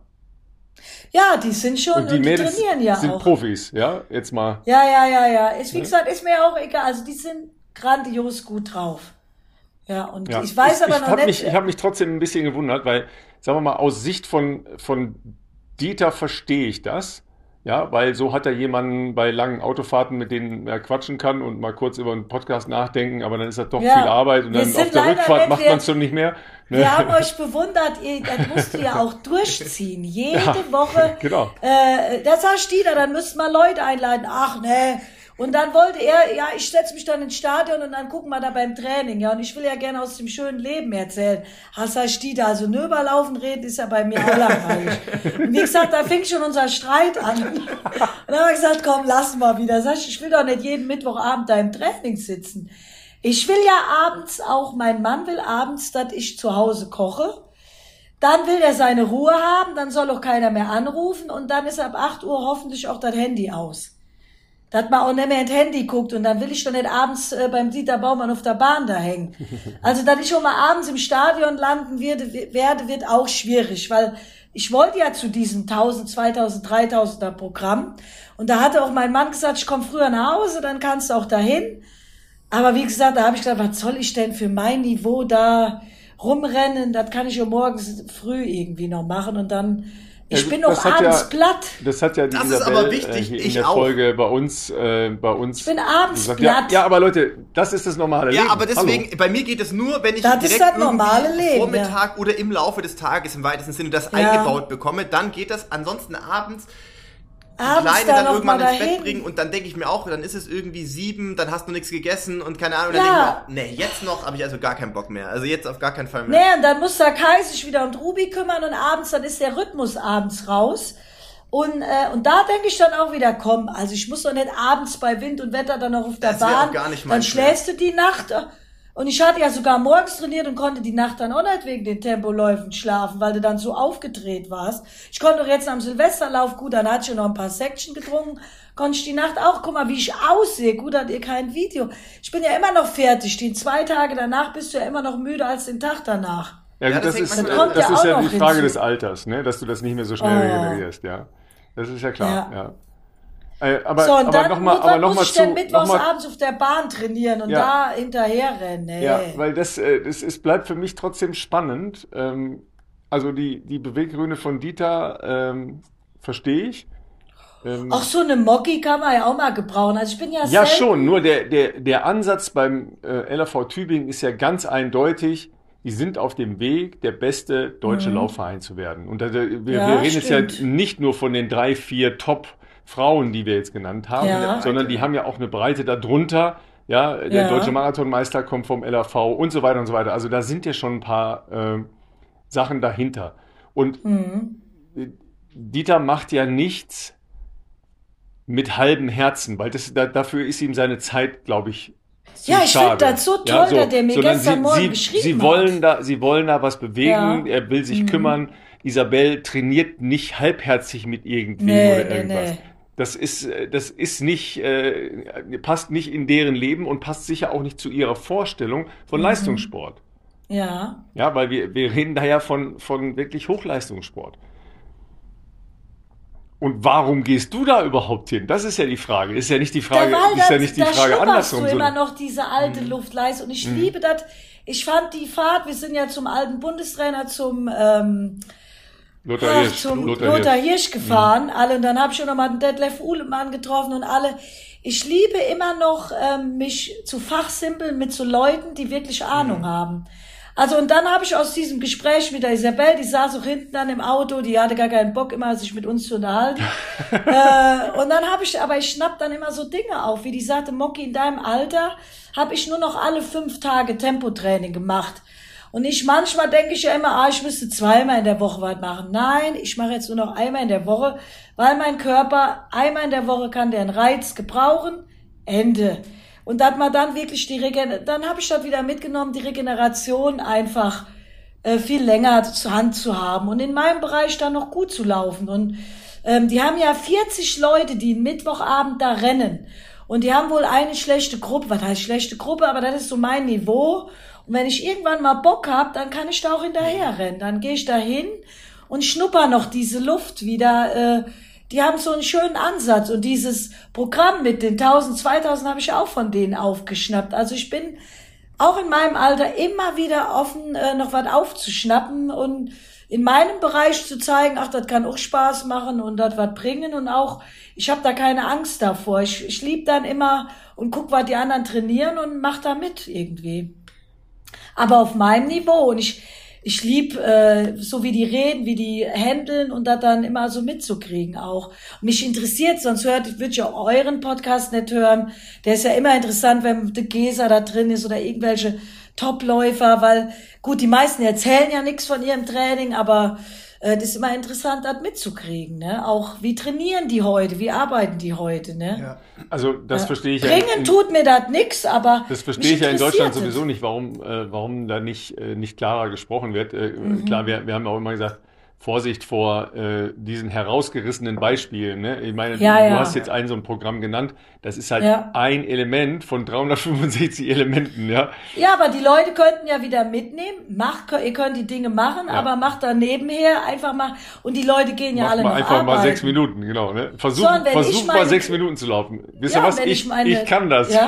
Ja, die sind schon Und die Mädels trainieren ja sind auch. Profis, ja? Jetzt mal. Ja, ja, ja, ja. Ist, wie gesagt, ist mir auch egal. Also die sind grandios gut drauf. Ja, und Ja. ich weiß aber ich noch hab nicht. Mich, ich habe mich trotzdem ein bisschen gewundert, weil, sagen wir mal, aus Sicht von, von Dieter verstehe ich das. Ja, weil so hat er jemanden bei langen Autofahrten, mit denen er quatschen kann und mal kurz über einen Podcast nachdenken, aber dann ist das doch Ja. viel Arbeit und Wir dann auf der Rückfahrt macht man es schon nicht mehr. Ne? wir haben euch bewundert, ihr, das musst du ja auch durchziehen. Jede Ja, Woche. genau. Äh, da sagt Dieter, dann müssten wir Leute einladen. Ach nee. Und dann wollte er, ja, ich setze mich dann ins Stadion und dann gucken wir da beim Training. Ja, und ich will ja gerne aus dem schönen Leben erzählen. Hast Dieter, also nur über Laufen reden ist ja bei mir auch langweilig. Und wie gesagt, da fing schon unser Streit an. Und dann haben wir gesagt, komm, lass mal wieder. Sag ich, ich will doch nicht jeden Mittwochabend da im Training sitzen. Ich will ja abends auch, mein Mann will abends, dass ich zu Hause koche. Dann will er seine Ruhe haben, dann soll auch keiner mehr anrufen und dann ist ab 8 Uhr hoffentlich auch das Handy aus. Dass man auch nicht mehr ins Handy guckt und dann will ich doch nicht abends äh, beim Dieter Baumann auf der Bahn da hängen. Also, dass ich schon mal abends im Stadion landen werde, werde, wird auch schwierig, weil ich wollte ja zu diesem 1000, 2000, 3000er Programm und da hatte auch mein Mann gesagt, ich komme früher nach Hause, dann kannst du auch dahin. Aber wie gesagt, da habe ich gedacht, was soll ich denn für mein Niveau da rumrennen? Das kann ich ja morgens früh irgendwie noch machen und dann Ich Ja, bin hat abends ja- platt. Das hat ja die Das ist Isabel, aber wichtig, äh, in ich der auch. Folge bei uns, äh, bei uns. Ich bin abends gesagt. platt. Ja, ja, aber Leute, das ist das normale Ja, Leben. aber deswegen, Hallo. bei mir geht es nur, wenn ich Das ist direkt das normale Leben, Vormittag oder im Laufe des Tages im weitesten Sinne das Ja. eingebaut bekomme, dann geht das. Ansonsten abends die Abends Kleine da dann irgendwann ins Bett bringen und dann denke ich mir auch, dann ist es irgendwie sieben, dann hast du nichts gegessen und keine Ahnung, dann Ja. denke ich mir nee, jetzt noch habe ich also gar keinen Bock mehr. Also jetzt auf gar keinen Fall mehr. Nee, und dann muss der Kai sich wieder um Ruby kümmern und abends, dann ist der Rhythmus abends raus. Und, äh, und da denke ich dann auch wieder, komm, also ich muss doch nicht abends bei Wind und Wetter dann noch auf der Das Bahn. auch gar nicht dann schläfst du die Nacht. Und ich hatte ja sogar morgens trainiert und konnte die Nacht dann auch nicht wegen den Tempoläufen schlafen, weil du dann so aufgedreht warst. Ich konnte doch jetzt am Silvesterlauf, gut, dann hatte ich noch ein paar Section getrunken, konnte ich die Nacht auch, guck mal, wie ich aussehe. Gut, hat ihr kein Video. Ich bin ja immer noch fertig. Die zwei Tage danach bist du ja immer noch müder als den Tag danach. Ja, Ja, gut, das das, ist, äh, Kommt das ja ist auch ja die Frage hinzu. des Alters, ne? dass du das nicht mehr so schnell Oh. regenerierst, ja. Das ist ja klar, Ja. ja. Äh, aber So, und aber dann, nochmal, was aber noch muss mal ich zu, denn noch mittwochs mal, abends auf der Bahn trainieren und Ja. da hinterherrennen? Nee. ja, weil das, äh, das ist, bleibt für mich trotzdem spannend. Ähm, also die, die Beweggründe von Dieter ähm, verstehe ich. Ähm, Auch so eine Mocki kann man ja auch mal gebrauchen. Also ich bin ja Ja, selten, schon. Nur der, der, der Ansatz beim äh, LAV Tübingen ist ja ganz eindeutig. Die sind auf dem Weg, der beste deutsche Laufverein zu werden. Und da, wir, Mhm. Ja, wir reden jetzt ja stimmt. nicht nur von den drei, vier Top-Frauen, die wir jetzt genannt haben, Ja. sondern die haben ja auch eine Breite darunter. Ja, der Ja. deutsche Marathonmeister kommt vom LAV und so weiter und so weiter. Also da sind ja schon ein paar äh, Sachen dahinter. Und Mhm. Dieter macht ja nichts mit halbem Herzen, weil das, da, dafür ist ihm seine Zeit, glaube ich, zu Ja, ich schade. find das so toll, dass der mir gestern sie, Morgen sie, geschrieben sie hat. wollen da, sie wollen da was bewegen, Ja. er will sich kümmern. Isabel trainiert nicht halbherzig mit irgendwem Nee, oder nee, irgendwas. nee. Das ist, äh, das ist nicht, äh, passt nicht in deren Leben und passt sicher auch nicht zu ihrer Vorstellung von Mhm. Leistungssport. Ja. Ja, weil wir, wir reden da ja von, von wirklich Hochleistungssport. Und warum gehst du da überhaupt hin? Das ist ja die Frage. Ist ja nicht die Frage, da, ist ja nicht die da Frage andersrum. du immer noch diese alte Mhm. Luftleistung. Und ich liebe das. Ich fand die Fahrt, wir sind ja zum alten Bundestrainer, zum ähm, Lothar Hirsch. zum Lothar Lothar, Hirsch. Mhm. Hirsch gefahren, alle, und dann habe ich schon nochmal den Detlef Uhlemann getroffen und alle. Ich liebe immer noch, ähm, mich zu fachsimpeln mit so Leuten, die wirklich Ahnung Mhm. haben. Also und dann habe ich aus diesem Gespräch mit der Isabel, die saß auch hinten dann im Auto, die hatte gar keinen Bock immer sich mit uns zu unterhalten. äh, und dann habe ich, aber ich schnapp dann immer so Dinge auf, wie die sagte, Mocky, in deinem Alter habe ich nur noch alle fünf Tage Tempotraining gemacht. Und ich manchmal denke ich ja immer, ah, ich müsste zweimal in der Woche was machen. Nein, ich mache jetzt nur noch einmal in der Woche, weil mein Körper einmal in der Woche kann der Reiz gebrauchen. Ende. Und dass man dann wirklich die Regen dann habe ich das wieder mitgenommen, die Regeneration einfach äh, viel länger zur Hand zu haben und in meinem Bereich dann noch gut zu laufen. Und ähm, die haben ja 40 Leute, die Mittwochabend da rennen. Und die haben wohl eine schlechte Gruppe, was heißt schlechte Gruppe, aber das ist so mein Niveau. Und wenn ich irgendwann mal Bock hab, dann kann ich da auch hinterher rennen. Dann gehe ich da hin und schnupper noch diese Luft wieder. Äh, die haben so einen schönen Ansatz. Und dieses Programm mit den 1000, 2000 habe ich auch von denen aufgeschnappt. Also ich bin auch in meinem Alter immer wieder offen, äh, noch was aufzuschnappen und in meinem Bereich zu zeigen, ach, das kann auch Spaß machen und das was bringen und auch, ich habe da keine Angst davor. Ich, ich lieb dann immer und guck, was die anderen trainieren und mach da mit irgendwie. Aber auf meinem Niveau und ich, ich lieb äh, so wie die reden, wie die handeln und das dann immer so mitzukriegen auch. Mich interessiert, sonst hört, würde ich ja euren Podcast nicht hören. Der ist ja immer interessant, wenn der Gesa da drin ist oder irgendwelche Topläufer, weil gut, die meisten erzählen ja nichts von ihrem Training, aber das ist immer interessant, das mitzukriegen. Ne? Auch wie trainieren die heute, wie arbeiten die heute. Ne? Ja. Also das verstehe ich ja. Bringen in- tut mir das nix, aber Das verstehe ich ja in Deutschland sowieso nicht, warum, äh, warum da nicht, äh, nicht klarer gesprochen wird. Äh, Mhm. Klar, wir, wir haben auch immer gesagt, Vorsicht vor äh, diesen herausgerissenen Beispielen. Ne? Ich meine, Ja, du ja. hast jetzt ein so ein Programm genannt. Das ist halt Ja. ein Element von 365 Elementen. Ja, Ja, aber die Leute könnten ja wieder mitnehmen. Macht, ihr könnt die Dinge machen, aber macht da nebenher einfach mal. Und die Leute gehen ja Mach alle mal einfach arbeiten. mal sechs Minuten, genau. Ne? Versuch, So, versuch ich mal meine- sechs Minuten zu laufen. Wisst Ja, ihr was? Ich, ich meine- ich kann das.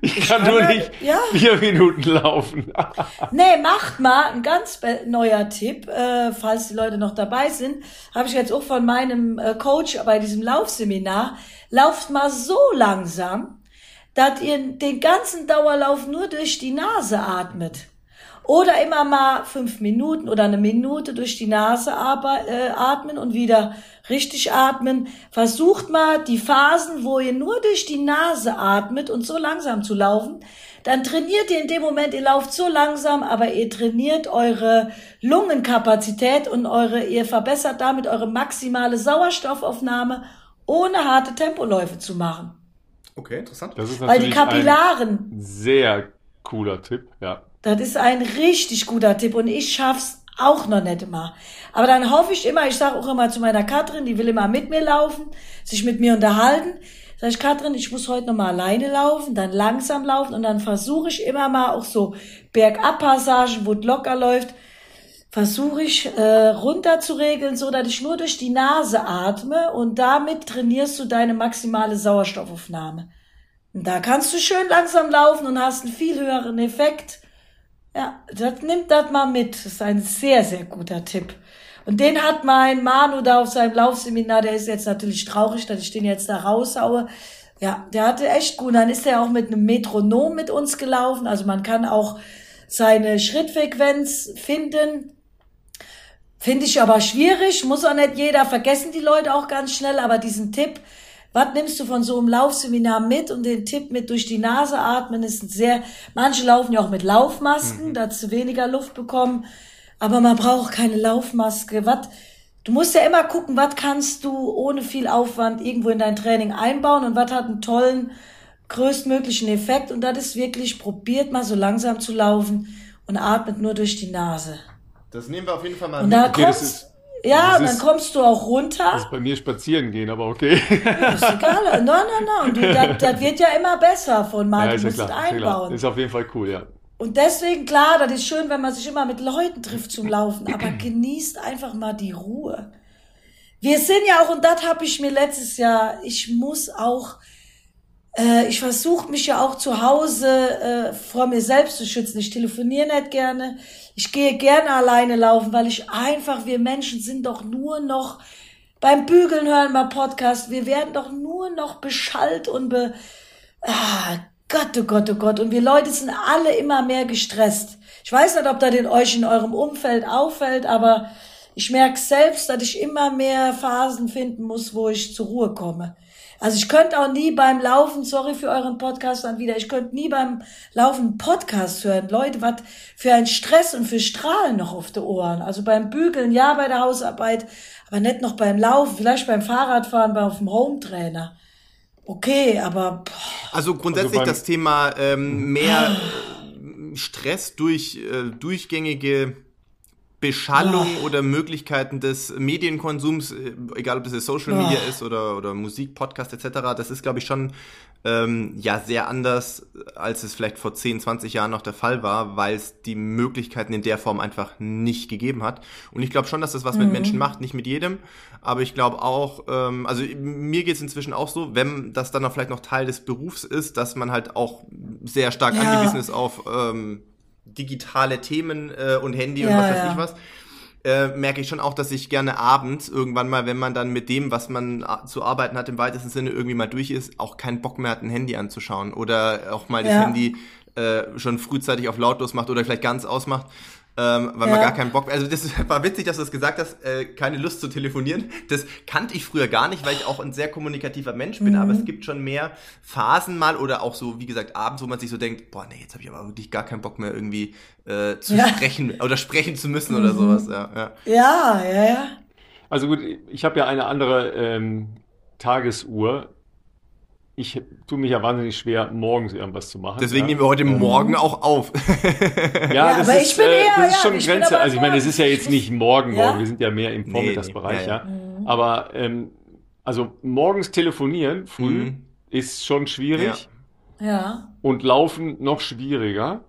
Ich kann, nur nicht vier Minuten laufen. Nee, macht mal ein ganz neuer Tipp, äh, falls die Leute noch dabei sind, habe ich jetzt auch von meinem äh, Coach bei diesem Laufseminar, lauft mal so langsam, dass ihr den ganzen Dauerlauf nur durch die Nase atmet. Oder immer mal fünf Minuten oder eine Minute durch die Nase äh, atmen und wieder richtig atmen. Versucht mal die Phasen, wo ihr nur durch die Nase atmet und so langsam zu laufen. Dann trainiert ihr in dem Moment, ihr lauft so langsam, aber ihr trainiert eure Lungenkapazität und eure, ihr verbessert damit eure maximale Sauerstoffaufnahme, ohne harte Tempoläufe zu machen. Okay, interessant. Das ist Weil die natürlich Kapillaren, ein sehr cooler Tipp, ja. Das ist ein richtig guter Tipp und ich schaff's auch noch nicht immer. Aber dann hoffe ich immer, ich sage auch immer zu meiner Katrin, die will immer mit mir laufen, sich mit mir unterhalten. Sag ich, Katrin, ich muss heute noch mal alleine laufen, dann langsam laufen und dann versuche ich immer mal auch so Bergabpassagen, wo es locker läuft, versuche ich äh, runter zu regeln, so dass ich nur durch die Nase atme und damit trainierst du deine maximale Sauerstoffaufnahme. Und da kannst du schön langsam laufen und hast einen viel höheren Effekt. Ja, das nimmt das mal mit. Das ist ein sehr, sehr guter Tipp. Und den hat mein Manu da auf seinem Laufseminar, der ist jetzt natürlich traurig, dass ich den jetzt da raushaue. Ja, der hatte echt gut. Dann ist er auch mit einem Metronom mit uns gelaufen. Also man kann auch seine Schrittfrequenz finden. Finde ich aber schwierig, muss auch nicht jeder, vergessen die Leute auch ganz schnell, aber diesen Tipp, was nimmst du von so einem Laufseminar mit und den Tipp mit durch die Nase atmen ist ein sehr, manche laufen ja auch mit Laufmasken, mhm. dass sie weniger Luft bekommen, aber man braucht keine Laufmaske. Was, du musst ja immer gucken, was kannst du ohne viel Aufwand irgendwo in dein Training einbauen und was hat einen tollen, größtmöglichen Effekt und das ist wirklich, probiert mal so langsam zu laufen und atmet nur durch die Nase. Das nehmen wir auf jeden Fall mal Und mit. da Okay, kommst, ist- ja, und dann ist- kommst du auch runter. Das ist bei mir spazieren gehen, aber okay. ist egal. Nein, nein, nein. Das, wird ja immer besser von mal. ja, du ja musst ja klar. einbauen. Ist auf jeden Fall cool, ja. Und deswegen, klar, das ist schön, wenn man sich immer mit Leuten trifft zum Laufen, aber genießt einfach mal die Ruhe. Wir sind ja auch, und das habe ich mir letztes Jahr, ich muss auch, äh, ich versuche mich ja auch zu Hause äh, vor mir selbst zu schützen. Ich telefoniere nicht gerne. Ich gehe gerne alleine laufen, weil ich einfach, wir Menschen sind doch nur noch beim Bügeln hören wir Podcast. Wir werden doch nur noch beschallt und be, Ah, Gott, oh Gott, oh Gott. Und wir Leute sind alle immer mehr gestresst. Ich weiß nicht, ob das in euch in eurem Umfeld auffällt, aber ich merke selbst, dass ich immer mehr Phasen finden muss, wo ich zur Ruhe komme. Also ich könnte auch nie beim Laufen, sorry für euren Podcast dann wieder, ich könnte nie beim Laufen Podcast hören. Leute, was für ein Stress und für Strahlen noch auf die Ohren. Also beim Bügeln, ja, bei der Hausarbeit, aber nicht noch beim Laufen, vielleicht beim Fahrradfahren, bei auf dem Hometrainer. Okay, aber boah, Also grundsätzlich Also das Thema ähm, mehr äh, Stress durch äh, durchgängige Beschallung oder Möglichkeiten des Medienkonsums, äh, egal ob das jetzt Social Media ist oder, oder Musik, Podcast etc., das ist, glaube ich, schon ähm, ja sehr anders, als es vielleicht vor 10, 20 Jahren noch der Fall war, weil es die Möglichkeiten in der Form einfach nicht gegeben hat. Und ich glaube schon, dass das was mit Menschen macht, nicht mit jedem, aber ich glaube auch, ähm, also mir geht es inzwischen auch so, wenn das dann auch vielleicht noch Teil des Berufs ist, dass man halt auch sehr stark Ja. angewiesen ist auf ähm, digitale Themen äh, und Handy und Ja, was weiß ja. ich was. Äh, merke ich schon auch, dass ich gerne abends irgendwann mal, wenn man dann mit dem, was man a- zu arbeiten hat, im weitesten Sinne irgendwie mal durch ist, auch keinen Bock mehr hat, ein Handy anzuschauen oder auch mal das Ja. Handy äh, schon frühzeitig auf lautlos macht oder vielleicht ganz ausmacht, ähm, weil man Ja. gar keinen Bock Also das war witzig, dass du das gesagt hast, äh, keine Lust zu telefonieren. Das kannte ich früher gar nicht, weil ich auch ein sehr kommunikativer Mensch bin, Mhm. aber es gibt schon mehr Phasen mal oder auch so, wie gesagt, abends, wo man sich so denkt, boah, nee, jetzt habe ich aber wirklich gar keinen Bock mehr irgendwie äh, zu Ja. sprechen oder sprechen zu müssen oder sowas. Ja, ja. ja, ja, ja. Also gut, ich habe ja eine andere ähm, Tagesuhr. Ich tue mich ja wahnsinnig schwer, morgens irgendwas zu machen. Deswegen ja. nehmen wir heute Morgen auch auf. Ja, Ja, das aber ist, ich bin äh, eher- das ist ja, schon bin Grenze. Also ich meine, es ist ja jetzt nicht morgen, Ja. morgen. Wir sind ja mehr im Nee, Vormittagsbereich, nee, ja, ja. Aber ähm, also morgens telefonieren früh Mhm. ist schon schwierig Ja. und laufen noch schwieriger.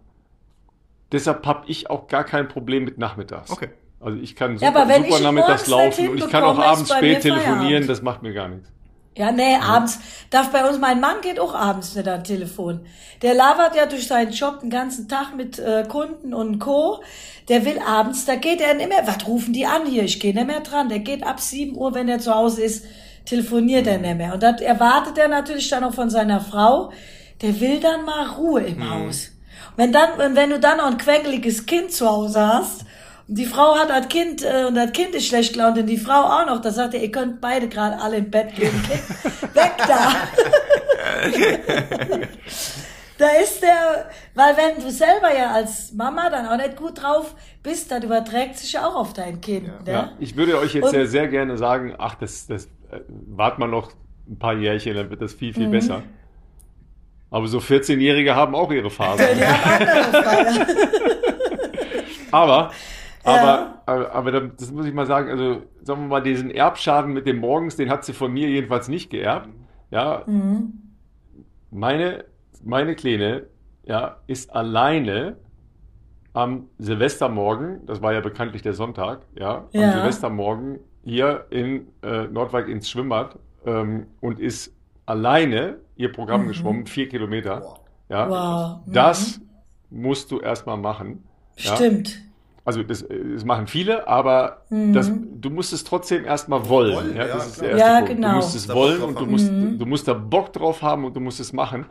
Deshalb habe ich auch gar kein Problem mit nachmittags. Okay. Also ich kann Ja, super, aber wenn super ich nachmittags nicht laufen und ich kann auch abends spät telefonieren, das macht mir gar nichts. Ja, nee, abends darf bei uns, mein Mann geht auch abends nicht an Telefon. Der labert ja durch seinen Job den ganzen Tag mit äh, Kunden und Co. Der will abends, da geht er nicht mehr, was rufen die an hier? Ich gehe nicht mehr dran. Der geht ab 7 Uhr, wenn er zu Hause ist, telefoniert er nicht mehr. Und das erwartet er natürlich dann auch von seiner Frau. Der will dann mal Ruhe im Haus. Und wenn dann, wenn du dann noch ein quengeliges Kind zu Hause hast, die Frau hat das Kind äh, und das Kind ist schlecht gelaunt und die Frau auch noch. Da sagt er, ihr könnt beide gerade alle im Bett gehen. Weg da. da ist der, weil wenn du selber ja als Mama dann auch nicht gut drauf bist, dann überträgt sich ja auch auf dein Kind. Ja, ne? ja. Ich würde euch jetzt Und- sehr, sehr gerne sagen, ach, das, das äh, wart mal noch ein paar Jährchen, dann wird das viel, Mhm. viel besser. Aber so 14-Jährige haben auch ihre Phase. Die haben andere Feier. Aber, aber, aber, aber da- das muss ich mal sagen, also sagen wir mal, diesen Erbschaden mit dem Morgens, den hat sie von mir jedenfalls nicht geerbt. Ja, Mhm. meine, meine Kleine, ja, ist alleine am Silvestermorgen, das war ja bekanntlich der Sonntag, ja, am Ja. Silvestermorgen hier in äh, Nordwijk ins Schwimmbad ähm, und ist alleine ihr Programm geschwommen, vier Kilometer. Boah. Ja, Wow. Mhm. das musst du erstmal machen. Ja? Also das, äh, das machen viele, aber Mhm. das, du musst es trotzdem erstmal wollen. Wollen, ja, ja, das ist klar. der erste Ja, Punkt. genau. Du musst es Da wollen und du musst, Mhm. du musst da Bock drauf haben und du musst es machen.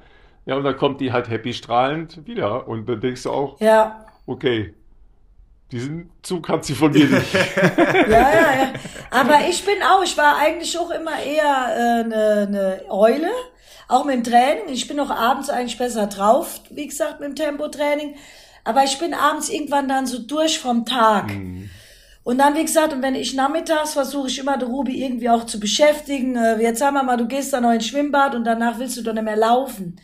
Ja, und dann kommt die halt happy strahlend wieder und dann denkst du auch, Ja. okay, diesen Zug hat sie von mir nicht. Ja, ja, ja. Aber ich bin auch, ich war eigentlich auch immer eher äh, eine, eine Eule, auch mit dem Training. Ich bin auch abends eigentlich besser drauf, wie gesagt, mit dem Tempotraining. Aber ich bin abends irgendwann dann so durch vom Tag. Und dann, wie gesagt, und wenn ich nachmittags versuche ich immer, der Ruby irgendwie auch zu beschäftigen. Äh, Jetzt sagen wir mal, du gehst dann noch ins Schwimmbad und danach willst du doch nicht mehr laufen.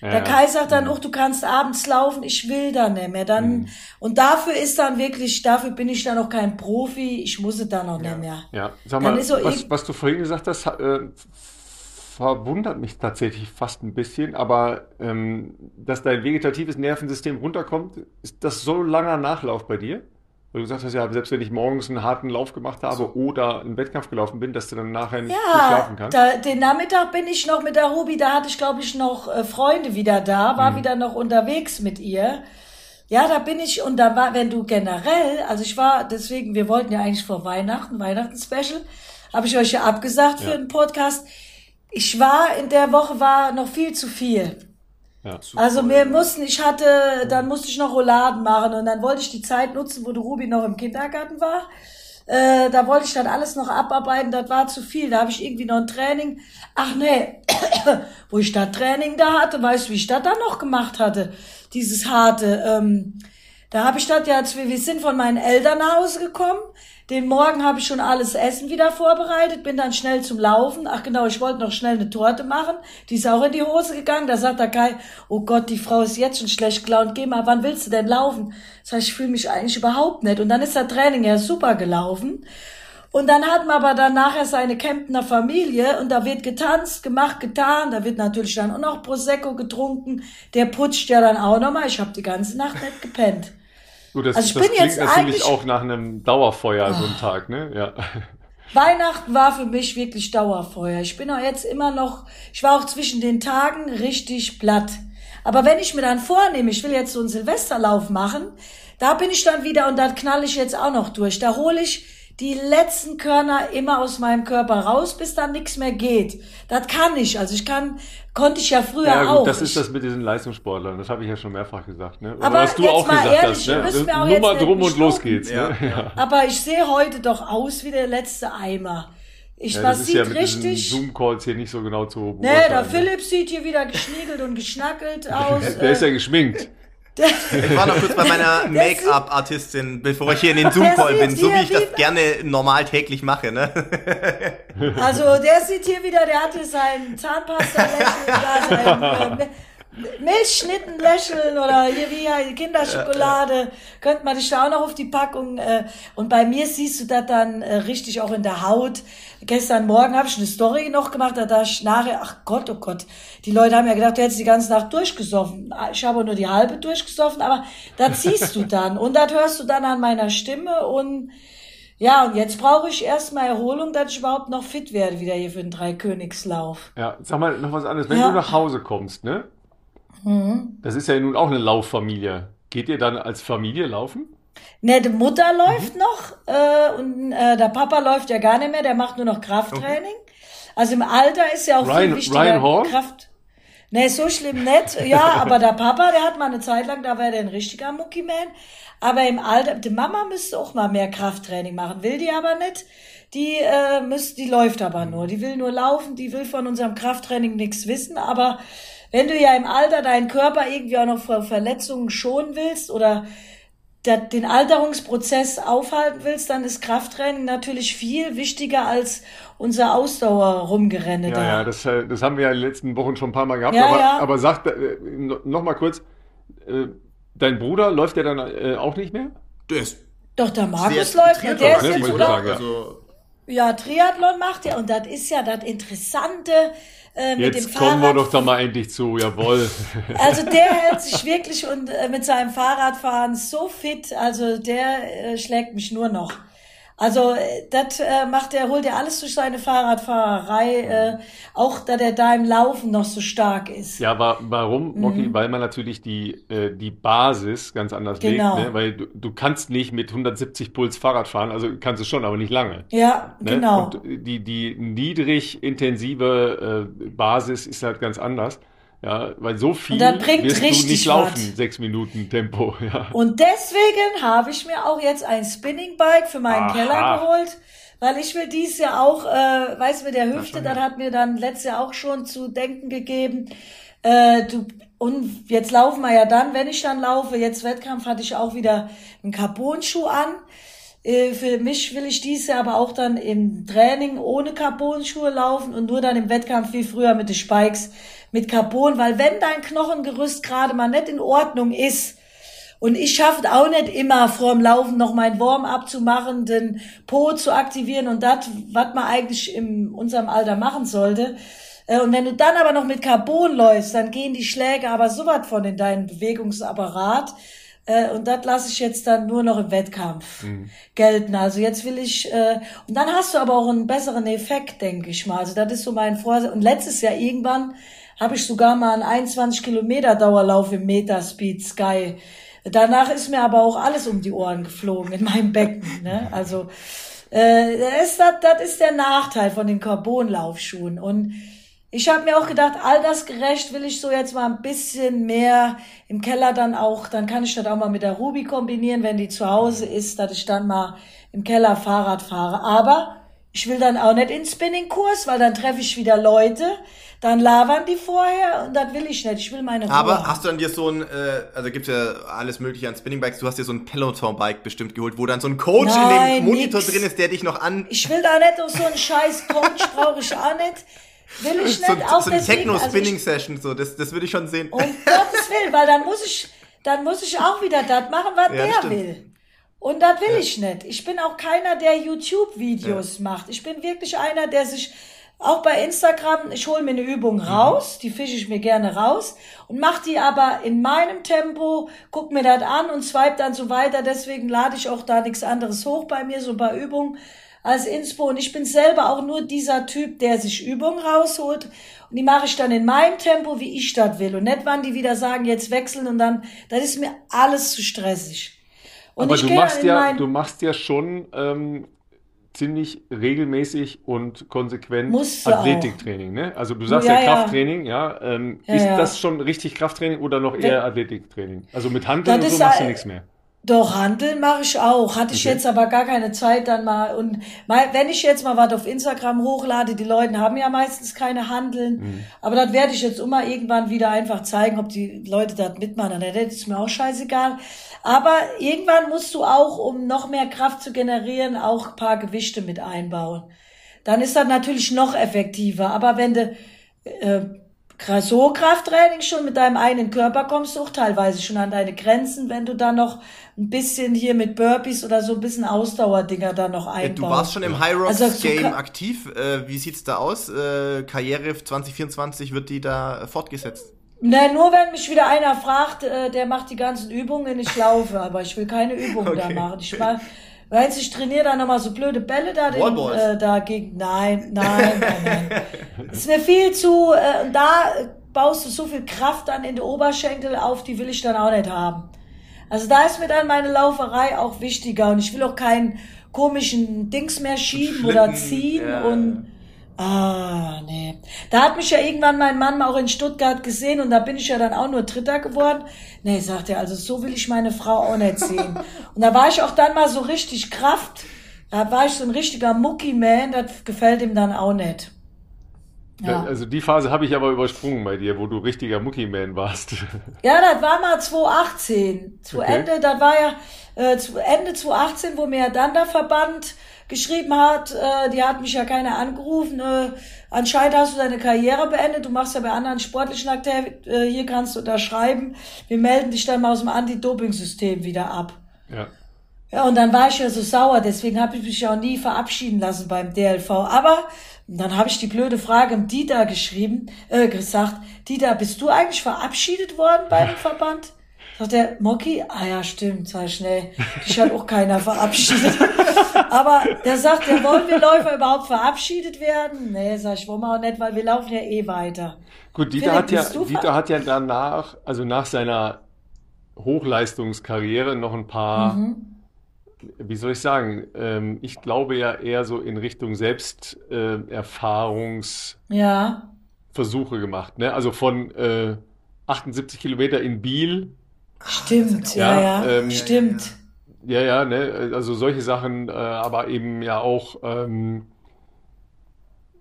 Der Ja. Kai sagt dann auch, du kannst abends laufen, ich will da nicht mehr. Dann, und dafür ist dann wirklich, dafür bin ich dann auch kein Profi, ich muss es dann auch nicht mehr. Ja, sag mal, was, was du vorhin gesagt hast, ha- äh, verwundert mich tatsächlich fast ein bisschen, aber ähm, dass dein vegetatives Nervensystem runterkommt, ist das so langer Nachlauf bei dir? Weil du gesagt hast, ja, selbst wenn ich morgens einen harten Lauf gemacht habe oder einen Wettkampf gelaufen bin, dass du dann nachher nicht gut Ja, schlafen kannst. da, den Nachmittag bin ich noch mit der Ruby, da hatte ich, glaube ich, noch äh, Freunde wieder da, war wieder noch unterwegs mit ihr. Ja, da bin ich, und da war, wenn du generell, also ich war, deswegen, wir wollten ja eigentlich vor Weihnachten, Weihnachten-Special, habe ich euch ja abgesagt für Ja. den Podcast. Ich war, in der Woche war noch viel zu viel. Ja. Also wir mussten, ich hatte, dann musste ich noch Rouladen machen und dann wollte ich die Zeit nutzen, wo der Ruby noch im Kindergarten war. Äh, da wollte ich dann alles noch abarbeiten, das war zu viel. Da habe ich irgendwie noch ein Training. Ach nee, wo ich da Training da hatte, weißt du, wie ich das dann noch gemacht hatte? Dieses harte. Ähm, da habe ich das ja, wir sind von meinen Eltern nach Hause gekommen. Den Morgen habe ich schon alles Essen wieder vorbereitet, bin dann schnell zum Laufen. Ach genau, ich wollte noch schnell eine Torte machen. Die ist auch in die Hose gegangen. Da sagt der Kai, oh Gott, die Frau ist jetzt schon schlecht gelaunt. Geh mal, wann willst du denn laufen? Sag ich, ich fühle mich eigentlich überhaupt nicht. Und dann ist das Training ja super gelaufen. Und dann hat man aber dann nachher seine Kemptner Familie und da wird getanzt, gemacht, getan. Da wird natürlich dann auch noch Prosecco getrunken. Der putscht ja dann auch nochmal. Ich habe die ganze Nacht nicht gepennt. Gut, das, Also ich das bin klingt jetzt natürlich eigentlich- Ah. auch nach einem Dauerfeuer, so ein Tag, ne? Ja. Weihnachten war für mich wirklich Dauerfeuer. Ich bin auch jetzt immer noch, ich war auch zwischen den Tagen richtig platt. Aber wenn ich mir dann vornehme, ich will jetzt so einen Silvesterlauf machen, da bin ich dann wieder und dann knall ich jetzt auch noch durch. Da hole ich die letzten Körner immer aus meinem Körper raus, bis dann nichts mehr geht. Das kann ich. Also ich kann, konnte ich ja früher Ja, auch. gut, das ich, ist das mit diesen Leistungssportlern. Das habe ich ja schon mehrfach gesagt, ne? Oder Aber was du jetzt auch mal gesagt ehrlich, hast, ne? müsst mir auch Nummer jetzt drum nicht und los geht's, ne? Ja. aber ich sehe heute doch aus wie der letzte Eimer. Ich, Ja, man das ist sieht ja richtig. Zoom-Calls hier nicht so genau zu Nee, beurteilen. der ne? Philipp sieht hier wieder geschniegelt und geschnackelt aus. Der ist ja äh, geschminkt. Ich war noch kurz bei meiner Make-up-Artistin, bevor ich hier in den Zoom-Call bin, so wie ich das gerne normal täglich mache, ne? also der sieht hier wieder, der hat hier sein Zahnpasta-Lächeln, da sein äh, Milchschnitten-Lächeln oder hier wie ja, Kinderschokolade. Könnte man da auch noch auf die Packung. Äh, und bei mir siehst du das dann äh, richtig auch in der Haut. Gestern Morgen habe ich eine Story noch gemacht, da dachte ich nachher, ach Gott, oh Gott, die Leute haben ja gedacht, du hättest die ganze Nacht durchgesoffen. Ich habe nur die halbe durchgesoffen, aber das siehst du dann und das hörst du dann an meiner Stimme und Ja, und jetzt brauche ich erstmal Erholung, dass ich überhaupt noch fit werde wieder hier für den Dreikönigslauf. Ja, sag mal noch was anderes. Wenn Ja. du nach Hause kommst, ne? Das ist ja nun auch eine Lauffamilie. Geht ihr dann als Familie laufen? Ne, die Mutter läuft noch äh, und äh, der Papa läuft ja gar nicht mehr, der macht nur noch Krafttraining. Also im Alter ist ja auch Ryan- viel wichtiger Ryan Hall? Kraft. Ne, so schlimm nicht. Ja, aber der Papa, der hat mal eine Zeit lang, da war der ein richtiger Muckiman. Aber im Alter, die Mama müsste auch mal mehr Krafttraining machen, will die aber nicht. Die äh, müsst, die läuft aber nur. Die will nur laufen, die will von unserem Krafttraining nichts wissen. Aber wenn du ja im Alter deinen Körper irgendwie auch noch vor Verletzungen schonen willst oder der, den Alterungsprozess aufhalten willst, dann ist Krafttraining natürlich viel wichtiger als unser Ausdauer-Rumgerenne Ja, da. ja, das, äh, das haben wir ja in den letzten Wochen schon ein paar Mal gehabt. Ja, aber, ja. aber sag äh, no- noch mal kurz, äh, dein Bruder läuft der dann auch nicht mehr? Der ist Doch, der Markus läuft, ja, Triathlon der ist ne? jetzt sagen, ja. Also, ja, Triathlon macht er und das ist ja das Interessante äh, mit dem Jetzt kommen wir doch da mal endlich zu, jawohl. Also der hält sich wirklich und äh, mit seinem Fahrradfahren so fit, also der äh, schlägt mich nur noch. Also äh, das äh, macht er, holt er alles durch seine Fahrradfahrerei, äh, auch da der da im Laufen noch so stark ist. Ja, wa warum, Mocky? Mhm. Weil man natürlich die, äh, die Basis ganz anders Genau. legt, ne? Weil du, du kannst nicht mit 170 Puls Fahrrad fahren, also kannst du schon, aber nicht lange. Ja, Ne? genau. Und die, die niedrig intensive äh, Basis ist halt ganz anders. Ja, weil so viel Und das bringt wirst du richtig nicht laufen, was. sechs Minuten Tempo. Ja. Und deswegen habe ich mir auch jetzt ein Spinningbike für meinen Aha. Keller geholt, weil ich will dies Jahr auch, äh, weiß mit der Hüfte, das hat mir dann letztes Jahr auch schon zu denken gegeben. Äh, du, und jetzt laufen wir ja dann, wenn ich dann laufe, jetzt Wettkampf hatte ich auch wieder einen Carbon-Schuh an. Äh, Für mich will ich dies Jahr aber auch dann im Training ohne Carbon-Schuhe laufen und nur dann im Wettkampf wie früher mit den Spikes mit Carbon, weil wenn dein Knochengerüst gerade mal nicht in Ordnung ist, und ich schaffe auch nicht immer vor dem Laufen noch mein Warm-up zu machen, den Po zu aktivieren und das, was man eigentlich in unserem Alter machen sollte. Äh, Und wenn du dann aber noch mit Carbon läufst, dann gehen die Schläge aber so was von in deinen Bewegungsapparat. Äh, Und das lasse ich jetzt dann nur noch im Wettkampf gelten. Also jetzt will ich, äh, und dann hast du aber auch einen besseren Effekt, denke ich mal. Also das ist so mein Vorsatz. Und letztes Jahr irgendwann habe ich sogar mal einen 21 Kilometer Dauerlauf im Metaspeed Sky. Danach ist mir aber auch alles um die Ohren geflogen in meinem Becken. Ne? Also äh, das, ist, das, das ist der Nachteil von den Carbonlaufschuhen. Und ich habe mir auch gedacht, altersgerecht will ich so jetzt mal ein bisschen mehr im Keller dann auch, dann kann ich das auch mal mit der Ruby kombinieren, wenn die zu Hause ist, dass ich dann mal im Keller Fahrrad fahre. Aber ich will dann auch nicht in Spinningkurs, weil dann treffe ich wieder Leute, dann labern die vorher und das will ich nicht. Ich will meine Ruhe. aber hast du dann dir so ein, äh, also gibt's ja alles mögliche an Spinningbikes, du hast dir so ein Peloton-Bike bestimmt geholt, wo dann so ein Coach in Nein, dem Monitor nix. drin ist, der dich noch an... Ich will da nicht so einen scheiß Coach, brauche ich auch nicht. Will ich nicht, so, auch so eine deswegen, also Techno-Spinning-Session, so, das, das würde ich schon sehen. Um Gottes Willen, weil dann muss ich, dann muss ich auch wieder das machen, was Ja, der stimmt. will. Und das will ich nicht. Ich bin auch keiner, der YouTube-Videos macht. Ich bin wirklich einer, der sich auch bei Instagram, ich hole mir eine Übung Mhm. raus, die fische ich mir gerne raus und mache die aber in meinem Tempo, guck mir das an und swipe dann so weiter. Deswegen lade ich auch da nichts anderes hoch bei mir, so ein paar Übungen als Inspo. Und ich bin selber auch nur dieser Typ, der sich Übungen rausholt. Und die mache ich dann in meinem Tempo, wie ich das will. Und nicht, wann die wieder sagen, jetzt wechseln und dann, das ist mir alles zu stressig. Und Aber du machst ja, du machst ja schon ähm, ziemlich regelmäßig und konsequent. Athletiktraining, ne? Also du sagst Ja, ja. Krafttraining, ja. Ähm, Ja, ist das schon richtig Krafttraining oder noch eher Athletiktraining? Also mit Handeln und so machst du nichts mehr. Doch, Handeln mache ich auch. Hatte ich Okay. jetzt aber gar keine Zeit dann mal. Und mal, wenn ich jetzt mal was auf Instagram hochlade, die Leute haben ja meistens keine Handeln. Mhm. Aber das werde ich jetzt immer irgendwann wieder einfach zeigen, ob die Leute das mitmachen. Dann das ist mir auch scheißegal. Aber irgendwann musst du auch, um noch mehr Kraft zu generieren, auch ein paar Gewichte mit einbauen. Dann ist das natürlich noch effektiver. Aber wenn du äh, so Krafttraining schon mit deinem eigenen Körper kommst du auch teilweise schon an deine Grenzen, wenn du dann noch ein bisschen hier mit Burpees oder so ein bisschen Ausdauerdinger da noch einbaust. Du warst schon im High Rocks Also, so Game aktiv. Äh, wie sieht's da aus? Äh, Karriere 2024 wird die da äh, fortgesetzt? Ne, nur wenn mich wieder einer fragt, äh, der macht die ganzen Übungen, ich laufe, aber ich will keine Übungen da Okay. machen. Ich war, Weißt du, ich trainiere da nochmal so blöde Bälle da den, äh, dagegen. Nein, nein, nein, nein. ist mir viel zu, äh, und da baust du so viel Kraft dann in die Oberschenkel auf, die will ich dann auch nicht haben. Also da ist mir dann meine Lauferei auch wichtiger und ich will auch keinen komischen Dings mehr schieben oder ziehen ja. und Ah, nee. Da hat mich ja irgendwann mein Mann auch in Stuttgart gesehen und da bin ich ja dann auch nur Dritter geworden. Nee, sagt er, also so will ich meine Frau auch nicht sehen. Und da war ich auch dann mal so richtig Kraft. Da war ich so ein richtiger Mucki-Man, das gefällt ihm dann auch nicht. Ja. Also die Phase habe ich aber übersprungen bei dir, wo du richtiger Mucki-Man warst. Ja, das war mal 2018. Zu Okay. Ende, das war ja äh, zu Ende 2018, wo mir ja dann der Verband geschrieben hat, äh, die hat mich ja keiner angerufen, äh, anscheinend hast du deine Karriere beendet, du machst ja bei anderen sportlichen Aktivitäten, äh, hier kannst du unterschreiben, wir melden dich dann mal aus dem Anti-Doping-System wieder ab. Ja. Ja, und dann war ich ja so sauer, deswegen habe ich mich auch nie verabschieden lassen beim DLV. Aber dann habe ich die blöde Frage im Dieter geschrieben, äh, gesagt, Dieter, bist du eigentlich verabschiedet worden beim Verband? Sagt der Mocky, ah ja, stimmt, sei schnell. Dich hat auch keiner verabschiedet. Aber der sagt, ja, wollen wir Läufer überhaupt verabschiedet werden? Nee, sag ich, wollen wir auch nicht, weil wir laufen ja eh weiter. Gut, Dieter Philipp, hat ja, Dieter hat ja danach, also nach seiner Hochleistungskarriere noch ein paar, Mhm. Wie soll ich sagen, ähm, ich glaube ja eher so in Richtung Selbsterfahrungsversuche äh, Ja, gemacht, ne? Also von äh, 78 Kilometer in Biel, stimmt, Ja, ja, ja, ähm, stimmt. ja, ja, ne? Also solche Sachen, äh, aber eben ja auch ähm,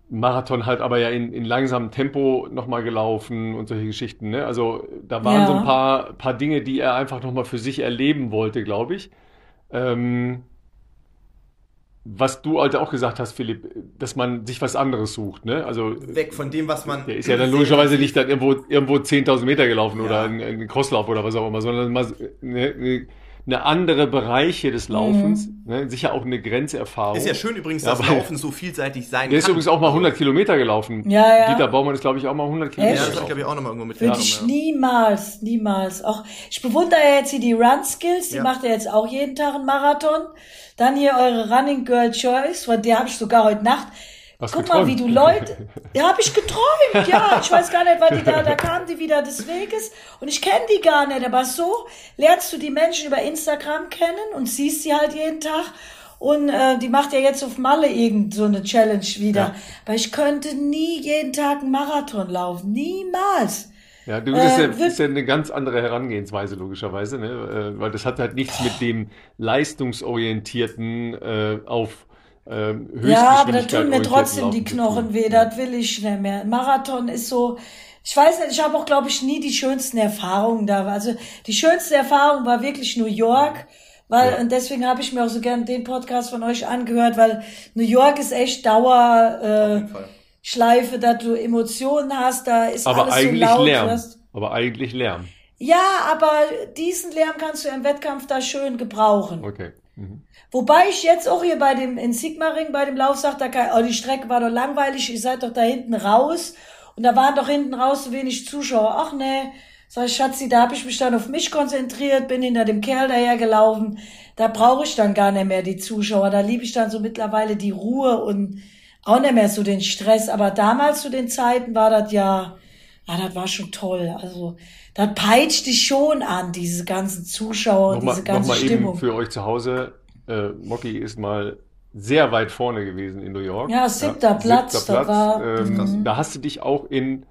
Marathon halt aber ja in, in langsamem Tempo nochmal gelaufen und solche Geschichten, ne? Also da waren Ja. so ein paar, paar Dinge, die er einfach nochmal für sich erleben wollte, glaube ich. Ähm, was du halt auch gesagt hast, Philipp, dass man sich was anderes sucht, ne? Also Weg von dem, was man. der ist ja dann logischerweise nicht dann irgendwo, irgendwo 10.000 Meter gelaufen Ja. oder ein, ein Crosslauf oder was auch immer, sondern mal eine, eine, eine andere Bereiche des Laufens, ne? sicher auch eine Grenzerfahrung. Ist ja schön übrigens, Ja, dass aber- Laufen so vielseitig sein Der ist kann. übrigens auch mal 100 Kilometer gelaufen. Ja, ja. Dieter Baumann ist, glaube ich, auch mal 100 Kilometer Ja, das Echt? habe ich, gelaufen. glaube ich, auch nochmal irgendwo Würde mitgenommen. ich ja. niemals, niemals. Auch ich bewundere ja jetzt hier die Run Skills, die Ja. macht ja jetzt auch jeden Tag einen Marathon. Dann hier eure Running Girl Choice, von der habe ich sogar heute Nacht. Hast Guck geträumt? mal, wie du Leute. Ja, habe ich geträumt. Ja, ich weiß gar nicht, weil die da, da kamen die wieder des Weges und ich kenne die gar nicht. Aber so lernst du die Menschen über Instagram kennen und siehst sie halt jeden Tag. Und äh, die macht ja jetzt auf Malle irgend so eine Challenge wieder. Ja. Weil ich könnte nie jeden Tag einen Marathon laufen. Niemals. Ja, du, das ist ja, Äh, ist ja eine ganz andere Herangehensweise, logischerweise, ne? Äh, Weil das hat halt nichts mit dem leistungsorientierten äh, auf ähm, Ja, aber da tun mir trotzdem die Knochen weh, das will ich nicht mehr. Marathon ist so, ich weiß nicht, ich habe auch, glaube ich, nie die schönsten Erfahrungen da. Also die schönste Erfahrung war wirklich New York, weil, Ja. und deswegen habe ich mir auch so gern den Podcast von euch angehört, weil New York ist echt Dauer, äh. Schleife, dass du Emotionen hast, da ist Aber alles eigentlich so laut. Lärm. hast- Aber eigentlich Lärm. Ja, aber diesen Lärm kannst du im Wettkampf da schön gebrauchen. Okay. Mhm. Wobei ich jetzt auch hier bei dem, in Sigmaring, bei dem Lauf sagt, da kann, oh, die Strecke war doch langweilig, ihr seid doch da hinten raus. Und da waren doch hinten raus so wenig Zuschauer. Ach nee, sag ich, Schatzi, da habe ich mich dann auf mich konzentriert, bin hinter dem Kerl dahergelaufen. Da brauche ich dann gar nicht mehr die Zuschauer. Da liebe ich dann so mittlerweile die Ruhe und auch nicht mehr so den Stress. Aber damals zu den Zeiten war das ja, ah, das war schon toll. Also, das peitscht dich schon an, diese ganzen Zuschauer und Nochmal, diese ganze nochmal eben Stimmung. für euch zu Hause. Äh, Mocky ist mal sehr weit vorne gewesen in New York. Ja, siebter Platz, siebter da war- Ähm, Krass. da hast du dich auch in,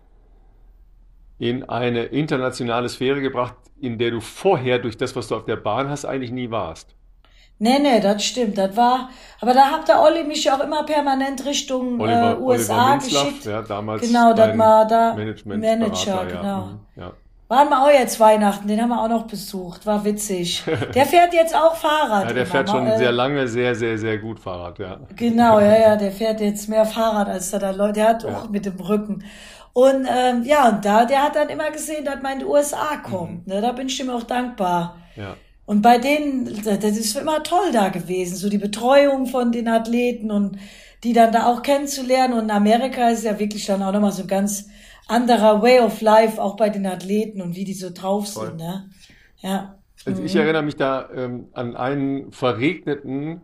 in eine internationale Sphäre gebracht, in der du vorher durch das, was du auf der Bahn hast, eigentlich nie warst. Nee, nee, das stimmt. Das war, aber da hat der Olli mich ja auch immer permanent Richtung Oliver, äh, USA Oliver Minzlaff, geschickt. ja, damals Genau, das war da Manager, ja. genau. Mhm, ja. Waren wir auch jetzt Weihnachten, den haben wir auch noch besucht. War witzig. Der fährt jetzt auch Fahrrad. Ja, der fährt schon äh, sehr lange, sehr, sehr, sehr gut Fahrrad, ja. Genau, ja, ja, der fährt jetzt mehr Fahrrad als da, da Leute. Der hat auch mit dem Rücken. Und ähm, ja, und da, der hat dann immer gesehen, dass man in die USA kommt. Ne? Da bin ich ihm auch dankbar. ja. Und bei denen, das ist immer toll da gewesen, so die Betreuung von den Athleten und die dann da auch kennenzulernen. Und in Amerika ist ja wirklich dann auch nochmal so ganz anderer Way of Life, auch bei den Athleten und wie die so drauf sind. Ne? Ja. Also ich erinnere mich da ähm, an einen verregneten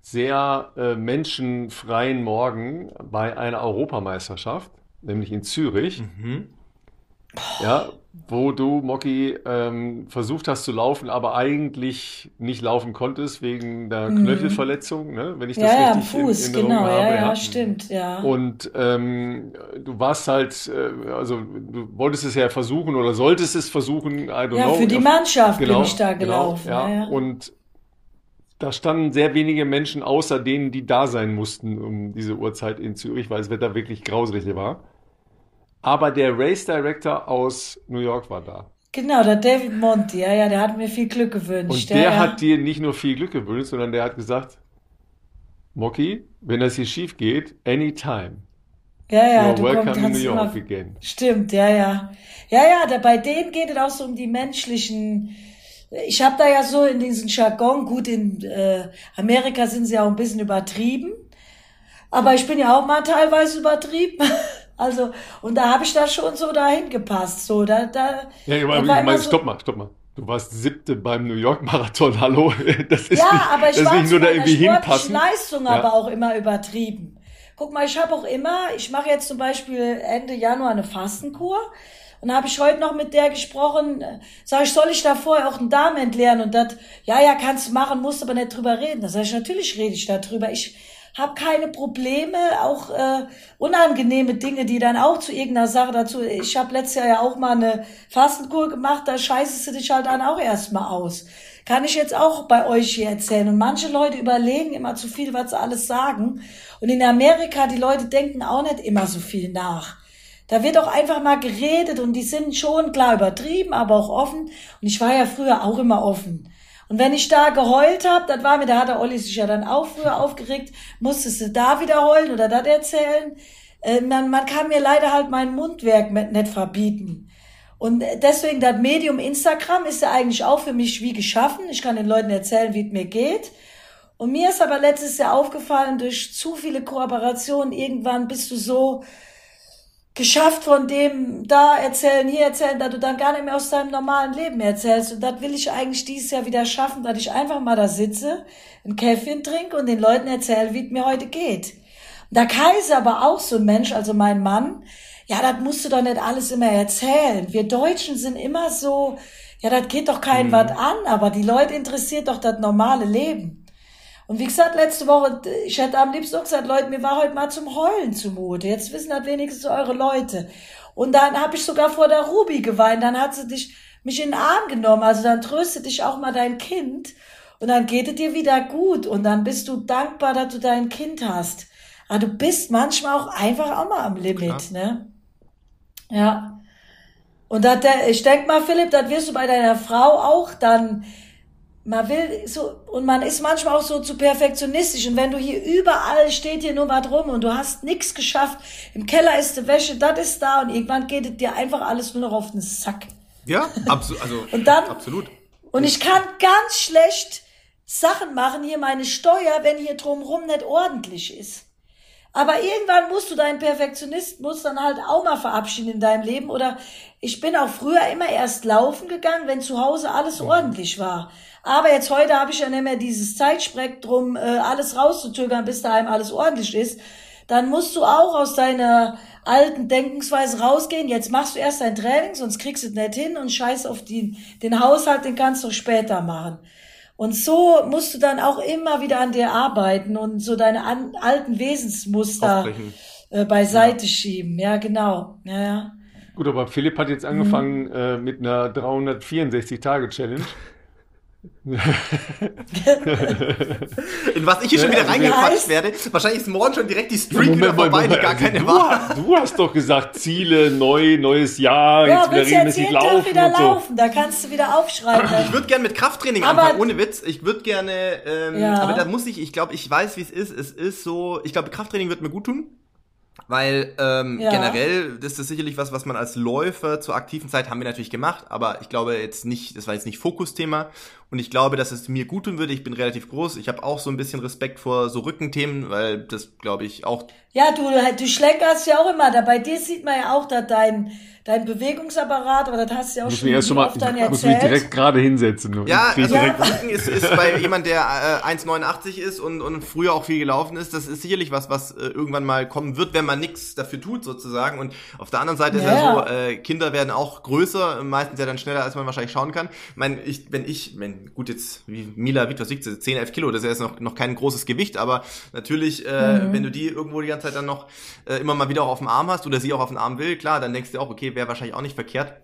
sehr äh, menschenfreien Morgen bei einer Europameisterschaft, nämlich in Zürich. Mhm. Ja, wo du, Mocky, ähm, versucht hast zu laufen, aber eigentlich nicht laufen konntest wegen der Knöchelverletzung, ne? wenn ich das Ja, ja, am richtig in Fuß, Erinnerung genau, habe. ja, ja. ja, stimmt, ja. Und ähm, du warst halt, äh, also du wolltest es ja versuchen oder solltest es versuchen, I don't Ja, know. für die Mannschaft bin Genau, ich da genau, gelaufen. ja. Ja, ja. Und da standen sehr wenige Menschen außer denen, die da sein mussten um diese Uhrzeit in Zürich, weil das Wetter wirklich grauslich war. Aber der Race Director aus New York war da. Genau, der David Monti, ja, ja, der hat mir viel Glück Und gewünscht. der ja, hat dir nicht nur viel Glück gewünscht, sondern der hat gesagt, Mocky, wenn das hier schief geht, anytime. ja, ja, You're du welcome in New York immer, again. Stimmt, ja, ja. Ja, ja, da, bei denen geht es auch so um die menschlichen. Ich habe da ja so in diesen Jargon, gut, in äh, Amerika sind sie auch ein bisschen übertrieben, aber ich bin ja auch mal teilweise übertrieben. Also, und da habe ich da schon so dahin gepasst. So, da, da, Ja, aber da ich meine, so- stopp mal, stopp mal. Du warst siebte beim New York Marathon, hallo. Das ist Ja, nicht, aber ich das war nicht nur da irgendwie hinpassen. Leistung Ja. aber auch immer übertrieben. Guck mal, ich habe auch immer, ich mache jetzt zum Beispiel Ende Januar eine Fastenkur und habe ich heute noch mit der gesprochen, äh, sag ich, soll ich da vorher auch einen Darm entleeren und das, ja, ja, kannst du machen, musst aber nicht drüber reden. Da sag ich, natürlich rede ich darüber. Ich habe keine Probleme, auch äh, unangenehme Dinge, die dann auch zu irgendeiner Sache dazu. Ich habe letztes Jahr ja auch mal eine Fastenkur gemacht, da scheißest du dich halt dann auch erstmal aus. Kann ich jetzt auch bei euch hier erzählen. Und manche Leute überlegen immer zu viel, was sie alles sagen. Und in Amerika, die Leute denken auch nicht immer so viel nach. Da wird auch einfach mal geredet und die sind schon klar übertrieben, aber auch offen. Und ich war ja früher auch immer offen. Und wenn ich da geheult habe, das war mir, da hat der Olli sich ja dann auch früher aufgeregt, musstest du da wieder heulen oder das erzählen. Äh, man, man kann mir leider halt mein Mundwerk nicht verbieten. Und deswegen, das Medium Instagram ist ja eigentlich auch für mich wie geschaffen. Ich kann den Leuten erzählen, wie es mir geht. Und mir ist aber letztes Jahr aufgefallen, durch zu viele Kooperationen, irgendwann bist du so geschafft von dem da erzählen, hier erzählen, dass du dann gar nicht mehr aus deinem normalen Leben erzählst. Und das will ich eigentlich dieses Jahr wieder schaffen, dass ich einfach mal da sitze, ein Käffchen trinke und den Leuten erzähle, wie es mir heute geht. Und der Kaiser aber auch so ein Mensch, also mein Mann, ja, das musst du doch nicht alles immer erzählen. Wir Deutschen sind immer so, ja, das geht doch keinem was an, aber die Leute interessiert doch das normale Leben. Und wie gesagt, letzte Woche, ich hätte am liebsten auch gesagt, Leute, mir war heute mal zum Heulen zumute. Jetzt wissen das wenigstens eure Leute. Und dann habe ich sogar vor der Ruby geweint. Dann hat sie dich, mich in den Arm genommen. Also dann tröstet dich auch mal dein Kind. Und dann geht es dir wieder gut. Und dann bist du dankbar, dass du dein Kind hast. Aber du bist manchmal auch einfach auch mal am Limit, ne? Ja. Und dat, ich denk mal, Philipp, das wirst du bei deiner Frau auch dann, man will so, und man ist manchmal auch so zu perfektionistisch. Und wenn du hier überall steht hier nur was rum und du hast nichts geschafft, im Keller ist die Wäsche, das ist da und irgendwann geht dir einfach alles nur noch auf den Sack. Ja, absolut. Also, Und dann- absolut. Und ich kann ganz schlecht Sachen machen, hier meine Steuer, wenn hier drumrum nicht ordentlich ist. Aber irgendwann musst du deinen Perfektionismus dann halt auch mal verabschieden in deinem Leben. Oder ich bin auch früher immer erst laufen gegangen, wenn zu Hause alles ordentlich war. Aber jetzt heute habe ich ja nicht mehr dieses Zeitspektrum, äh, alles rauszuzögern, bis daheim alles ordentlich ist. Dann musst du auch aus deiner alten Denkensweise rausgehen. Jetzt machst du erst dein Training, sonst kriegst du es nicht hin und scheiß auf den, den Haushalt, den kannst du später machen. Und so musst du dann auch immer wieder an dir arbeiten und so deine an, alten Wesensmuster Aufbrechen. äh, beiseite schieben. Ja, genau. Ja, ja. Gut, aber Philipp hat jetzt Mhm. angefangen äh, mit einer 364-Tage-Challenge. In was ich hier schon wieder also reingequatscht werde. Wahrscheinlich ist morgen schon direkt die Streak wieder vorbei, die gar also keine du, war. hast- du hast doch gesagt, Ziele, neu, neues Jahr, Ja, jetzt wieder du jetzt regelmäßig jeden Tag laufen wieder und so. laufen? Da kannst du wieder aufschreiben. Ich würde gerne mit Krafttraining Aber- anfangen, ohne Witz. Ich würde gerne, ähm, Ja. aber da muss ich, ich glaube, ich weiß, wie es ist. Es ist so, ich glaube, Krafttraining wird mir gut tun. Weil ähm, Ja. generell das ist sicherlich was, was man als Läufer zur aktiven Zeit haben wir natürlich gemacht, aber ich glaube jetzt nicht, das war jetzt nicht Fokusthema. Und ich glaube, dass es mir gut tun würde. Ich bin relativ groß. Ich habe auch so ein bisschen Respekt vor so Rückenthemen, weil das, glaube ich, auch. Ja, du, du schlenkerst ja auch immer. Da bei dir sieht man ja auch, dass dein dein Bewegungsapparat, aber das hast du ja auch muss schon erst mal, oft dann ich muss mich direkt gerade hinsetzen. Ja, also direkt- Rücken ist, ist bei jemand, der äh, 1,89 ist und, und früher auch viel gelaufen ist, das ist sicherlich was, was äh, irgendwann mal kommen wird, wenn man nichts dafür tut sozusagen. Und auf der anderen Seite ist ja Ja. so, äh, Kinder werden auch größer, meistens ja dann schneller, als man wahrscheinlich schauen kann. Ich mein, ich, wenn ich, wenn, gut jetzt, wie Mila wiegt, was wiegt sie? 10, 11 Kilo, das ist ja jetzt noch, noch kein großes Gewicht, aber natürlich, äh, wenn du die irgendwo die ganze Zeit dann noch äh, immer mal wieder auch auf dem Arm hast oder sie auch auf den Arm will, klar, dann denkst du auch, okay, wäre wahrscheinlich auch nicht verkehrt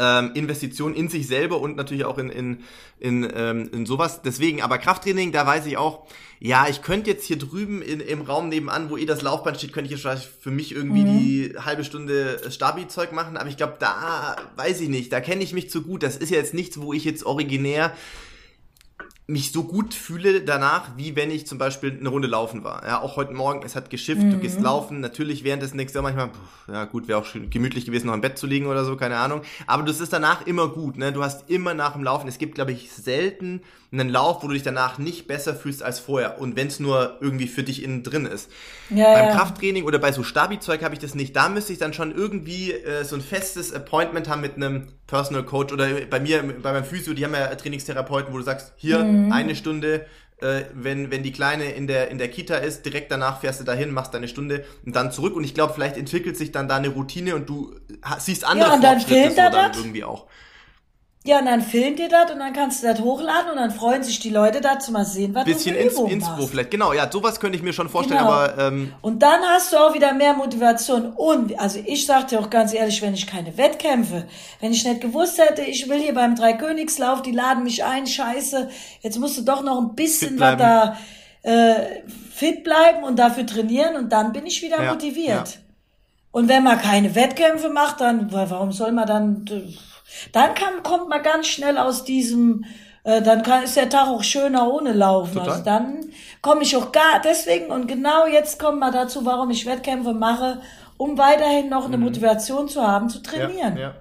ähm, Investition in sich selber und natürlich auch in, in, in, ähm, in sowas. Deswegen, aber Krafttraining, da weiß ich auch, ja, ich könnte jetzt hier drüben in, im Raum nebenan, wo eh das Laufband steht, könnte ich jetzt vielleicht für mich irgendwie die halbe Stunde Stabi-Zeug machen, aber ich glaube, da weiß ich nicht, da kenne ich mich zu gut. Das ist ja jetzt nichts, wo ich jetzt originär mich so gut fühle danach, wie wenn ich zum Beispiel eine Runde laufen war. Ja, auch heute Morgen, es hat geschifft, du gehst laufen, natürlich während des nächsten manchmal, pff, ja gut, wäre auch schön gemütlich gewesen, noch im Bett zu liegen oder so, keine Ahnung. Aber das ist danach immer gut, ne? Du hast immer nach dem Laufen, es gibt, glaube ich, selten einen Lauf, wo du dich danach nicht besser fühlst als vorher. Und wenn es nur irgendwie für dich innen drin ist. Ja, Beim ja. Krafttraining oder bei so Stabi-Zeug habe ich das nicht. Da müsste ich dann schon irgendwie äh, so ein festes Appointment haben mit einem Personal Coach oder bei mir, bei meinem Physio, die haben ja Trainingstherapeuten, wo du sagst, hier Mhm. eine Stunde, äh, wenn, wenn die Kleine in der, in der Kita ist, direkt danach fährst du dahin, machst deine Stunde und dann zurück. Und ich glaube, vielleicht entwickelt sich dann da eine Routine und du siehst andere Ja, und dann Fortschritte so dann irgendwie auch. Ja, und dann filmt ihr das und dann kannst du das hochladen und dann freuen sich die Leute dazu mal sehen, was Bisschen du für ins, Inspo vielleicht. Genau, ja, sowas könnte ich mir schon vorstellen, Genau. aber ähm, Und dann hast du auch wieder mehr Motivation. Und, also ich sag dir auch ganz ehrlich, wenn ich keine Wettkämpfe, wenn ich nicht gewusst hätte, ich will hier beim Dreikönigslauf, die laden mich ein, scheiße, jetzt musst du doch noch ein bisschen was da äh, fit bleiben und dafür trainieren und dann bin ich wieder Ja, motiviert. ja. Und wenn man keine Wettkämpfe macht, dann, wa- warum soll man dann, dann kann, kommt man ganz schnell aus diesem, äh, dann kann, ist der Tag auch schöner ohne Laufen. Total. Also dann komme ich auch gar, deswegen, und genau jetzt kommen wir dazu, warum ich Wettkämpfe mache, um weiterhin noch eine Motivation zu haben, zu trainieren. Mhm. Ja, ja.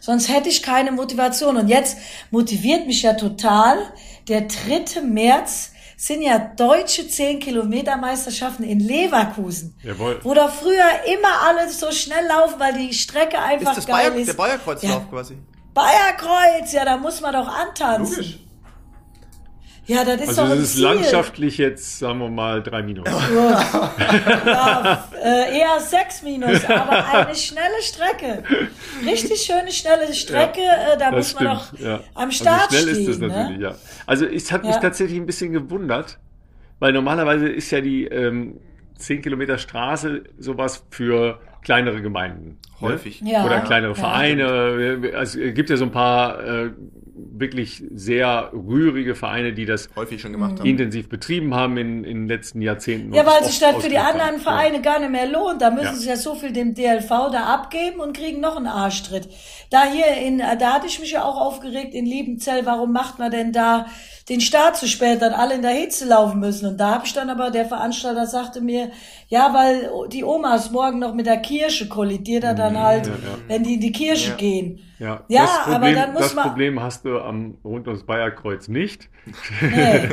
Sonst hätte ich keine Motivation. Und jetzt motiviert mich ja total. Der 3. März sind ja deutsche 10 Kilometer Meisterschaften in Leverkusen. Jawohl. Wo doch früher immer alle so schnell laufen, weil die Strecke einfach Ist das geil Bayer, ist. der Bayerkreuzlauf Ja. quasi? Bayerkreuz, ja, da muss man doch antanzen. Logisch. Ja, das ist Also doch das ein ist Ziel. landschaftlich jetzt, sagen wir mal, drei Minus. Ja, äh, eher 6 minus, aber eine schnelle Strecke. Richtig schöne, schnelle Strecke, äh, da muss man doch ja. am Start also schnell stehen. ist das natürlich, ne? ja. Also es hat mich Ja. tatsächlich ein bisschen gewundert, weil normalerweise ist ja die ähm, 10 Kilometer Straße sowas für kleinere Gemeinden. Häufig. Ne? Ja. Oder kleinere Ja. Vereine. Also, es gibt ja so ein paar äh, wirklich sehr rührige Vereine, die das Häufig schon gemacht haben. intensiv betrieben haben in, in den letzten Jahrzehnten. Ja, weil es sich das für die anderen. Vereine gar nicht mehr lohnt. Da müssen Ja. sie ja so viel dem DLV da abgeben und kriegen noch einen Arschtritt. Da hier in, da hatte ich mich ja auch aufgeregt in Liebenzell, warum macht man denn da den Start zu spät, dass alle in der Hitze laufen müssen. Und da habe ich dann aber, der Veranstalter sagte mir, ja, weil die Omas morgen noch mit der Kirche kollidiert er dann halt, ja, ja. wenn die in die Kirche Ja. gehen. Ja, Ja, das aber Problem, dann muss das man- Problem hast du am rund ums Bayerkreuz nicht. Nee.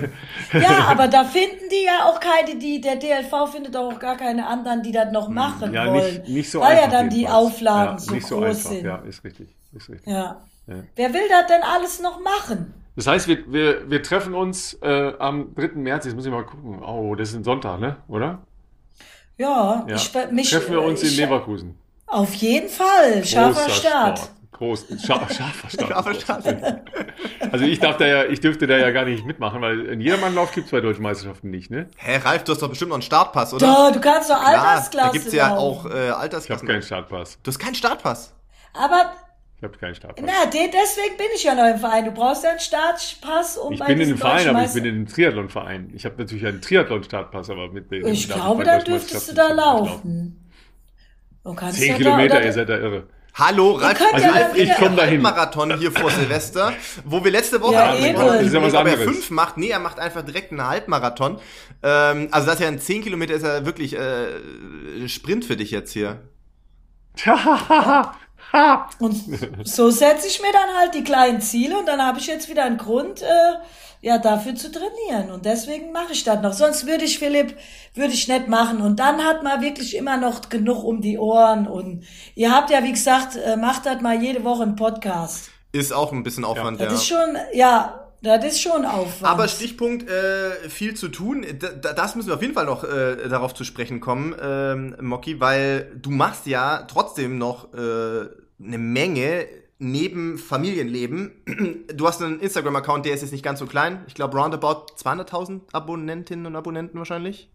Ja, aber da finden die ja auch keine, die, der DLV findet auch gar keine anderen, die das noch machen Hm, Ja, wollen. nicht, nicht so weil ja dann die jedenfalls. Auflagen ja, so nicht so groß einfach. sind. Ja, ist richtig. Ist richtig. Ja. Ja. Wer will das denn alles noch machen? Das heißt, wir, wir, wir treffen uns äh, am 3. März. Jetzt muss ich mal gucken. Oh, das ist ein Sonntag, ne? Oder? Ja, Ja. ich, mich, treffen wir uns ich, in Leverkusen. Auf jeden Fall. Scharfer Start. Groß, scha scharfer Start. Scharfer Start. Also ich darf da ja, ich dürfte da ja gar nicht mitmachen, weil in Jedermannlauf gibt es bei deutschen Meisterschaften nicht, ne? Hä, Ralf, du hast doch bestimmt noch einen Startpass, oder? Da, du kannst doch Altersklasse da gibt's ja laufen. auch äh, Ich habe Altersklassen. keinen Startpass. Du hast keinen Startpass. Aber Ich habe keinen Startpass. na, de- deswegen bin ich ja noch im Verein. Du brauchst ja einen Startpass, um Ich bei bin in einem Verein, aber ich bin in einem Triathlon-Verein. Ich habe natürlich einen Triathlon-Startpass, aber mit dem Ich glaube, bei da deutschen dürftest du da laufen. Du kannst Zehn ja Kilometer, da, ihr seid da irre. Hallo, Ralf, Also ja ich- dann ich wieder- komm dahin. Marathon hier vor Silvester, wo wir letzte Woche Ja, eben. ob Das ist ja was er fünf macht. Nee, er macht einfach direkt einen Halbmarathon. Ähm, also das ist ja ein 10 Kilometer, ist ja wirklich äh, Sprint für dich jetzt hier. Und so setze ich mir dann halt die kleinen Ziele und dann habe ich jetzt wieder einen Grund, äh, ja, dafür zu trainieren. Und deswegen mache ich das noch. Sonst würde ich, Philipp, würde ich nicht machen. Und dann hat man wirklich immer noch genug um die Ohren. Und ihr habt ja, wie gesagt, äh, macht das mal jede Woche einen Podcast. Ist auch ein bisschen Aufwand, Das ja. ist schon, ja, das ist schon Aufwand. Aber Stichpunkt äh, viel zu tun, D das müssen wir auf jeden Fall noch äh, darauf zu sprechen kommen, ähm, Moki, weil du machst ja trotzdem noch äh, eine Menge neben Familienleben. Du hast einen Instagram-Account, der ist jetzt nicht ganz so klein. Ich glaube roundabout 200.000 Abonnentinnen und Abonnenten wahrscheinlich.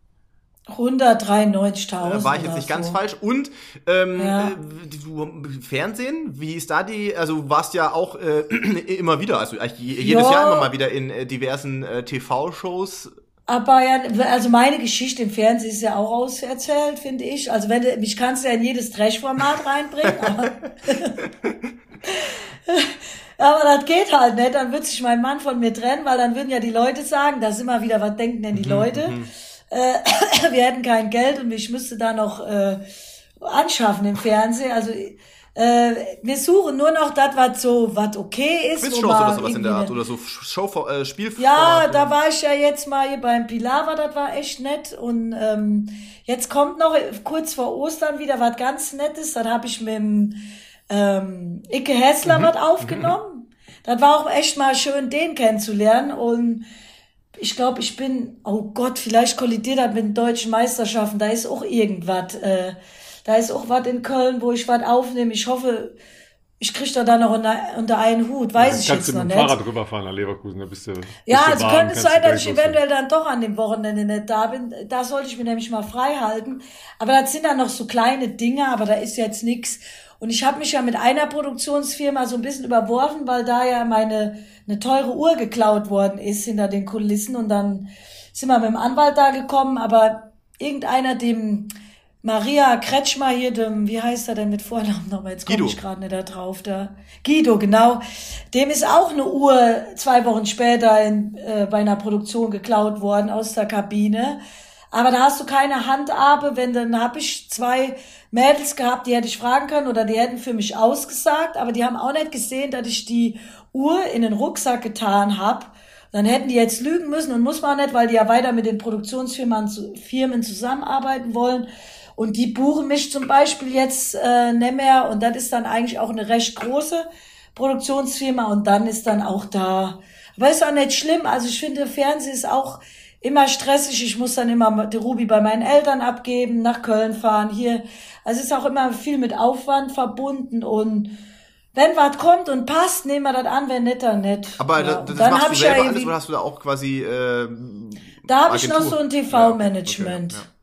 193.000. Da war ich jetzt nicht ganz so. falsch. Und ähm, Ja. äh, Fernsehen, wie ist da die, also du warst ja auch äh, immer wieder, also jedes Ja. Jahr immer mal wieder in äh, diversen äh, TV-Shows. Aber ja, also meine Geschichte im Fernsehen ist ja auch auserzählt, finde ich. Also wenn du, mich kannst du ja in jedes Trash-Format reinbringen. Aber, aber das geht halt nicht. Dann wird sich mein Mann von mir trennen, weil dann würden ja die Leute sagen, das ist immer wieder, was denken denn die Leute? Äh, wir hätten kein Geld und ich müsste da noch äh, anschaffen im Fernsehen. Also äh, wir suchen nur noch das, was so, was okay ist. Quizshows man oder sowas in der Art oder so Show äh, Spielformate. ja, da war ich ja jetzt mal hier beim Pilawa, das war echt nett. Und ähm, jetzt kommt noch kurz vor Ostern wieder was ganz Nettes. Dann habe ich mit dem ähm, Icke Hessler was aufgenommen. Das war auch echt mal schön, den kennenzulernen. Und ich glaube, ich bin, oh Gott, vielleicht kollidiert das mit den deutschen Meisterschaften. Da ist auch irgendwas. Äh, da ist auch was in Köln, wo ich was aufnehme. Ich hoffe, ich kriege da dann noch unter, unter einen Hut. Weiß ich Kannst jetzt du noch mit dem nicht. Fahrrad rüberfahren nach Leverkusen, da bist du. Ja, bist du also warm, könnte es kannst sein, du dass ich eventuell dann doch an dem Wochenende nicht da bin. Da sollte ich mir nämlich mal frei halten. Aber das sind dann noch so kleine Dinge, aber da ist jetzt nichts. Und ich habe mich ja mit einer Produktionsfirma so ein bisschen überworfen, weil da ja meine eine teure Uhr geklaut worden ist hinter den Kulissen. Und dann sind wir mit dem Anwalt da gekommen, aber irgendeiner dem Maria Kretschmer hier, dem, wie heißt er denn mit Vornamen nochmal? Jetzt komme Guido. ich gerade nicht da drauf. Da. Guido, genau. Dem ist auch eine Uhr zwei Wochen später in, äh, bei einer Produktion geklaut worden aus der Kabine. Aber da hast du keine Handhabe, wenn dann habe ich zwei Mädels gehabt, die hätte ich fragen können oder die hätten für mich ausgesagt, aber die haben auch nicht gesehen, dass ich die Uhr in den Rucksack getan habe. Dann hätten die jetzt lügen müssen und muss man nicht, weil die ja weiter mit den Produktionsfirmen Firmen zusammenarbeiten wollen. Und die buchen mich zum Beispiel jetzt äh, nicht mehr. Und das ist dann eigentlich auch eine recht große Produktionsfirma. Und dann ist dann auch da. Aber ist auch nicht schlimm. Also ich finde, Fernsehen ist auch immer stressig. Ich muss dann immer die Ruby bei meinen Eltern abgeben, nach Köln fahren, hier. Also es ist auch immer viel mit Aufwand verbunden. Und wenn was kommt und passt, nehmen wir das an, wenn nicht, dann nicht. Aber ja. das, das dann machst du ich ja selber alles oder hast du da auch quasi äh, da habe ich noch so ein Ja, TV-Management. okay,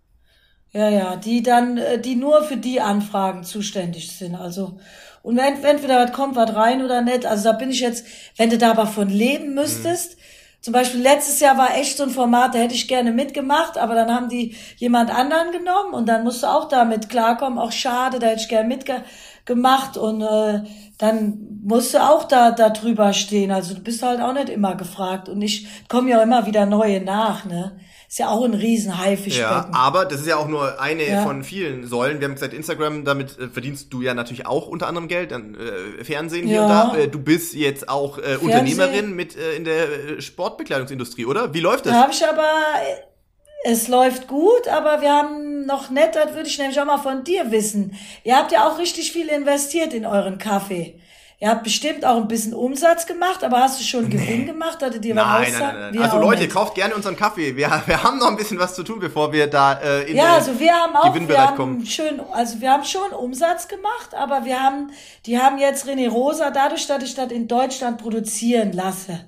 Ja, ja, die dann, äh, die nur für die Anfragen zuständig sind. Also, und wenn, wenn wieder was kommt, was rein oder nicht, also da bin ich jetzt, wenn du da aber von leben müsstest, zum Beispiel letztes Jahr war echt so ein Format, da hätte ich gerne mitgemacht, aber dann haben die jemand anderen genommen und dann musst du auch damit klarkommen, auch schade, da hätte ich gerne mitgemacht und äh, dann musst du auch da, da drüber stehen. Also du bist halt auch nicht immer gefragt und ich komme ja immer wieder neue nach, ne? Ist ja auch ein riesen Haifischbecken. Ja, aber das ist ja auch nur eine Ja. von vielen Säulen. Wir haben gesagt, Instagram, damit äh, verdienst du ja natürlich auch unter anderem Geld, dann äh, Fernsehen hier Ja. und da. Äh, du bist jetzt auch äh, Unternehmerin mit äh, in der Sportbekleidungsindustrie, oder? Wie läuft das? Da habe ich aber, es läuft gut, aber wir haben noch nicht, das würde ich nämlich auch mal von dir wissen. Ihr habt ja auch richtig viel investiert in euren Kaffee. Ihr habt bestimmt auch ein bisschen Umsatz gemacht, aber hast du schon Gewinn gemacht? Hattet ihr was Nein, nein, nein, nein. Wir Also Leute, nicht. kauft gerne unseren Kaffee. Wir, wir haben noch ein bisschen was zu tun, bevor wir da äh, in Ja, den also wir haben auch, wir Gewinnbereich haben kommen. schön, also wir haben schon Umsatz gemacht, aber wir haben, die haben jetzt René Rosa, dadurch, dass ich das in Deutschland produzieren lasse,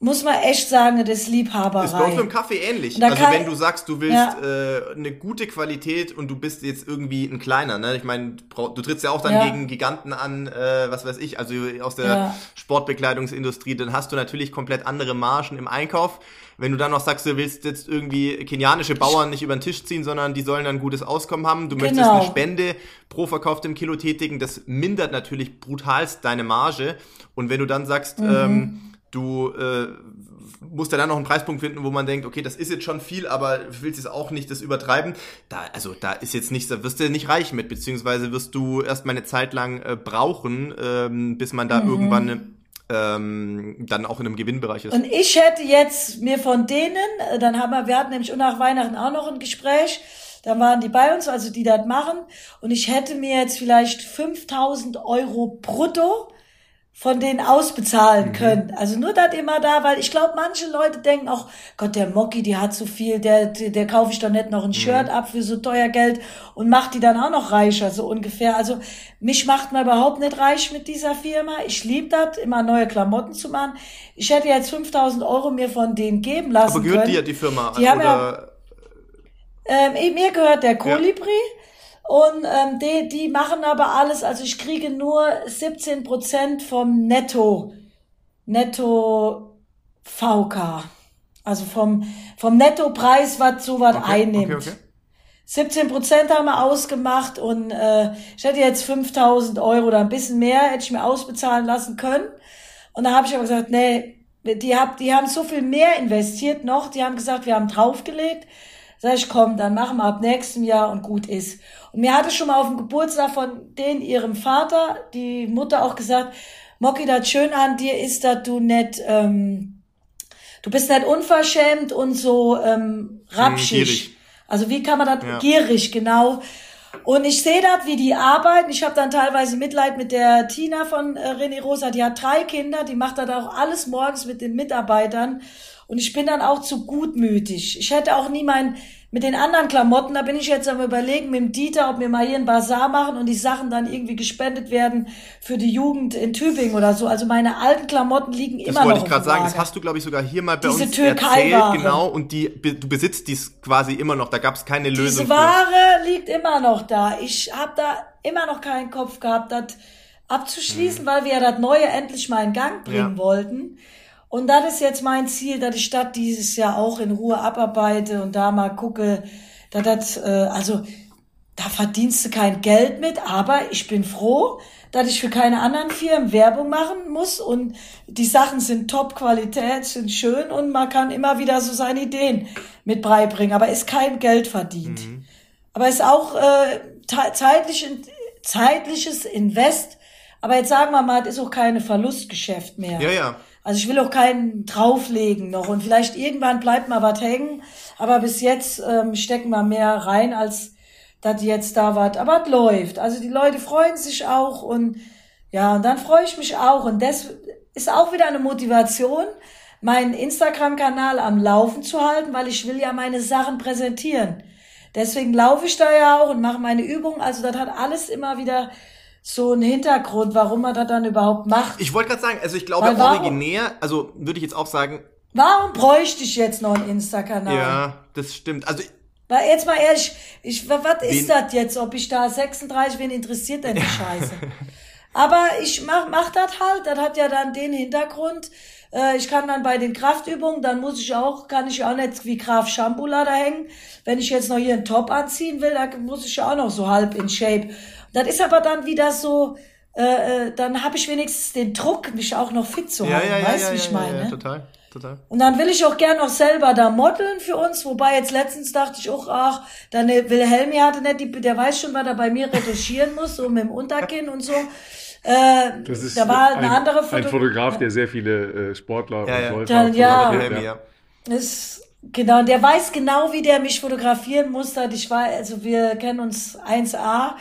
muss man echt sagen, das ist Liebhaberei. Ist bei uns mit dem Kaffee ähnlich. Also wenn du sagst, du willst Ja. äh, eine gute Qualität und du bist jetzt irgendwie ein kleiner, ne? Ich meine, du trittst ja auch dann Ja. gegen Giganten an, äh, was weiß ich, also aus der Ja. Sportbekleidungsindustrie, dann hast du natürlich komplett andere Margen im Einkauf. Wenn du dann noch sagst, du willst jetzt irgendwie kenianische Bauern nicht über den Tisch ziehen, sondern die sollen dann ein gutes Auskommen haben, du möchtest Genau. eine Spende pro verkauftem Kilo tätigen, das mindert natürlich brutalst deine Marge. Und wenn du dann sagst, Mhm. ähm, du äh, musst ja dann noch einen Preispunkt finden, wo man denkt, okay, das ist jetzt schon viel, aber willst jetzt auch nicht das übertreiben. Da, also da ist jetzt nichts, da wirst du nicht reich mit, beziehungsweise wirst du erst mal eine Zeit lang äh, brauchen, ähm, bis man da mhm. irgendwann ähm, dann auch in einem Gewinnbereich ist. Und ich hätte jetzt mir von denen, äh, dann haben wir, wir hatten nämlich nach Weihnachten auch noch ein Gespräch, dann waren die bei uns, also die das machen, und ich hätte mir jetzt vielleicht 5000 Euro brutto von denen ausbezahlen mhm. können. Also nur das immer da, weil ich glaube, manche Leute denken auch, Gott, der Mocky, die hat so viel, der, der, der kaufe ich doch nicht noch ein mhm. Shirt ab für so teuer Geld und macht die dann auch noch reicher, so ungefähr. Also mich macht man überhaupt nicht reich mit dieser Firma. Ich liebe das, immer neue Klamotten zu machen. Ich hätte jetzt 5000 Euro mir von denen geben lassen Aber gehört können. dir die Firma? Die haben ja, ähm, mir gehört der Kolibri. Ja. Und ähm, die, die machen aber alles, also ich kriege nur 17 Prozent vom Netto, Netto VK. Also vom, vom Nettopreis, was so was okay, einnimmt. Okay, okay. 17 Prozent haben wir ausgemacht und äh, ich hätte jetzt 5000 Euro oder ein bisschen mehr, hätte ich mir ausbezahlen lassen können. Und da habe ich aber gesagt, nee, die, hab, die haben so viel mehr investiert noch. Die haben gesagt, wir haben draufgelegt. Sag ich, komm, dann machen wir ab nächstem Jahr und gut ist. Und mir hatte schon mal auf dem Geburtstag von denen, ihrem Vater, die Mutter auch gesagt, Mocky, das schön an dir ist, dass du nicht, ähm, du bist nicht unverschämt und so ähm, rapschig. Also wie kann man das, ja. gierig, genau. Und ich sehe das, wie die arbeiten. Ich habe dann teilweise Mitleid mit der Tina von äh, René Rosa. Die hat drei Kinder, die macht das auch alles morgens mit den Mitarbeitern. Und ich bin dann auch zu gutmütig. Ich hätte auch nie mein, mit den anderen Klamotten, da bin ich jetzt am überlegen mit dem Dieter, ob wir mal hier einen Bazar machen und die Sachen dann irgendwie gespendet werden für die Jugend in Tübingen oder so. Also meine alten Klamotten liegen das immer noch. Das wollte ich gerade sagen, das hast du, glaube ich, sogar hier mal bei Diese uns erzählt, genau, und die, du besitzt dies quasi immer noch, da gab es keine Lösung. Diese Ware für. liegt immer noch da. Ich habe da immer noch keinen Kopf gehabt, das abzuschließen, mhm. weil wir ja das Neue endlich mal in Gang bringen ja. wollten. Und das ist jetzt mein Ziel, dass die Stadt dieses Jahr auch in Ruhe abarbeite und da mal gucke, dass das, äh, also da verdienst du kein Geld mit, aber ich bin froh, dass ich für keine anderen Firmen Werbung machen muss und die Sachen sind Top-Qualität, sind schön und man kann immer wieder so seine Ideen mit beibringen, aber ist kein Geld verdient. Mhm. Aber ist auch äh, zeitlich, zeitliches Invest, aber jetzt sagen wir mal, das ist auch keine Verlustgeschäft mehr. Ja, ja. Also ich will auch keinen drauflegen noch und vielleicht irgendwann bleibt mal was hängen, aber bis jetzt ähm, stecken wir mehr rein, als dass jetzt da was, aber es läuft. Also die Leute freuen sich auch und ja, und dann freue ich mich auch und das ist auch wieder eine Motivation, meinen Instagram-Kanal am Laufen zu halten, weil ich will ja meine Sachen präsentieren. Deswegen laufe ich da ja auch und mache meine Übungen. Also das hat alles immer wieder so ein Hintergrund, warum man das dann überhaupt macht. Ich wollte gerade sagen, also ich glaube warum, originär, also würde ich jetzt auch sagen. Warum bräuchte ich jetzt noch einen Insta-Kanal? Ja, das stimmt. Also weil jetzt mal ehrlich, ich, was ist das jetzt, ob ich da 36, wen interessiert denn die Scheiße? Aber ich mach, mach das halt, das hat ja dann den Hintergrund, äh, ich kann dann bei den Kraftübungen, dann muss ich auch, kann ich auch nicht wie Graf Shambula da hängen. Wenn ich jetzt noch hier einen Top anziehen will, dann muss ich ja auch noch so halb in Shape. Das ist aber dann wieder so, äh, äh dann habe ich wenigstens den Druck, mich auch noch fit zu halten. Ja, ja, weißt du, ja, wie ich meine? Ja, total. Total. Und dann will ich auch gern noch selber da modeln für uns, wobei jetzt letztens dachte ich auch, ach, dann Wilhelmi hatte nicht, die, der weiß schon, was er bei mir retuschieren muss, so mit dem Unterkinn und so. Äh, das ist da war eine ein, andere Foto ein Fotograf, der sehr viele äh, Sportler ja, und ja. ja, ja. ja. Ist, genau, der weiß genau, wie der mich fotografieren muss. Ich war, also wir kennen uns 1A.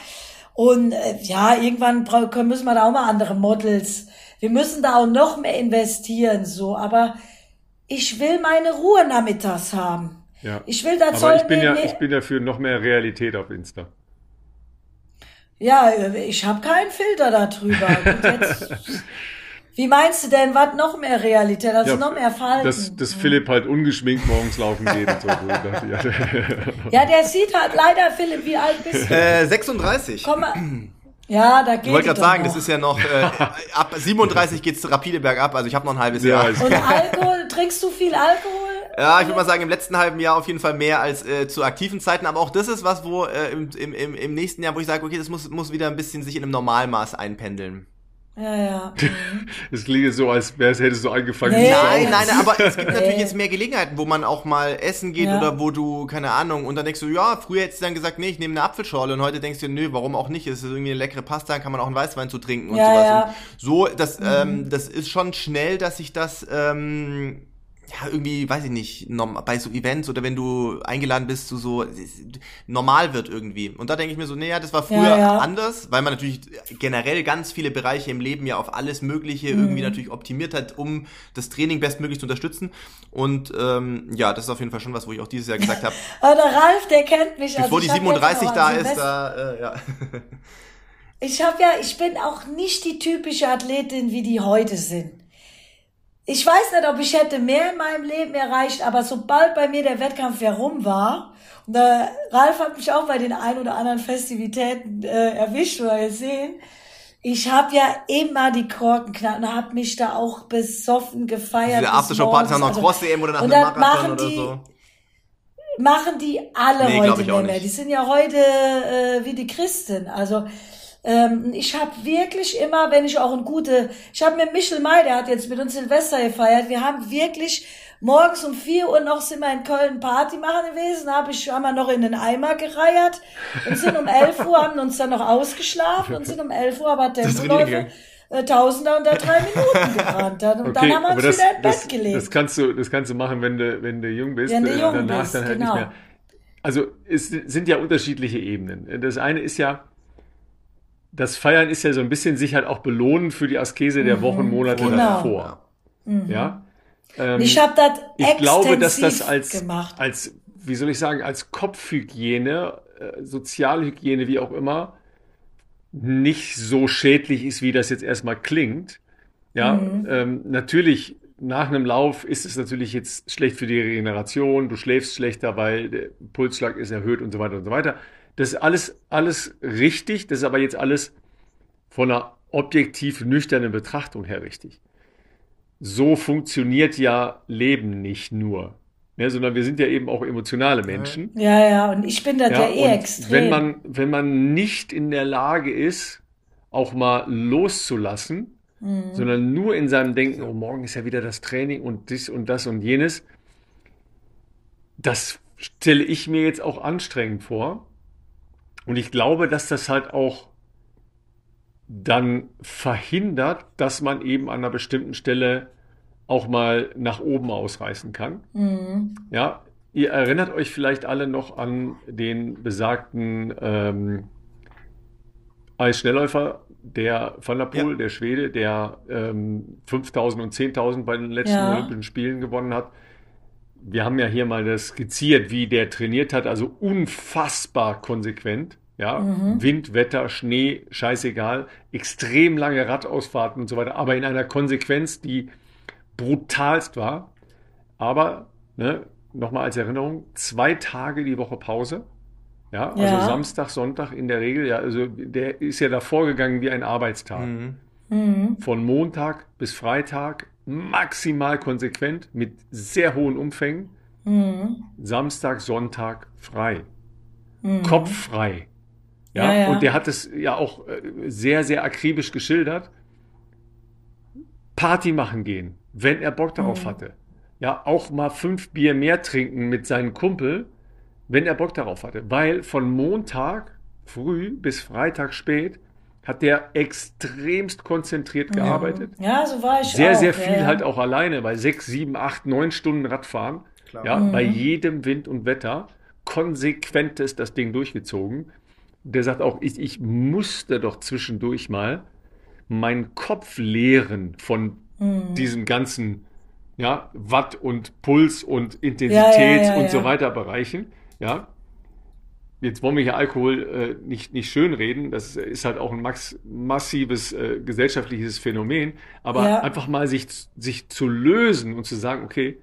Und äh, ja, irgendwann können, müssen wir da auch mal andere Models. Wir müssen da auch noch mehr investieren, so. Aber ich will meine Ruhe nachmittags haben. Ja. Ich will, das Aber ich bin ja, ich bin ja für noch mehr Realität auf Insta. Ja, ich habe keinen Filter darüber. Wie meinst du denn, was noch mehr Realität, also ja, noch mehr Falten? Dass, dass Philipp halt ungeschminkt morgens laufen geht und so. ja, der sieht halt leider, Philipp, wie alt bist du? Äh, 36. Komm mal. Ja, da geht Ich wollte gerade sagen, noch. das ist ja noch, äh, ab 37 geht's rapide bergab, also ich habe noch ein halbes ja, Jahr. Und Alkohol, trinkst du viel Alkohol? Ja, ich würde mal sagen, im letzten halben Jahr auf jeden Fall mehr als äh, zu aktiven Zeiten. Aber auch das ist was, wo äh, im, im, im nächsten Jahr, wo ich sage, okay, das muss, muss wieder ein bisschen sich in einem Normalmaß einpendeln. Ja, ja. Mhm. Es klingt so, als wäre es hättest du angefangen. Nee. Nein, nein, aber es gibt natürlich Nee. jetzt mehr Gelegenheiten, wo man auch mal essen geht Ja. oder wo du, keine Ahnung, und dann denkst du, ja, früher hättest du dann gesagt, nee, ich nehme eine Apfelschorle und heute denkst du, nö, warum auch nicht? Es ist irgendwie eine leckere Pasta, dann kann man auch einen Weißwein zu trinken und Ja, sowas. ja. Und so, das, ähm, das ist schon schnell, dass sich das, ähm, ja, irgendwie, weiß ich nicht, norm- bei so Events oder wenn du eingeladen bist, zu so normal wird irgendwie. Und da denke ich mir so, nee, ja, das war früher Ja, ja. anders, weil man natürlich generell ganz viele Bereiche im Leben ja auf alles Mögliche Mhm. irgendwie natürlich optimiert hat, um das Training bestmöglich zu unterstützen. Und ähm, ja, das ist auf jeden Fall schon was, wo ich auch dieses Jahr gesagt habe, Aber der Ralf, der kennt mich. bevor also die ich hab jetzt 37 auch da ist, da, äh, ja. Ich habe ja, ich bin auch nicht die typische Athletin, wie die heute sind. Ich weiß nicht, ob ich hätte mehr in meinem Leben erreicht, aber sobald bei mir der Wettkampf herum war, und der Ralf hat mich auch bei den ein oder anderen Festivitäten äh, erwischt, oder gesehen, ich habe ja immer die Korken knallt und habe mich da auch besoffen gefeiert. Diese Aftershow-Partys haben noch. Cross-EM oder nach und einem dann Marathon machen oder die, so. machen die alle Nee, heute nicht mehr. nicht. Die sind ja heute äh, wie die Christen. Also ähm, ich habe wirklich immer, wenn ich auch ein gute, ich habe mit Michel May, der hat jetzt mit uns Silvester gefeiert, wir haben wirklich morgens um 4 Uhr noch sind wir in Köln Party machen gewesen, habe ich haben wir noch in den Eimer gereiert und sind um 11 Uhr, haben uns dann noch ausgeschlafen und sind um 11 Uhr aber Tempoläufe äh, Tausender unter drei Minuten gerannt. Dann, und dann haben wir uns das, wieder in Bett gelegt. das kannst du, das kannst du machen, wenn du, wenn du jung bist. Wenn du jung danach bist, dann halt genau. nicht mehr. Also es sind ja unterschiedliche Ebenen. Das eine ist ja, das Feiern ist ja so ein bisschen sich halt auch belohnen für die Askese der Wochen, Monate Genau. davor. Ja. Ähm, ich habe das ich glaube, dass das als, gemacht. als, wie soll ich sagen, als Kopfhygiene, äh, Sozialhygiene, wie auch immer, nicht so schädlich ist, wie das jetzt erstmal klingt. Ja, Mhm. ähm, natürlich, nach einem Lauf ist es natürlich jetzt schlecht für die Regeneration, du schläfst schlechter, weil der Pulsschlag ist erhöht und so weiter und so weiter. Das ist alles, alles richtig, das ist aber jetzt alles von einer objektiv nüchternen Betrachtung her richtig. So funktioniert ja Leben nicht nur, ne, sondern wir sind ja eben auch emotionale Menschen. Ja, ja, und ich bin da Ja, eh extrem. wenn man, wenn man nicht in der Lage ist, auch mal loszulassen, Mhm. sondern nur in seinem Denken, oh, morgen ist ja wieder das Training und dies und das und jenes, das stelle ich mir jetzt auch anstrengend vor. Und ich glaube, dass das halt auch dann verhindert, dass man eben an einer bestimmten Stelle auch mal nach oben ausreißen kann. Mhm. Ja, ihr erinnert euch vielleicht alle noch an den besagten ähm, Eisschnellläufer, der Van der Poel, Ja. der Schwede, der ähm, 5000 und 10.000 bei den letzten Ja. Olympischen Spielen gewonnen hat. Wir haben ja hier mal das skizziert, wie der trainiert hat, also unfassbar konsequent. Ja, Wind, Wetter, Schnee, scheißegal, extrem lange Radausfahrten und so weiter, aber in einer Konsequenz, die brutalst war. Aber, ne, nochmal als Erinnerung, zwei Tage die Woche Pause. Ja, also Ja. Samstag, Sonntag in der Regel, ja, also der ist ja da vorgegangen wie ein Arbeitstag. Mhm. Mhm. Von Montag bis Freitag maximal konsequent mit sehr hohen Umfängen. Mhm. Samstag, Sonntag frei. Kopf frei. Ja, Ja, ja. und der hat es ja auch äh, sehr, sehr akribisch geschildert. Party machen gehen, wenn er Bock darauf Mhm. hatte. Ja, auch mal fünf Bier mehr trinken mit seinem Kumpel, wenn er Bock darauf hatte. Weil von Montag früh bis Freitag spät hat der extremst konzentriert gearbeitet. Ja, so war ich Sehr, auch. sehr ja, viel ja. halt auch alleine, bei sechs, sieben, acht, neun Stunden Radfahren. Klar. Ja, bei jedem Wind und Wetter. Konsequent ist das Ding durchgezogen. Der sagt auch, ich, ich musste doch zwischendurch mal meinen Kopf leeren von Mhm. diesen ganzen ja, Watt und Puls und Intensität ja, ja, und so ja. weiter Bereichen. Ja. Jetzt wollen wir hier Alkohol äh, nicht, nicht schönreden. Das ist halt auch ein max, massives äh, gesellschaftliches Phänomen. Aber Ja. einfach mal sich, sich zu lösen und zu sagen, okay,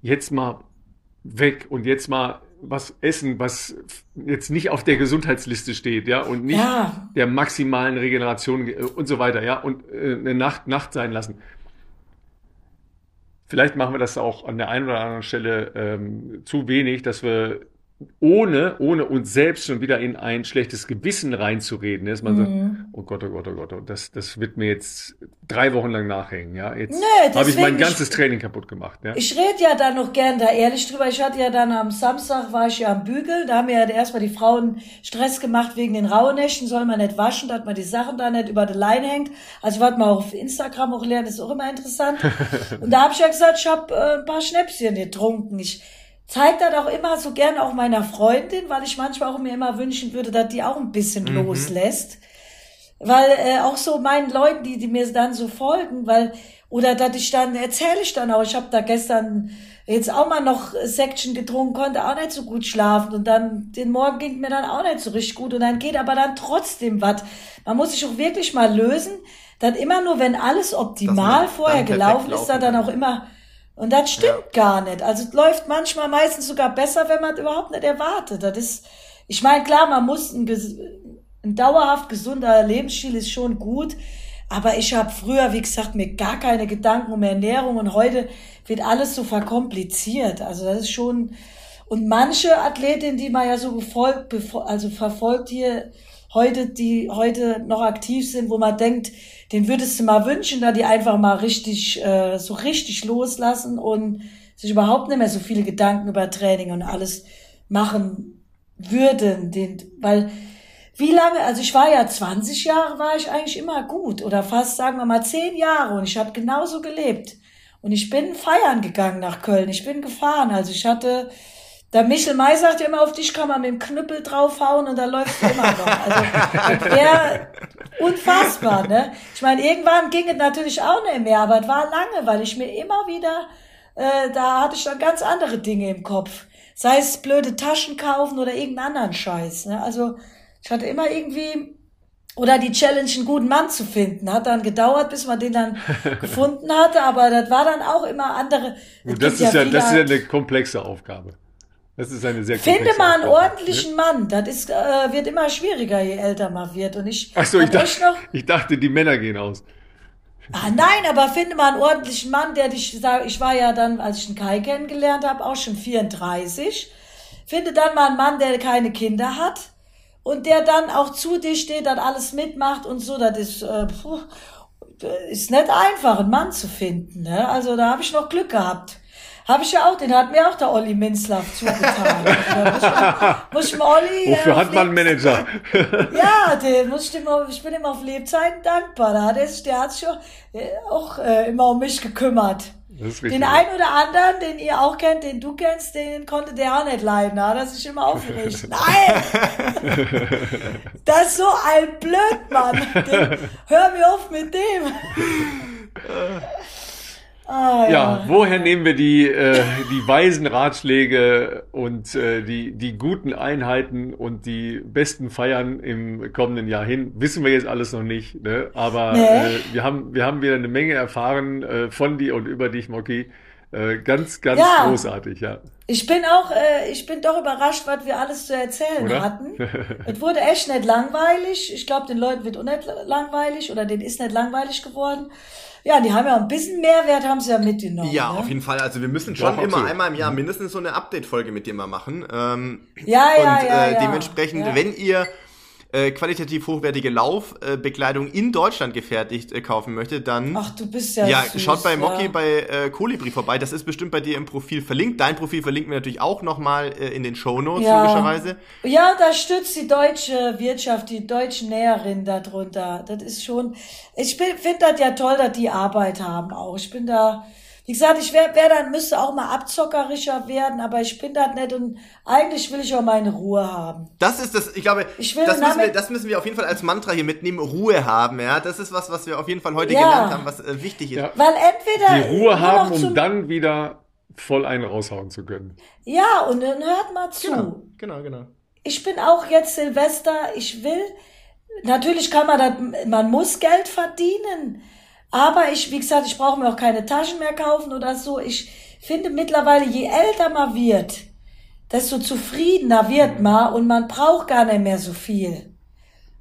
jetzt mal weg und jetzt mal was essen, was jetzt nicht auf der Gesundheitsliste steht, ja, und nicht Ja. der maximalen Regeneration äh, und so weiter, ja, und äh, eine Nacht Nacht sein lassen. Vielleicht machen wir das auch an der einen oder anderen Stelle ähm, zu wenig, dass wir ohne, ohne uns selbst schon wieder in ein schlechtes Gewissen reinzureden, dass man mhm. sagt, oh Gott, oh Gott, oh Gott, oh, das, das wird mir jetzt drei Wochen lang nachhängen, ja. Jetzt habe ich mein ganzes ich, Training kaputt gemacht, ja. Ich rede ja da noch gern da ehrlich drüber. Ich hatte ja dann am Samstag war ich ja am Bügel, da haben ja erstmal die Frauen Stress gemacht wegen den Rauhnächten, soll man nicht waschen, dass man die Sachen da nicht über die Leine hängt. Also was man auch auf Instagram auch lernt, ist auch immer interessant. Und da habe ich ja gesagt, ich habe äh, ein paar Schnäpschen getrunken. Ich zeige das auch immer so gerne auch meiner Freundin, weil ich manchmal auch mir immer wünschen würde, dass die auch ein bisschen mhm. loslässt. Weil äh, auch so meinen Leuten, die, die mir dann so folgen, weil, oder dass ich dann, erzähle ich dann auch, ich habe da gestern jetzt auch mal noch Section getrunken, konnte auch nicht so gut schlafen und dann den Morgen ging mir dann auch nicht so richtig gut und dann geht aber dann trotzdem was. Man muss sich auch wirklich mal lösen, dann immer nur, wenn alles optimal vorher gelaufen ist, dann, dann auch immer und das stimmt ja. gar nicht. Also es läuft manchmal meistens sogar besser, wenn man überhaupt nicht erwartet. Das ist, ich meine, klar, man muss ein, ein dauerhaft gesunder Lebensstil ist schon gut. Aber ich habe früher, wie gesagt, mir gar keine Gedanken um Ernährung und heute wird alles so verkompliziert. Also das ist schon, und manche Athletinnen, die man ja so befolgt, also verfolgt hier heute, die heute noch aktiv sind, wo man denkt, den würdest du mal wünschen, da die einfach mal richtig, äh, so richtig loslassen und sich überhaupt nicht mehr so viele Gedanken über Training und alles machen würden, den, weil wie lange, also ich war ja 20 Jahre, war ich eigentlich immer gut oder fast sagen wir mal 10 Jahre und ich habe genauso gelebt. Und ich bin feiern gegangen nach Köln, ich bin gefahren, also ich hatte der Michel May sagt ja immer, auf dich kann man mit dem Knüppel draufhauen und da läuft immer noch. Also der unfassbar, ne? Ich meine, irgendwann ging es natürlich auch nicht mehr, aber es war lange, weil ich mir immer wieder, äh, da hatte ich dann ganz andere Dinge im Kopf. Sei es blöde Taschen kaufen oder irgendeinen anderen Scheiß. Ne? Also ich hatte immer irgendwie oder die Challenge, einen guten Mann zu finden. Hat dann gedauert, bis man den dann gefunden hatte, aber das war dann auch immer andere. Das ist ja, ja das ist ja eine komplexe Aufgabe. Das ist eine sehr Finde mal einen ordentlichen Mann. Das ist, äh, wird immer schwieriger, je älter man wird. Und ich, Ach so, ich, dachte, noch, ich dachte, die Männer gehen aus. Ah, nein, aber finde mal einen ordentlichen Mann, der dich sagt, ich war ja dann, als ich den Kai kennengelernt habe, auch schon 34. Finde dann mal einen Mann, der keine Kinder hat und der dann auch zu dir steht, dann alles mitmacht und so. Das ist, äh, puh, ist nicht einfach, einen Mann zu finden. Ne? Also da habe ich noch Glück gehabt. Habe ich ja auch, den hat mir auch der Olli Minzlaff zugetan. also, muss ich mal Olli. Wofür äh, hat man einen Manager? ja, den muss ich, dem, ich bin ihm auf Lebzeiten dankbar. Da hat er sich, der hat sich äh, auch äh, immer um mich gekümmert. Den einen oder anderen, den ihr auch kennt, den du kennst, den konnte der auch nicht leiden. Da hat er sich immer aufgeregt. Nein! das ist so ein Blödmann. Den, hör mir auf mit dem. Ah, ja. ja. woher nehmen wir die, äh, die weisen Ratschläge und äh, die, die guten Einheiten und die besten Feiern im kommenden Jahr hin? Wissen wir jetzt alles noch nicht, ne? aber nee. äh, wir, haben, wir haben wieder eine Menge erfahren äh, von dir und über dich, Moki. Äh, ganz, ganz ja. großartig, ja. Ich bin auch, äh, ich bin doch überrascht, was wir alles zu erzählen oder? hatten. es wurde echt nicht langweilig. Ich glaube, den Leuten wird auch nicht langweilig oder denen ist nicht langweilig geworden. Ja, die haben ja ein bisschen Mehrwert, haben sie ja mitgenommen. Ja, ne? auf jeden Fall. Also wir müssen schon Doch, immer absolut. einmal im Jahr mindestens so eine Update-Folge mit dir mal machen. Ähm, ja, ja, und, ja, äh, dementsprechend, ja. wenn ihr äh, qualitativ hochwertige Laufbekleidung äh, in Deutschland gefertigt äh, kaufen möchte, dann Ach, du bist ja ja süß, schaut bei Moki ja. bei äh, Colibri vorbei. Das ist bestimmt bei dir im Profil verlinkt. Dein Profil verlinken wir natürlich auch nochmal äh, in den Show Notes ja. logischerweise. Ja, da stützt die deutsche Wirtschaft, die deutschen Näherinnen darunter. Das ist schon. Ich finde das ja toll, dass die Arbeit haben auch. Ich bin da wie gesagt, ich wäre wär dann, müsste auch mal abzockerischer werden, aber ich bin das nicht und eigentlich will ich auch meine Ruhe haben. Das ist das, ich glaube, ich will das, müssen wir, das müssen wir auf jeden Fall als Mantra hier mitnehmen, Ruhe haben, ja. Das ist was, was wir auf jeden Fall heute ja. gelernt haben, was äh, wichtig ist. Ja. Weil entweder. Die Ruhe haben, um dann wieder voll einen raushauen zu können. Ja, und dann hört mal zu. Genau, genau, genau. Ich bin auch jetzt Silvester, ich will, natürlich kann man das, man muss Geld verdienen. Aber ich, wie gesagt, ich brauche mir auch keine Taschen mehr kaufen oder so. Ich finde mittlerweile, je älter man wird, desto zufriedener wird mhm. man und man braucht gar nicht mehr so viel.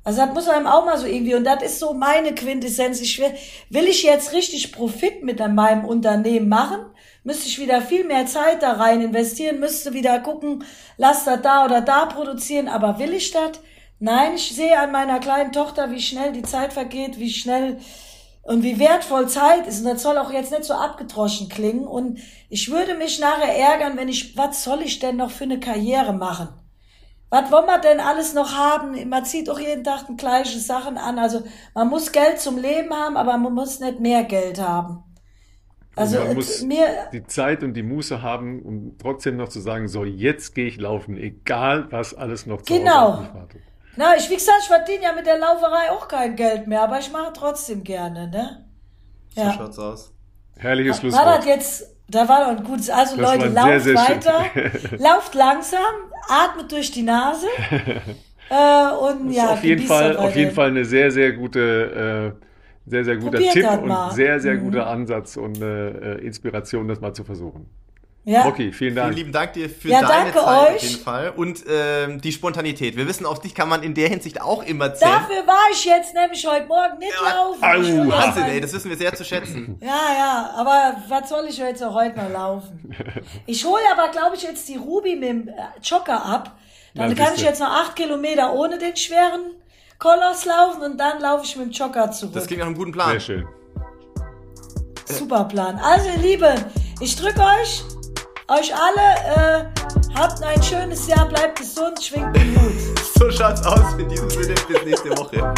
Also das muss einem auch mal so irgendwie, und das ist so meine Quintessenz. Ich will, will ich jetzt richtig Profit mit meinem Unternehmen machen, müsste ich wieder viel mehr Zeit da rein investieren, müsste wieder gucken, lass das da oder da produzieren, aber will ich das? Nein, ich sehe an meiner kleinen Tochter, wie schnell die Zeit vergeht, wie schnell und wie wertvoll Zeit ist. Und das soll auch jetzt nicht so abgedroschen klingen. Und ich würde mich nachher ärgern, wenn ich, was soll ich denn noch für eine Karriere machen? Was wollen wir denn alles noch haben? Man zieht auch jeden Tag die gleichen Sachen an. Also man muss Geld zum Leben haben, aber man muss nicht mehr Geld haben. Also man muss mir die Zeit und die Muße haben, um trotzdem noch zu sagen, so jetzt gehe ich laufen, egal was alles noch zu genau. Hause auf mich wartet. Na, ich, wie gesagt, ich verdiene ja mit der Lauferei auch kein Geld mehr, aber ich mache trotzdem gerne, ne? Ja. So schaut's aus. Herrliches Schlusswort. War das jetzt, da war doch ein gutes, also das Leute, lauft sehr, sehr weiter, lauft langsam, atmet durch die Nase, äh, und ja. Auf jeden Fall, auf jeden Fall eine sehr, sehr gute, äh, sehr, sehr guter Probiert Tipp und sehr, sehr mhm. guter Ansatz und äh, Inspiration, das mal zu versuchen. Ja. Okay, vielen Dank. Vielen lieben Dank dir für ja, deine Zeit euch. auf jeden Fall und ähm, die Spontanität. Wir wissen, auf dich kann man in der Hinsicht auch immer zählen. Dafür war ich jetzt nämlich heute Morgen nicht ja. laufen. Oh, Wahnsinn, ey, das wissen wir sehr zu schätzen. Ja, ja, aber was soll ich jetzt auch heute noch laufen? Ich hole aber, glaube ich, jetzt die Ruby mit dem äh, Jogger ab. Dann ja, kann ich jetzt noch acht Kilometer ohne den schweren Koloss laufen und dann laufe ich mit dem Jogger zurück. Das klingt nach einem guten Plan. Sehr schön. Super Plan. Also, ihr Lieben, ich drücke euch euch alle, äh, habt ein schönes Jahr, bleibt gesund, schwingt den Mut. so schaut's aus. In diesem Sinne, bis nächste Woche.